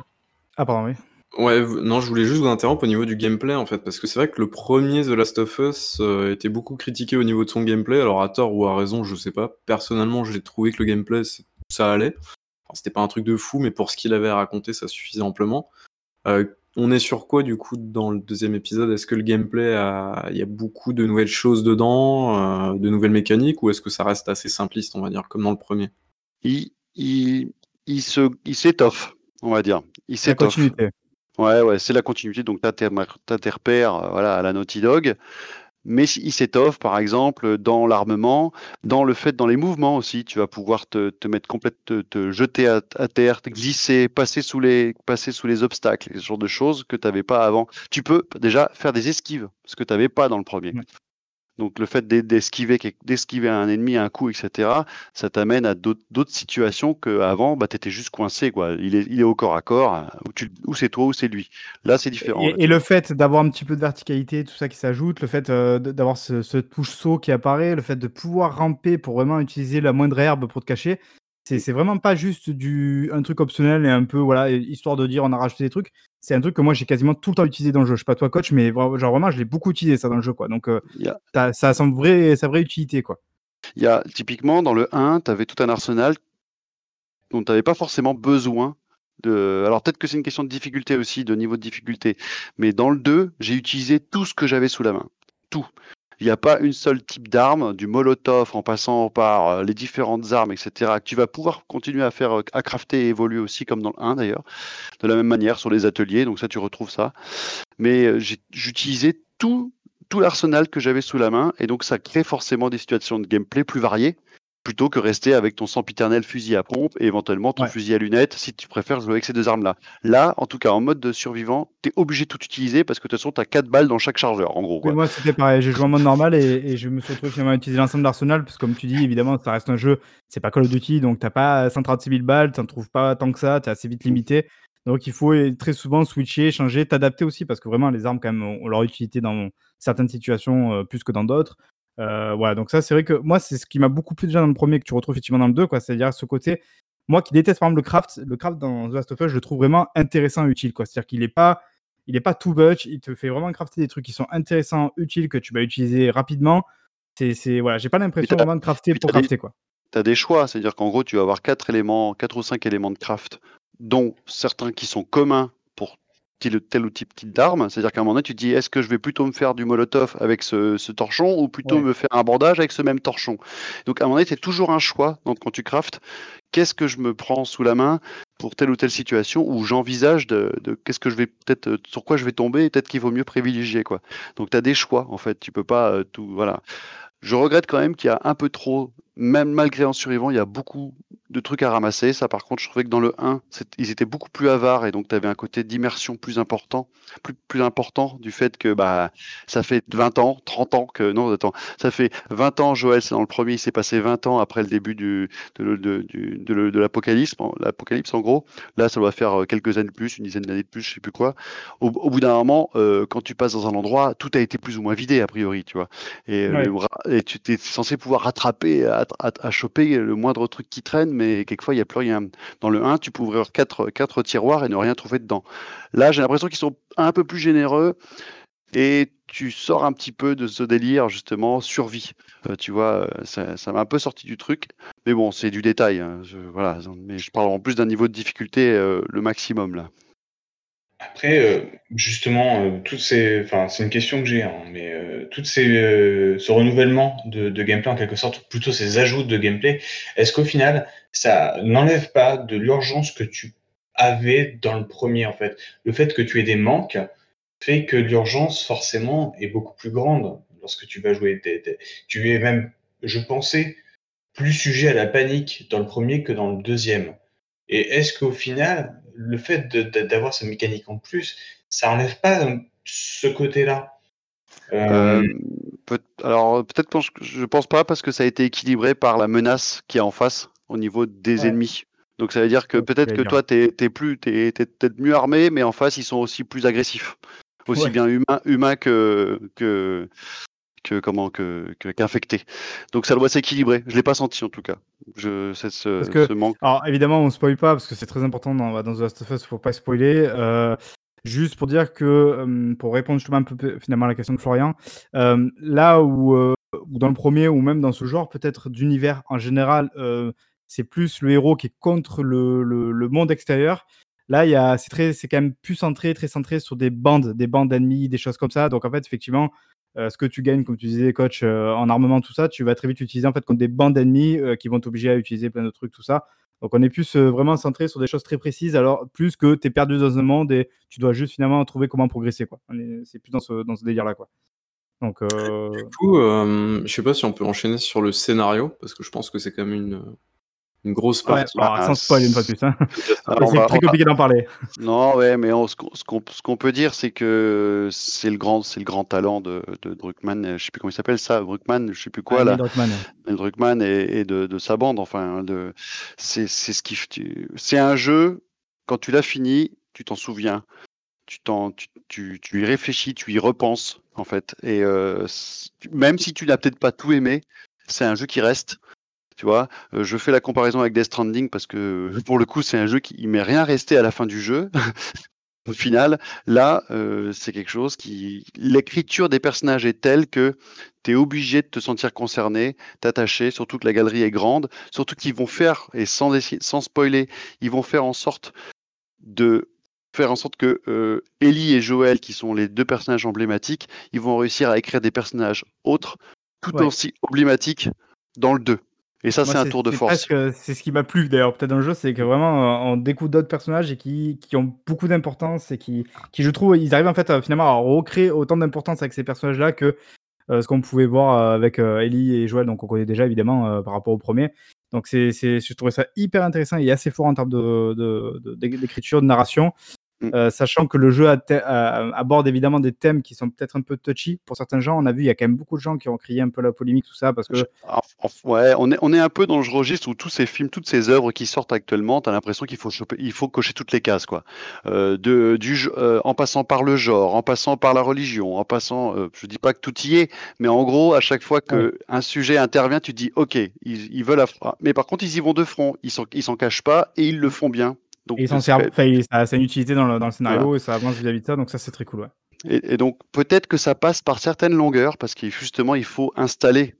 Ah, pardon, oui. Ouais, non, je voulais juste vous interrompre au niveau du gameplay en fait, parce que c'est vrai que le premier The Last of Us euh, était beaucoup critiqué au niveau de son gameplay, alors à tort ou à raison, je sais pas. Personnellement, j'ai trouvé que le gameplay ça allait. c'était pas un truc de fou, mais pour ce qu'il avait à raconter, ça suffisait amplement. Euh, on est sur quoi du coup dans le deuxième épisode? Est-ce que le gameplay, il y a beaucoup de nouvelles choses dedans, euh, de nouvelles mécaniques, ou est-ce que ça reste assez simpliste, on va dire, comme dans le premier? Il, il, il, se, il s'étoffe, on va dire. Il s'étoffe. Ouais, ouais, c'est la continuité. Donc, tu as tes, repères euh, voilà, à la Naughty Dog mais il s'étoffe, par exemple, dans l'armement, dans le fait, dans les mouvements aussi. Tu vas pouvoir te, te mettre complètement, te, jeter à, terre, te glisser, passer sous les, passer sous les obstacles, ce genre de choses que tu n'avais pas avant. Tu peux déjà faire des esquives, ce que tu n'avais pas dans le premier. Donc le fait d'esquiver d'esquiver un ennemi un coup, etc., ça t'amène à d'autres situations qu'avant, bah, tu étais juste coincé. Quoi. Il, est, il est au corps à corps, ou c'est toi ou c'est lui. Là, c'est différent. Et, le fait d'avoir un petit peu de verticalité, tout ça qui s'ajoute, le fait euh, d'avoir ce, ce touche-saut qui apparaît, le fait de pouvoir ramper pour vraiment utiliser la moindre herbe pour te cacher, c'est vraiment pas juste du, un truc optionnel et un peu, voilà, histoire de dire on a rajouté des trucs. C'est un truc que moi j'ai quasiment tout le temps utilisé dans le jeu. Je sais pas toi, coach, mais genre vraiment, je l'ai beaucoup utilisé ça dans le jeu, quoi. Donc, euh, ça a son vrai, sa vraie utilité, quoi. Il y a, typiquement, dans le 1, tu avais tout un arsenal dont tu n'avais pas forcément besoin de... Alors peut-être que c'est une question de difficulté aussi, de niveau de difficulté, mais dans le 2, j'ai utilisé tout ce que j'avais sous la main. Tout. Il n'y a pas une seule type d'arme, du molotov en passant par euh, les différentes armes, etc., tu vas pouvoir continuer à faire, euh, à crafter et évoluer aussi, comme dans le 1 d'ailleurs, de la même manière sur les ateliers, donc ça tu retrouves ça. Mais euh, j'utilisais tout, tout l'arsenal que j'avais sous la main, et donc ça crée forcément des situations de gameplay plus variées plutôt que rester avec ton sempiternel fusil à pompe et éventuellement ton fusil à lunettes si tu préfères jouer avec ces deux armes-là. Là, en tout cas, en mode de survivant, tu es obligé de tout utiliser parce que de toute façon, tu as 4 balles dans chaque chargeur, en gros. Moi, c'était pareil. J'ai joué en mode normal et, je me suis retrouvé finalement à utiliser l'ensemble d'arsenal parce que, comme tu dis, évidemment, ça reste un jeu, c'est pas Call of Duty, donc t'as pas 136 000 balles, tu n'en trouves pas tant que ça, tu es assez vite limité. Donc, il faut très souvent switcher, changer, t'adapter aussi parce que vraiment, les armes, quand même, ont leur utilité dans certaines situations euh, plus que dans d'autres. Euh, voilà, donc ça, c'est vrai que moi, c'est ce qui m'a beaucoup plu déjà dans le premier que tu retrouves effectivement dans le 2, quoi. C'est-à-dire ce côté, moi qui déteste par exemple le craft, le craft dans The Last of Us, je le trouve vraiment intéressant, utile, quoi. C'est-à-dire qu'il n'est pas, il est pas too much, il te fait vraiment crafter des trucs qui sont intéressants, utiles, que tu vas utiliser rapidement. c'est voilà, j'ai pas l'impression t'as- vraiment de crafter pour t'as des- crafter quoi. Tu as des choix, c'est-à-dire qu'en gros, tu vas avoir quatre éléments, quatre ou cinq éléments de craft, dont certains qui sont communs tel, tel ou type type d'arme. C'est-à-dire qu'à un moment donné, tu te dis, est-ce que je vais plutôt me faire du molotov avec ce, ce torchon ou plutôt Ouais. me faire un bandage avec ce même torchon? Donc à un moment donné, c'est toujours un choix donc, quand tu craftes. Qu'est-ce que je me prends sous la main pour telle ou telle situation où j'envisage de, de qu'est-ce que je vais peut-être euh, sur quoi je vais tomber et peut-être qu'il vaut mieux privilégier quoi. Donc tu as des choix en fait, tu peux pas euh, tout voilà. Je regrette quand même qu'il y a un peu trop, même malgré en survivant, il y a beaucoup de trucs à ramasser. Ça, par contre, je trouvais que dans le 1, c'est- ils étaient beaucoup plus avares et donc tu avais un côté d'immersion plus important, plus, plus important du fait que bah, ça fait 20 ans, 30 ans que. Non, attends, ça fait 20 ans, Joël, c'est dans le premier, il s'est passé 20 ans après le début du, de, l'apocalypse, en- l'apocalypse en gros. Là, ça doit faire euh, quelques années de plus, une dizaine d'années de plus, je sais plus quoi. Au, au bout d'un moment, euh, quand tu passes dans un endroit, tout a été plus ou moins vidé, a priori, tu vois. Et, euh, Ouais. et tu es censé pouvoir rattraper, à, à- choper le moindre truc qui traîne, mais quelquefois, il n'y a plus rien. Dans le 1, tu peux ouvrir quatre, quatre tiroirs et ne rien trouver dedans. Là, j'ai l'impression qu'ils sont un peu plus généreux et tu sors un petit peu de ce délire, justement, survie. Euh, tu vois, euh, ça m'a un peu sorti du truc. Mais bon, c'est du détail. hein, voilà, mais je parle en plus d'un niveau de difficulté euh, le maximum, là. Après, euh, justement, euh, toutes ces, enfin, c'est une question que j'ai, hein, mais euh, toutes ces, euh, ce renouvellement de, gameplay en quelque sorte, plutôt ces ajouts de gameplay, est-ce qu'au final, ça n'enlève pas de l'urgence que tu avais dans le premier en fait? Le fait que tu aies des manques fait que l'urgence forcément est beaucoup plus grande lorsque tu vas jouer. Tu es même, je pensais, plus sujet à la panique dans le premier que dans le deuxième. Et est-ce qu'au final, le fait d'avoir cette mécanique en plus, ça enlève pas ce côté-là Euh, Euh, peut- alors peut-être pense que je pense pas parce que ça a été équilibré par la menace qui est en face au niveau des Ouais. ennemis. Donc ça veut dire que peut-être que toi t'es es plus t'es t'es peut-être mieux armé, mais en face ils sont aussi plus agressifs, aussi Ouais. bien humains humains que que que comment que qu'infectés. Donc ça doit s'équilibrer. Je l'ai pas senti en tout cas. Je c'est ce, que- ce manque. Alors évidemment, on spoil pas parce que c'est très important dans, dans The Last of Us, faut pas spoiler. Euh, juste pour dire que, euh, pour répondre justement un peu finalement à la question de Florian, euh, là où, euh, où dans le premier ou même dans ce genre peut-être d'univers en général, euh, c'est plus le héros qui est contre le, le- le monde extérieur. Là, il y a, c'est très, c'est quand même plus centré, très centré sur des bandes, des bandes d'ennemis, des choses comme ça. Donc en fait, effectivement, euh, ce que tu gagnes, comme tu disais, coach, euh, en armement, tout ça, tu vas très vite utiliser en fait contre des bandes d'ennemis euh, qui vont t'obliger à utiliser plein de trucs, tout ça. Donc on est plus vraiment centré sur des choses très précises, alors plus que tu es perdu dans un monde et tu dois juste finalement trouver comment progresser. quoi. C'est plus dans ce, dans ce délire-là. quoi. Donc, Du coup, je sais pas si on peut enchaîner sur le scénario, parce que je pense que c'est quand même une, une grosse ouais, partie. alors, sans spoil une fois de plus. hein. C'est très compliqué d'en parler. Non, ouais, mais on- ce qu'on peut dire, c'est que c'est le grand, c'est le grand talent de, de Druckmann. euh, Je sais plus comment il s'appelle ça, Druckmann, je sais plus quoi Ah, là, Druckmann. Druckmann et, et de, de sa bande. Enfin, de, c'est ce qui, c'est un jeu. Quand tu l'as fini, tu t'en souviens. Tu, t'en, tu, tu, tu y réfléchis, tu y repenses en fait. Et euh, même si tu n'as peut-être pas tout aimé, c'est un jeu qui reste. Tu vois, Euh, je fais la comparaison avec Death Stranding parce que pour le coup, c'est un jeu qui il m'est rien resté à la fin du jeu. Au final, là, euh, c'est quelque chose qui. L'écriture des personnages est telle que tu es obligé de te sentir concerné, t'attacher, surtout que la galerie est grande, surtout qu'ils vont faire, et sans, sans spoiler, ils vont faire en sorte de faire en sorte que euh, Ellie et Joël, qui sont les deux personnages emblématiques, ils vont réussir à écrire des personnages autres, tout Ouais. aussi emblématiques dans le 2. Et ça, c'est un tour de force. presque- C'est ce qui m'a plu d'ailleurs, peut-être dans le jeu, c'est que vraiment euh, on découvre d'autres personnages et qui, qui ont beaucoup d'importance et qui, qui, je trouve, ils arrivent en fait à, finalement à recréer autant d'importance avec ces personnages-là que euh, ce qu'on pouvait voir euh, avec euh, Ellie et Joel, donc on connaît déjà évidemment euh, par rapport au premier. Donc c'est, je trouvais ça hyper intéressant et assez fort en termes de, de- de- d'écriture, de narration. Mm. Euh, sachant que le jeu a- a- aborde évidemment des thèmes qui sont peut-être un peu touchy pour certains gens. On a vu, il y a quand même beaucoup de gens qui ont crié un peu la polémique, tout ça, parce que ouais, on est, on est un peu dans le registre où tous ces films, toutes ces œuvres qui sortent actuellement, tu as l'impression qu'il faut, choper- il faut cocher toutes les cases. Quoi. Euh, de, du, euh, en passant par le genre, en passant par la religion, en passant, je dis pas que tout y est, mais en gros, à chaque fois que un sujet intervient, tu te dis, ok, ils, ils veulent affr- Mais par contre, ils y vont de front, ils s'en ils s'en cachent pas et ils le font bien. Donc, Et ça, ça a une utilité dans le, dans le scénario et ça avance vis-à-vis de ça, donc ça c'est très cool. Ouais. Et, et donc peut-être que ça passe par certaines longueurs parce qu'il justement il faut installer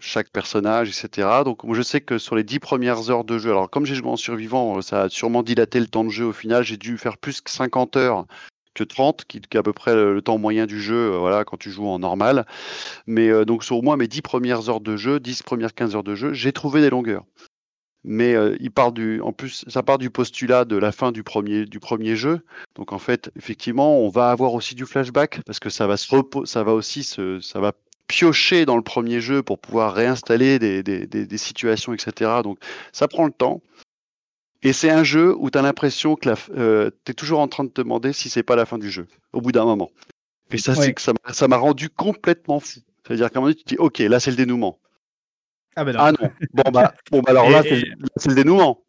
chaque personnage, etc. Donc moi je sais que sur les 10 premières heures de jeu, alors comme j'ai joué en survivant, ça a sûrement dilaté le temps de jeu au final, j'ai dû faire plus que 50 heures que 30, qui, est à peu près le, temps moyen du jeu, euh, voilà, quand tu joues en normal. Mais euh, donc sur au moins mes 10 premières heures de jeu, 10 premières 15 heures de jeu, j'ai trouvé des longueurs. Mais euh, il part du, en plus, ça part du postulat de la fin du premier, du premier jeu. Donc en fait, effectivement, on va avoir aussi du flashback parce que ça va se ça va aussi se, ça va piocher dans le premier jeu pour pouvoir réinstaller des, situations, etc. Donc ça prend le temps. Et c'est un jeu où tu as l'impression que euh, tu es toujours en train de te demander si c'est pas la fin du jeu, au bout d'un moment. Et ça, c'est que ça m'a rendu complètement fou. C'est-à-dire qu'à un moment donné, tu te dis, ok, là c'est le dénouement. Ah, ben non. ah non. Bon bah, bon, bah alors là, c'est le dénouement.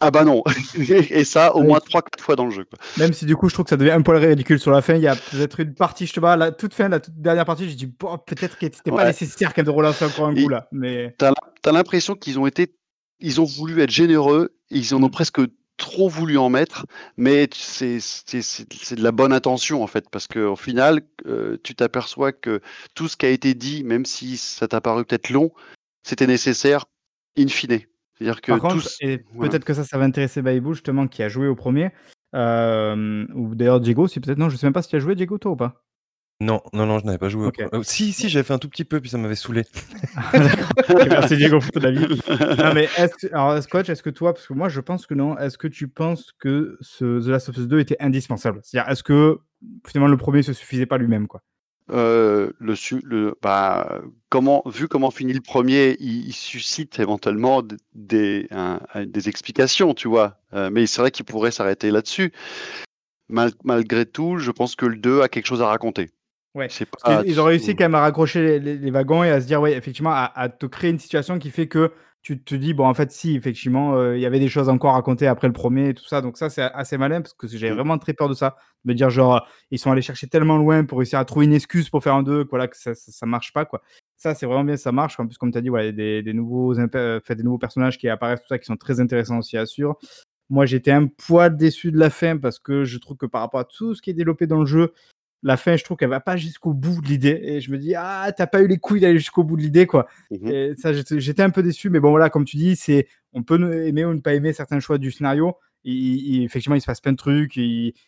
Ah bah non. et ça, au moins 3-4 fois dans le jeu. Quoi. Même si du coup, je trouve que ça devient un poil ridicule sur la fin. Il y a peut-être une partie, je te vois, la toute fin, la toute dernière partie, j'ai dit, bon, peut-être que c'était pas nécessaire de relancer encore un coup là. Mais... T'as as, l'impression qu'ils ont été. Ils ont voulu être généreux, ils en ont presque trop voulu en mettre, mais c'est de la bonne intention en fait, parce qu'au final, euh, tu t'aperçois que tout ce qui a été dit, même si ça t'a paru peut-être long, c'était nécessaire in fine. C'est-à-dire que Par contre, et peut-être que ça, ça va intéresser Baibou, justement, qui a joué au premier. Euh, ou d'ailleurs Diego, si peut-être non, je sais même pas si tu as joué Diego toi ou pas. Non, non, non, je n'avais pas joué. Oh, si, si, j'avais fait un tout petit peu, puis ça m'avait saoulé. Merci Diego pour ton avis. non, mais est-ce que, alors, Scotch, est-ce que toi, parce que moi, je pense que non, est-ce que tu penses que ce The Last of Us 2 était indispensable? C'est-à-dire, est-ce que finalement le premier se suffisait pas lui-même, quoi? Euh, le, le, bah, comment, vu comment finit le premier, il, suscite éventuellement des, des explications, tu vois. Euh, mais c'est vrai qu'il pourrait s'arrêter là-dessus. malgré tout, je pense que le 2 a quelque chose à raconter. Ouais. ils ont réussi quand même à raccrocher les, wagons et à se dire, ouais, effectivement, à, te créer une situation qui fait que tu te dis, bon, en fait, si, effectivement, euh, il y avait des choses encore à raconter après le premier et tout ça. Donc, ça, c'est assez malin parce que j'avais mmh. vraiment très peur de ça. De me dire, genre, ils sont allés chercher tellement loin pour réussir à trouver une excuse pour faire un 2, voilà, que ça, ça, marche pas, quoi. Ça, c'est vraiment bien, ça marche. En plus, comme tu as dit, ouais, des, des, nouveaux, euh, fait, des nouveaux personnages qui apparaissent, tout ça, qui sont très intéressants aussi, à suivre. Moi, j'étais un poil déçu de la fin parce que je trouve que par rapport à tout ce qui est développé dans le jeu, la fin, je trouve qu'elle va pas jusqu'au bout de l'idée. Et je me dis, ah, t'as pas eu les couilles d'aller jusqu'au bout de l'idée, quoi. Mmh et ça, j'étais un peu déçu. Mais bon, voilà, comme tu dis, c'est, on peut aimer ou ne pas aimer certains choix du scénario. Et, effectivement, il se passe plein de trucs.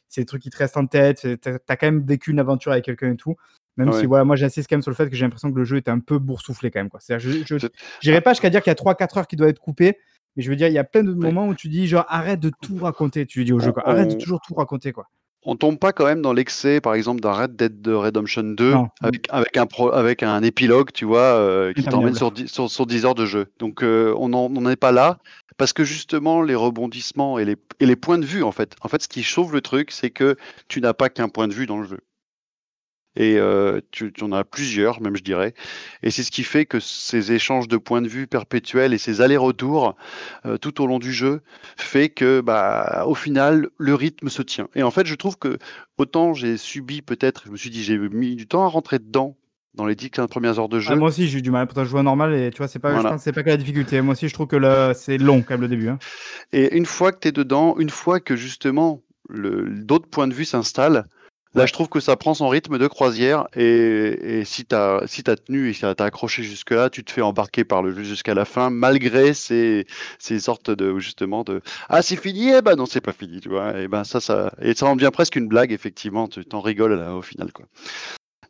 C'est des trucs qui te restent en tête. T'as as quand même vécu une aventure avec quelqu'un et tout. Même si, voilà, moi, j'insiste quand même sur le fait que j'ai l'impression que le jeu est un peu boursouflé quand même, quoi. Je n'irai pas jusqu'à dire qu'il y a 3-4 heures qui doivent être coupées. Mais je veux dire, il y a plein de moments où tu dis, genre, arrête de tout raconter. Tu dis au jeu, quoi. Arrête de toujours tout raconter, quoi on tombe pas quand même dans l'excès, par exemple, d'un Red Dead Redemption 2 avec, avec, un avec un épilogue, tu vois, euh, qui t'emmène sur, sur, 10 heures de jeu. Donc euh, on n'en est pas là parce que justement les rebondissements et les, et les points de vue, en fait, en fait, ce qui sauve le truc, c'est que tu n'as pas qu'un point de vue dans le jeu et euh, tu, en as plusieurs, même je dirais. Et c'est ce qui fait que ces échanges de points de vue perpétuels et ces allers-retours euh, tout au long du jeu fait que, bah, au final, le rythme se tient. Et en fait, je trouve que autant j'ai subi peut-être, je me suis dit, j'ai mis du temps à rentrer dedans dans les 10 15 premières heures de jeu. Ah, moi aussi, j'ai eu du mal. Pourtant, je joue normal et tu vois, c'est pas, c'est pas que la difficulté. Moi aussi, je trouve que c'est long quand même le début. Hein. Et une fois que tu es dedans, une fois que justement d'autres points de vue s'installent, Là, je trouve que ça prend son rythme de croisière et, si tu as, si as tenu et si tu as accroché jusque-là, tu te fais embarquer par le jeu jusqu'à la fin, malgré ces, ces sortes de, justement, de Ah, c'est fini Eh ben non, c'est pas fini, tu vois. Et ben ça, ça, et ça en devient presque une blague, effectivement, tu t'en rigoles là, au final, quoi.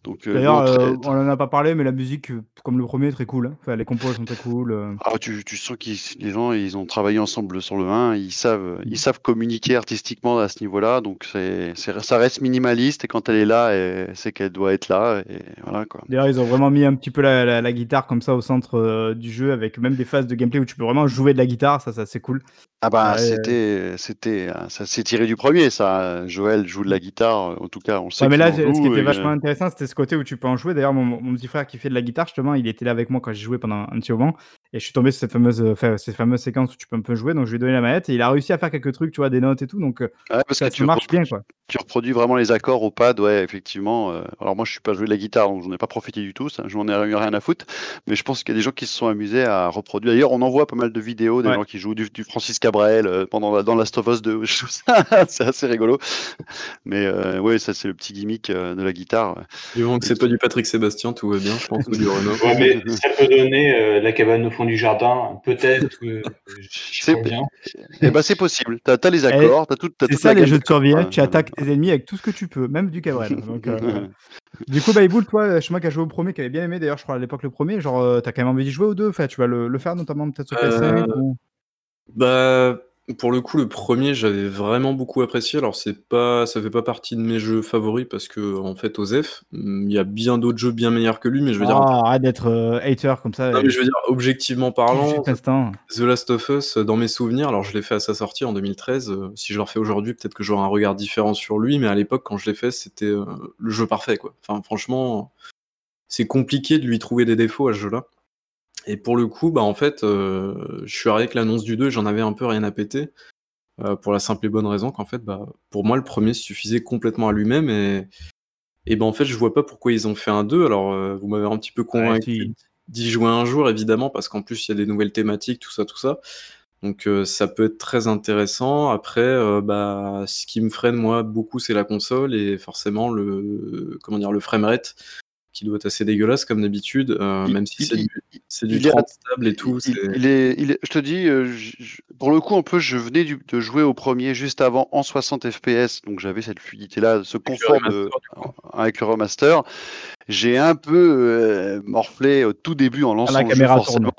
Euh, D'ailleurs, euh, on n'en a pas parlé, mais la musique, euh, comme le premier, est très cool. Hein. Enfin, les compos sont très cool. Ah, tu, tu sens que les gens, ils ont travaillé ensemble sur le 1, ils savent, ils mmh. savent communiquer artistiquement à ce niveau-là, donc c'est, ça reste minimaliste, et quand elle est là, c'est qu'elle doit être là, et voilà quoi. D'ailleurs, ils ont vraiment mis un petit peu la, guitare comme ça au centre du jeu, avec même des phases de gameplay où tu peux vraiment jouer de la guitare, ça, ça c'est cool. Ah bah c'était c'était ça s'est tiré du premier ça. Joël joue de la guitare en tout cas on sait. mais là ce qui était vachement intéressant c'était ce côté où tu peux en jouer. D'ailleurs mon, petit frère qui fait de la guitare justement il était là avec moi quand j'ai joué pendant un petit moment et je suis tombé sur cette fameuse cette fameuse séquence où tu peux un peu jouer donc je lui ai donné la manette et il a réussi à faire quelques trucs tu vois des notes et tout donc parce ça, que tu marche bien quoi. Tu reproduis vraiment les accords au pad ouais effectivement. Euh, alors moi je suis pas joué de la guitare donc j'en ai pas profité du tout ça je m'en ai rien à foutre mais je pense qu'il y a des gens qui se sont amusés à reproduire. D'ailleurs on en voit pas mal de vidéos des gens qui jouent du, du Francis Cabrel euh, pendant dans Last of Us 2. c'est assez rigolo. Mais euh, oui, ça c'est le petit gimmick euh, de la guitare. Et moment que c'est pas du Patrick Sébastien, tout va bien, je pense, ou du Renault. Ouais, mais ça peut donner euh, la cabane au fond du jardin. Peut-être j'y C'est- bien. Eh ben, c'est possible. T'as as les accords, t'as tout. C'est ça la les jeux de survie, hein. tu hein. attaques tes ennemis avec tout ce que tu peux, même du Cabrel. Donc, euh, du coup, Bayboul, toi, chez moi qui a joué au premier, qui avait bien aimé d'ailleurs, je crois à l'époque le premier, genre euh, t'as quand même envie d'y jouer aux deux, enfin, tu vas le, le faire notamment peut-être sur PS5 Euh, ou- Bah, pour le coup, le premier, j'avais vraiment beaucoup apprécié. Alors, c'est pas, ça fait pas partie de mes jeux favoris parce que, en fait, Osef, il y a bien d'autres jeux bien meilleurs que lui, mais je veux dire, Ah, arrête d'être euh, hater comme ça. non, mais je veux dire, objectivement parlant. The Last of Us, dans mes souvenirs, alors je l'ai fait à sa sortie en 2013. euh, si je le refais aujourd'hui, peut-être que j'aurai un regard différent sur lui, mais à l'époque, quand je l'ai fait, c'était euh, le jeu parfait, quoi. Enfin, franchement, c'est compliqué de lui trouver des défauts à ce jeu-là. Et pour le coup, bah en fait, euh, je suis arrivé avec l'annonce du 2 et j'en avais un peu rien à péter. euh, pour la simple et bonne raison qu'en fait, bah, pour moi, le premier suffisait complètement à lui-même et, et ben en fait, je vois pas pourquoi ils ont fait un 2. Alors, euh, vous m'avez un petit peu convaincu d'y jouer un jour, évidemment, parce qu'en plus, il y a des nouvelles thématiques, tout ça, tout ça. Donc, ça peut être très intéressant. Après, bah, ce qui me freine, moi, beaucoup, c'est la console et forcément le, comment dire, le framerate qui doit être assez dégueulasse comme d'habitude, euh, même si c'est du, du il est 30 stable et tout. Il, c'est- il est, il est- je te dis, euh, je- je- pour le coup, un peu, je venais du- de jouer au premier juste avant en 60 FPS, donc j'avais cette fluidité-là, ce confort remaster, avec le remaster. J'ai un peu euh, morflé au tout début en lançant la le jeu, caméra forcément.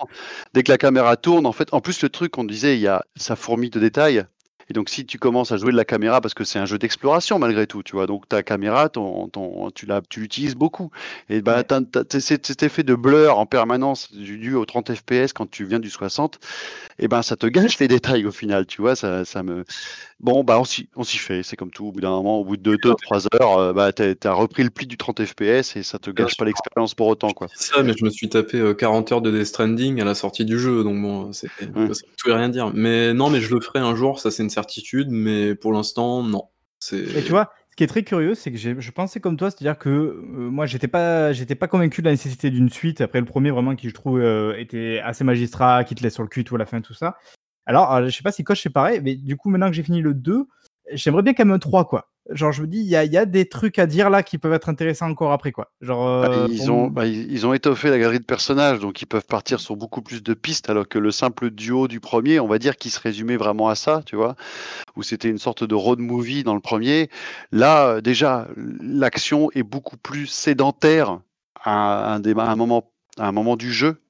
Dès que la caméra tourne, en fait, en plus le truc, on disait, il y a, ça fourmille de détails. Et donc, si tu commences à jouer de la caméra, parce que c'est un jeu d'exploration malgré tout, tu vois, donc ta caméra, ton, ton- tu la- tu l'utilises beaucoup. Et bah, t'as- t'as cet effet de blur en permanence dû au 30 FPS quand tu viens du 60, et ben ça te gâche les détails au final, tu vois, ça, ça me. Bon, bah on s'y on s'y fait, c'est comme tout. Au bout d'un moment, au bout de 2-3 heures, euh, bah, t'as as repris le pli du 30 FPS et ça te gâche pas l'expérience pour autant, quoi. C'est ça, mais je me suis tapé euh, 40 heures de Death Stranding à la sortie du jeu, donc bon, c'est Ouais. ça et rien dire. Mais non, mais je le ferai un jour, ça c'est une certitude, mais pour l'instant, non. Et tu vois, ce qui est très curieux, c'est que je pensais comme toi, c'est-à-dire que euh, moi, j'étais pas, pas convaincu de la nécessité d'une suite après le premier, vraiment, qui je trouve euh, était assez magistrat, qui te laisse sur le cul tout à la fin, tout ça. Alors, euh, je sais pas si Coach c'est pareil, mais du coup, maintenant que j'ai fini le 2, j'aimerais bien même un 3, quoi. Genre, je me dis, il y y a des trucs à dire là qui peuvent être intéressants encore après, quoi. Genre, Bah, euh, ils, pour ont, bah, ils ils ont étoffé la galerie de personnages, donc ils peuvent partir sur beaucoup plus de pistes, alors que le simple duo du premier, on va dire, qui se résumait vraiment à ça, tu vois, où c'était une sorte de road movie dans le premier. Là, euh, déjà, l'action est beaucoup plus sédentaire à un, des- à un moment, à un moment du jeu.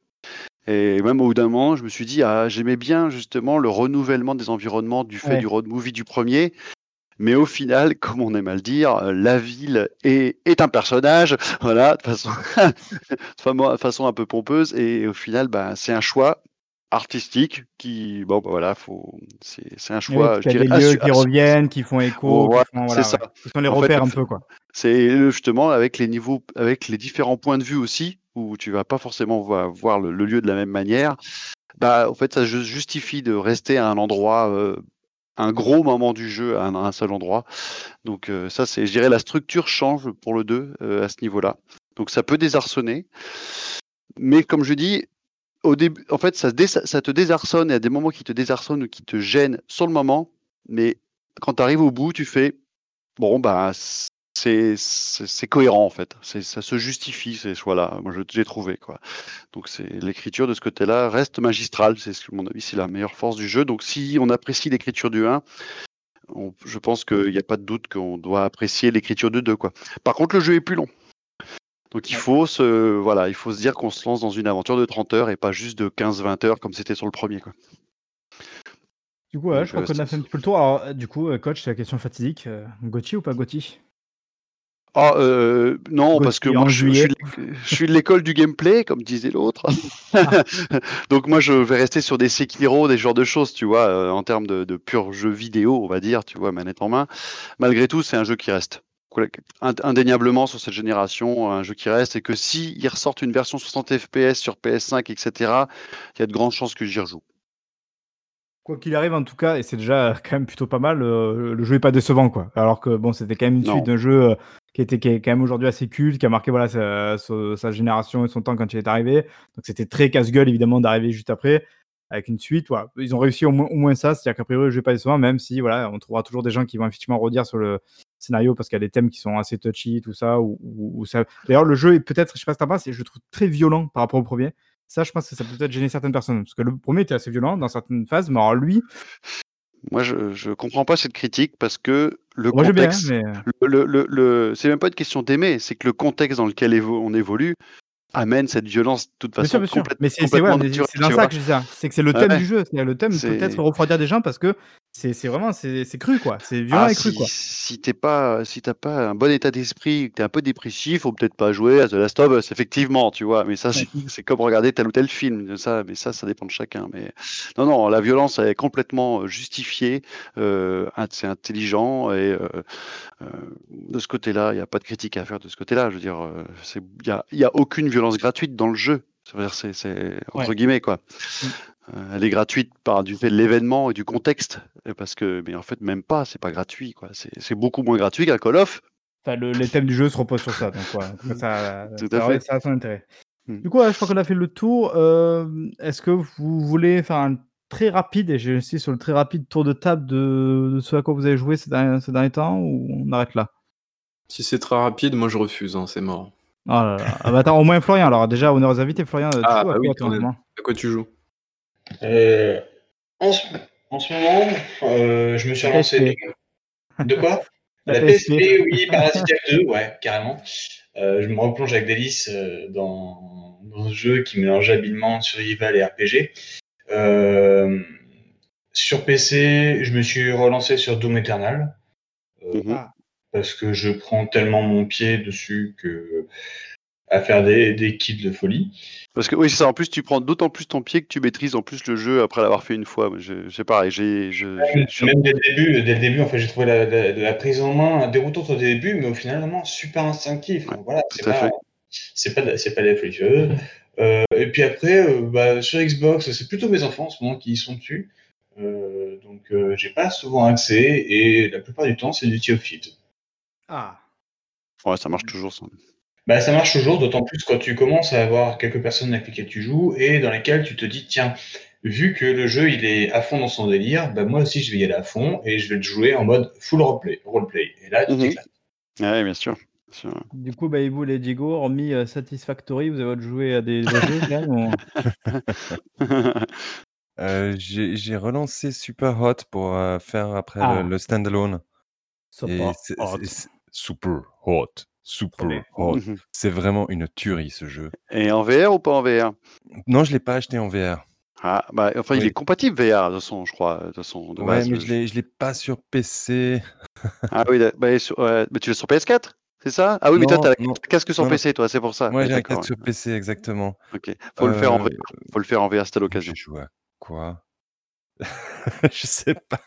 Et même au bout d'un moment, je me suis dit, ah, j'aimais bien justement le renouvellement des environnements du fait Ouais. du road movie du premier. Mais au final, comme on aime à le dire, la ville est, est un personnage, voilà, de façon, de façon un peu pompeuse. Et au final, bah, c'est un choix artistique qui, bon, bah, voilà, faut, c'est un choix, parce je dirais, des lieux qui reviennent, qui font écho, Ouais, qui, font, c'est voilà, ça. ouais, qui sont les En fait, repères le un fait- peu, quoi. C'est euh, justement avec les niveaux, avec les différents points de vue aussi, où tu vas pas forcément voir, le, le lieu de la même manière. Bah, en fait, ça ju- justifie de rester à un endroit, euh, un gros moment du jeu à un, à un seul endroit. Donc euh, ça, c'est, je dirais, la structure change pour le 2 euh, à ce niveau-là. Donc ça peut désarçonner, mais comme je dis, au début, en fait, ça, te désarçonne. Y a des moments qui te désarçonnent ou qui te gênent sur le moment, mais quand tu arrives au bout, tu fais bon, bah, c'est cohérent en fait. Ça se justifie ces choix-là. Moi, j'ai trouvé quoi. Donc l'écriture de ce côté-là reste magistrale. C'est à mon avis, c'est la meilleure force du jeu. Donc si on apprécie l'écriture du 1, on- je pense qu'il n'y a pas de doute qu'on doit apprécier l'écriture du 2 quoi. Par contre, le jeu est plus long. Donc il faut se voilà, il faut se dire qu'on se lance dans une aventure de 30 heures et pas juste de 15-20 heures comme c'était sur le premier quoi. Du coup, ouais, Donc, je crois euh, qu'on a fait un petit peu le tour. Alors, euh, du coup, euh, coach, c'est la question fatidique. Gauthier ou pas Gauthier? Ah euh, non, parce que moi je, suis de, l'école du gameplay, comme disait l'autre. Donc moi je vais rester sur des Sekiro, des genres de choses, tu vois, en termes de, de pur jeu vidéo, on va dire, tu vois, manette en main. Malgré tout, c'est un jeu qui reste. Ind- Indéniablement sur cette génération, un jeu qui reste, et que si ils ressortent une version 60 FPS sur PS5, etc., il y a de grandes chances que j'y rejoue. Quoi qu'il arrive, en tout cas, et c'est déjà quand même plutôt pas mal, euh, le jeu est pas décevant, quoi. Alors que bon, c'était quand même une Non. suite d'un jeu euh, qui était qui est quand même aujourd'hui assez culte, qui a marqué voilà sa, sa- sa génération et son temps quand il est arrivé. Donc c'était très casse-gueule évidemment d'arriver juste après avec une suite. Voilà. Ils ont réussi au moins, au moins ça, c'est-à-dire qu'a priori le jeu est pas décevant, même si voilà, on trouvera toujours des gens qui vont effectivement redire sur le scénario parce qu'il y a des thèmes qui sont assez touchy, tout ça. Ou, ou- ou ça... D'ailleurs, le jeu est peut-être, je sais pas que t'en penses, je le trouve très violent par rapport au premier. Ça, je pense que ça peut peut-être gêner certaines personnes. Parce que le premier était assez violent dans certaines phases, mais alors lui, Moi, je, je comprends pas cette critique parce que le moi contexte, mais. le, le, le- c'est même pas une question d'aimer, c'est que le contexte dans lequel évo- on évolue amène cette violence de toute Bien façon sûr, bien sûr. Mais c'est ouais, ça que je dis. C'est que c'est le thème ouais. du jeu. C'est le thème peut-être refroidir des gens parce que c'est vraiment c'est cru quoi. C'est violent Ah, et cru si, quoi. si t'es pas, si t'as pas un bon état d'esprit, que t'es un peu dépressif, faut peut-être pas jouer à The Last of Us, effectivement, tu vois. Mais ça, c'est comme regarder tel ou tel film, ça. Mais ça, ça dépend de chacun. Mais non, non, la violence elle est complètement euh, justifiée. euh, c'est intelligent et euh, euh, de ce côté-là, il n'y a pas de critique à faire de ce côté-là. Je veux dire, il y a, y a aucune violence gratuite dans le jeu. C'est, c'est entre Ouais. guillemets quoi. Mm. Euh, elle est gratuite par du fait de l'événement et du contexte, parce que, mais en fait, même pas, c'est pas gratuit, quoi. C'est, c'est beaucoup moins gratuit qu'un Call of. Enfin, le, les thèmes du jeu se reposent sur ça. Donc ouais, ça, Tout ça, à fait. ça a son intérêt. Mm. Du coup, ouais, je crois qu'on a fait le tour. Euh, Est-ce que vous voulez faire un très rapide, et j'ai insisté sur le très rapide tour de table de, de ce à quoi vous avez joué ces derniers, ces derniers temps, ou on arrête là? Si c'est très rapide, moi je refuse, hein, c'est mort. Oh là là. Ah bah attends, au moins Florian. Alors déjà, honneur aux invités, Florian. tu Ah, joues à bah oui, quoi, même. À quoi tu joues? Euh, en, ce, en ce moment, euh, je me suis La lancé. De quoi? La La PSP. PSP, oui, Parasite F2, ouais, carrément. Euh, je me replonge avec délice euh, dans, dans ce jeu qui mélange habilement survival et RPG. Euh, sur PC, je me suis relancé sur Doom Eternal. Euh, Mhm. Parce que je prends tellement mon pied dessus que à faire des, des kills de folie. Parce que oui, c'est ça. En plus, tu prends d'autant plus ton pied que tu maîtrises en plus le jeu après l'avoir fait une fois. C'est pareil. J'ai, je, j'ai- je- Même dès le début, dès le début, en fait, j'ai trouvé la, la- la prise en main déroutante au début, mais au final, vraiment super instinctif. Ouais, voilà, c'est pas, c'est pas, c'est pas de la folie furieuse. Euh, et puis après, euh, bah, sur Xbox, c'est plutôt mes enfants en ce moment qui y sont dessus. Euh, donc, euh, j'ai pas souvent accès et la plupart du temps, c'est du Theophile. Ah. Ouais, ça marche toujours. Ça. Bah, ça marche toujours, d'autant plus quand tu commences à avoir quelques personnes avec lesquelles tu joues et dans lesquelles tu te dis, tiens, vu que le jeu il est à fond dans son délire, bah, moi aussi je vais y aller à fond et je vais le jouer en mode full roleplay. roleplay. Et là, tu Mhm. t'éclates. Ouais, bien sûr. Du coup, bah, et vous, les Diego, hormis euh, Satisfactory, vous avez joué à des, jeux Euh, j'ai j'ai relancé Super Hot pour euh, faire après Ah. le, le standalone. C'est- c'est- c'est super hot, super hot. Mhm. C'est vraiment une tuerie ce jeu. Et en VR ou pas en VR Non, je l'ai pas acheté en VR. Ah, bah, enfin, il est compatible VR de façon, je crois, de de Ouais, base, mais le je jeu. l'ai je l'ai pas sur PC. Ah oui, bah, sur- mais tu l'as sur PS4 C'est ça? Ah oui, mais toi, t'as un casque sur Non. PC, toi, c'est pour ça. Moi, Ouais, j'ai un d'accord, casque sur PC, exactement. Ok. Faut le faire en Euh, VR. Faut le faire en VR, c'était l'occasion. J'ai joué à quoi? Je sais pas.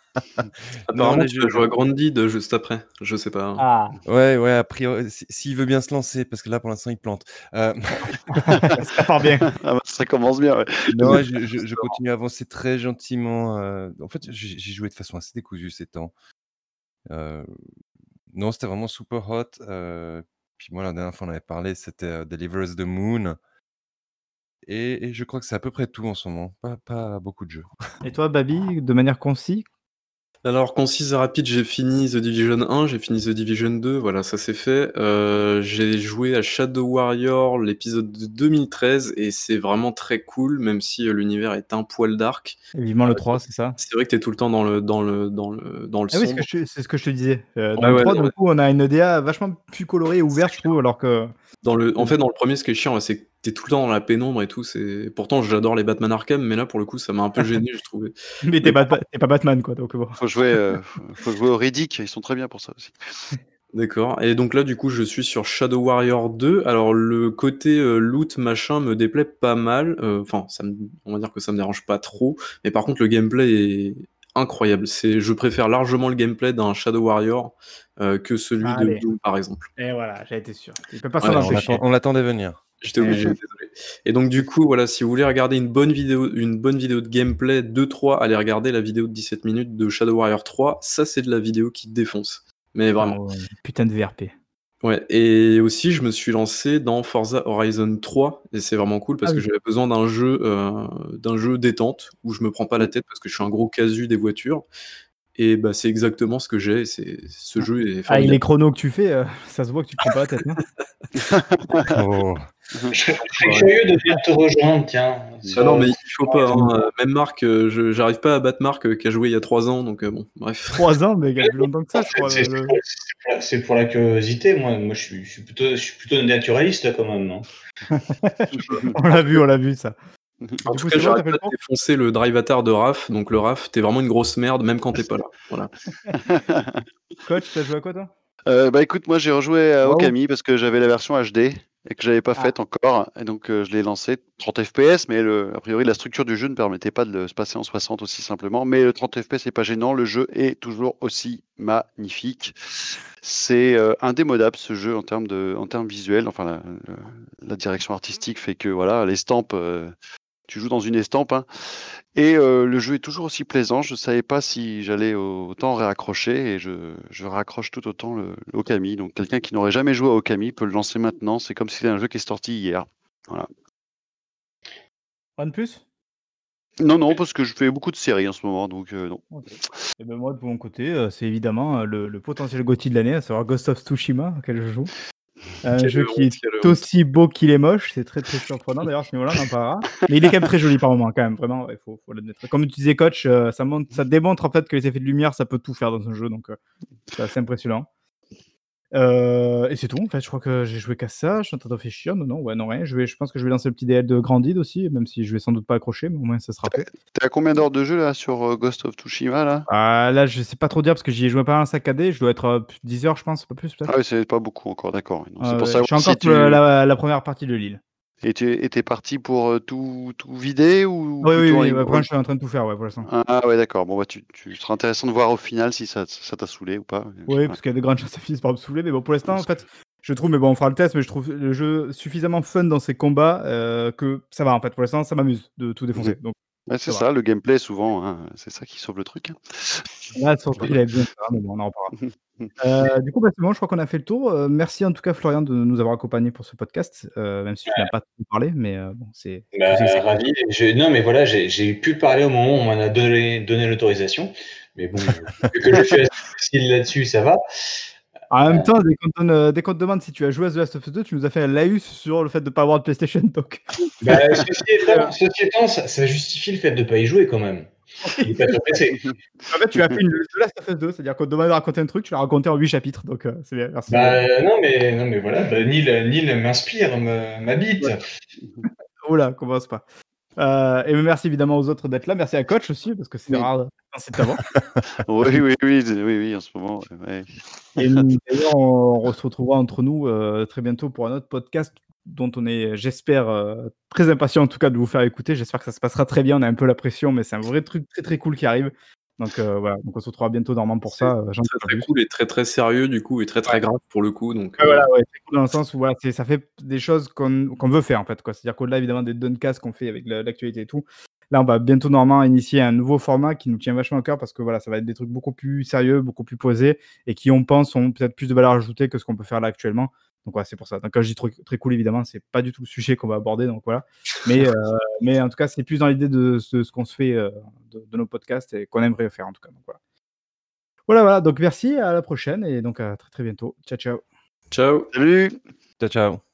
Apparemment, tu vas jouer à Grounded juste après. Je sais pas. Ah, Ouais, ouais, a priori, si- s'il veut bien se lancer, parce que là, pour l'instant, il plante. Euh, ça part bien. Ah bah, ça commence bien, ouais. non, ouais, je, je- je continue à avancer très gentiment. euh, En fait, j'ai joué de façon assez décousue ces temps. Euh, Non, c'était vraiment super hot. euh, Puis moi, la dernière fois, on avait parlé, c'était euh, Deliver Us the Moon. Et, et je crois que c'est à peu près tout en ce moment. Pas, pas beaucoup de jeux. Et toi, Babi, de manière concise Alors, concise et rapide, j'ai fini The Division 1, j'ai fini The Division 2, voilà, ça c'est fait. Euh, j'ai joué à Shadow Warrior, l'épisode de 2013, et c'est vraiment très cool, même si euh, l'univers est un poil dark. Et Vivement le 3, c'est ça? C'est vrai que t'es tout le temps dans le, dans le, dans le, dans le Ah oui, c'est ce que je- c'est ce que je te disais. Euh, dans Ouais, le ouais, 3, ouais. du coup, on a une DA vachement plus colorée et ouverte, je trouve, alors que. Dans le, en fait, dans le premier, ce qui est chiant, c'est que t'es tout le temps dans la pénombre et tout. C'est pourtant j'adore les Batman Arkham, mais là pour le coup, ça m'a un peu gêné, je trouvais. Mais t'es pas, Batman, quoi. Donc bon. Faut jouer, euh, faut jouer au Riddick, ils sont très bien pour ça aussi. D'accord. Et donc là, du coup, je suis sur Shadow Warrior 2. Alors le côté euh, loot machin me déplaît pas mal. Euh, Enfin, ça me- on va dire que ça me dérange pas trop. Mais par contre, le gameplay est incroyable. C'est, je préfère largement le gameplay d'un Shadow Warrior euh, que celui Allez. de Doom, par exemple. Et voilà, j'ai été sûr. Il peut pas Ouais, on l'attendait venir. J'étais obligé, désolé. Et donc du coup, voilà, si vous voulez regarder une bonne vidéo, une bonne vidéo de gameplay 2-3, allez regarder la vidéo de 17 minutes de Shadow Warrior 3. Ça, c'est de la vidéo qui défonce. Mais vraiment. Oh, putain de VRP. Ouais. Et aussi, je me suis lancé dans Forza Horizon 3 et c'est vraiment cool parce Ah que oui. j'avais besoin d'un jeu, euh, d'un jeu détente où je me prends pas la tête parce que je suis un gros casu des voitures. Et bah, c'est exactement ce que j'ai. C'est ce jeu est Ah, et les chronos que tu fais, euh, ça se voit que tu te prends pas la tête. hein. Oh. Je serais curieux de venir te rejoindre, tiens. Ah non, mais il faut pas. hein. Même Marc, euh, je j'arrive pas à battre Marc euh, qui a joué il y a 3 ans, donc bon, bref. Trois ans, mais il y a plus longtemps que ça, je C'est- crois. Le- pour, c'est pour la curiosité, moi. Moi, je suis, je suis plutôt, je suis plutôt naturaliste quand même, non On l'a vu, on l'a vu, ça. En Du tout coup, cas, j'arrête pas le de défoncer le drive avatar de Raph, donc le Raph, t'es vraiment une grosse merde, même quand t'es pas là. Voilà. Coach, t'as joué à quoi, toi? Euh, bah écoute, moi j'ai rejoué à Wow. Okami parce que j'avais la version HD et que j'avais pas Ah. faite encore. Et donc euh, je l'ai lancé 30 FPS, mais le, a priori la structure du jeu ne permettait pas de le- se passer en 60 aussi simplement. Mais le 30 FPS c'est pas gênant, le jeu est toujours aussi magnifique. C'est euh, indémodable ce jeu en termes de, en termes visuels. Enfin la, direction artistique fait que voilà, l'estampe, euh, tu joues dans une estampe. hein. Et euh, le jeu est toujours aussi plaisant. Je ne savais pas si j'allais autant réaccrocher et je, je raccroche tout autant le, le Okami. Donc quelqu'un qui n'aurait jamais joué à Okami peut le lancer maintenant. C'est comme si c'était un jeu qui est sorti hier. Voilà. Rien de plus? Non, non, parce que je fais beaucoup de séries en ce moment, donc euh, non. Et ben moi, de mon côté, euh, c'est évidemment le, le potentiel GOTY de l'année, à savoir Ghost of Tsushima, auquel je joue. Un jeu qui honte, est honte. aussi beau qu'il est moche, c'est très très surprenant d'ailleurs ce niveau-là, on en parlera. Mais il est quand même très joli par moment, quand même, vraiment, il faut, faut l'admettre. Comme tu disais, coach, euh, ça, montre, ça démontre en fait que les effets de lumière, ça peut tout faire dans un jeu, donc euh, c'est assez impressionnant. Euh, et c'est tout, en fait, je crois que j'ai joué qu'à ça, je suis en train de réfléchir, non, non, ouais, non, rien. Je, vais, je pense que je vais lancer le petit DL de Grandid aussi, même si je vais sans doute pas accrocher, mais au moins ça sera. T'es à combien d'heures de jeu là sur euh, Ghost of Tsushima là? Ah, là, je sais pas trop dire parce que j'y ai joué pas un saccadé. Je dois être euh, 10 heures, je pense, pas plus peut-être. Ah oui, c'est pas beaucoup encore, d'accord. Ah pour je suis encore si tu... la, la première partie de l'île. Et tu t'es parti pour euh, tout, tout vider ou Oui, oui, oui. ligne- bah, je suis en train de tout faire, ouais, pour l'instant. Ah ouais, d'accord. Bon, bah, tu, tu seras intéressant de voir au final si ça ça t'a saoulé ou pas. Oui, parce qu'il y a de grandes chances que ça finisse par me saouler. Mais bon, pour l'instant, en fait, je trouve, mais bon, on fera le test, mais je trouve le jeu suffisamment fun dans ses combats euh, que ça va, en fait. Pour l'instant, ça m'amuse de tout défoncer. Donc Ouais, c'est Ça le gameplay souvent, hein, c'est ça qui sauve le truc. hein. là, surtout, il a bien fait, mais bon, on en reparlera. Euh, du coup, bah, c'est bon, je crois qu'on a fait le tour. Euh, merci en tout cas, Florian, de nous avoir accompagnés pour ce podcast, euh, même si tu n'as pas tout parlé, mais euh, bon, c'est. Bah, ravi. Je- non, mais voilà, j'ai j'ai pu parler au moment où on m'en a donné, donné l'autorisation. Mais bon, vu que je suis assez facile là-dessus, ça va. En même temps, dès qu'on, te donne, euh, dès qu'on te demande si tu as joué à The Last of Us 2, tu nous as fait un laïus sur le fait de ne pas avoir de PlayStation. Donc, Bah, ceci, étant, ceci étant, ça, ça justifie le fait de ne pas y jouer quand même. Il est pas sur PC. en fait, tu as fait une The Last of Us 2, c'est-à-dire qu'on te demande de raconter un truc, tu l'as raconté en 8 chapitres. Donc, euh, c'est bien. Merci. Bah, non, mais, non, mais voilà, bah, Neil, Neil m'inspire, m'habite. Oula, commence pas. Euh, et merci évidemment aux autres d'être là. Merci à Coach aussi, parce que c'est Oui. rare c'est oui, oui, oui, oui, oui, en ce moment. ouais. Et d'ailleurs, on, on se retrouvera entre nous euh, très bientôt pour un autre podcast dont on est, j'espère, euh, très impatient en tout cas de vous faire écouter. J'espère que ça se passera très bien. On a un peu la pression, mais c'est un vrai truc très très cool qui arrive. Donc euh, voilà, donc on se retrouvera bientôt normalement pour ça. euh, Très très cool et très très sérieux du coup et très très grave pour le coup. Donc euh, voilà, ouais, cool dans le sens où voilà, ça fait des choses qu'on veut faire en fait. quoi. C'est-à-dire qu'au-delà évidemment des Duncasts qu'on fait avec la- l'actualité et tout, là on va bientôt normalement initier un nouveau format qui nous tient vachement à cœur parce que voilà, ça va être des trucs beaucoup plus sérieux, beaucoup plus posés et qui on pense ont peut-être plus de valeur ajoutée que ce qu'on peut faire là actuellement. Donc voilà, c'est pour ça. Donc quand je dis très, très cool évidemment, c'est pas du tout le sujet qu'on va aborder. Donc voilà. Mais, euh, mais en tout cas, c'est plus dans l'idée de ce, ce qu'on se fait euh, de, de nos podcasts et qu'on aimerait faire en tout cas. Donc voilà. Voilà, voilà. Donc merci, à la prochaine et donc à très très bientôt. Ciao, ciao. Ciao. Salut Ciao, ciao.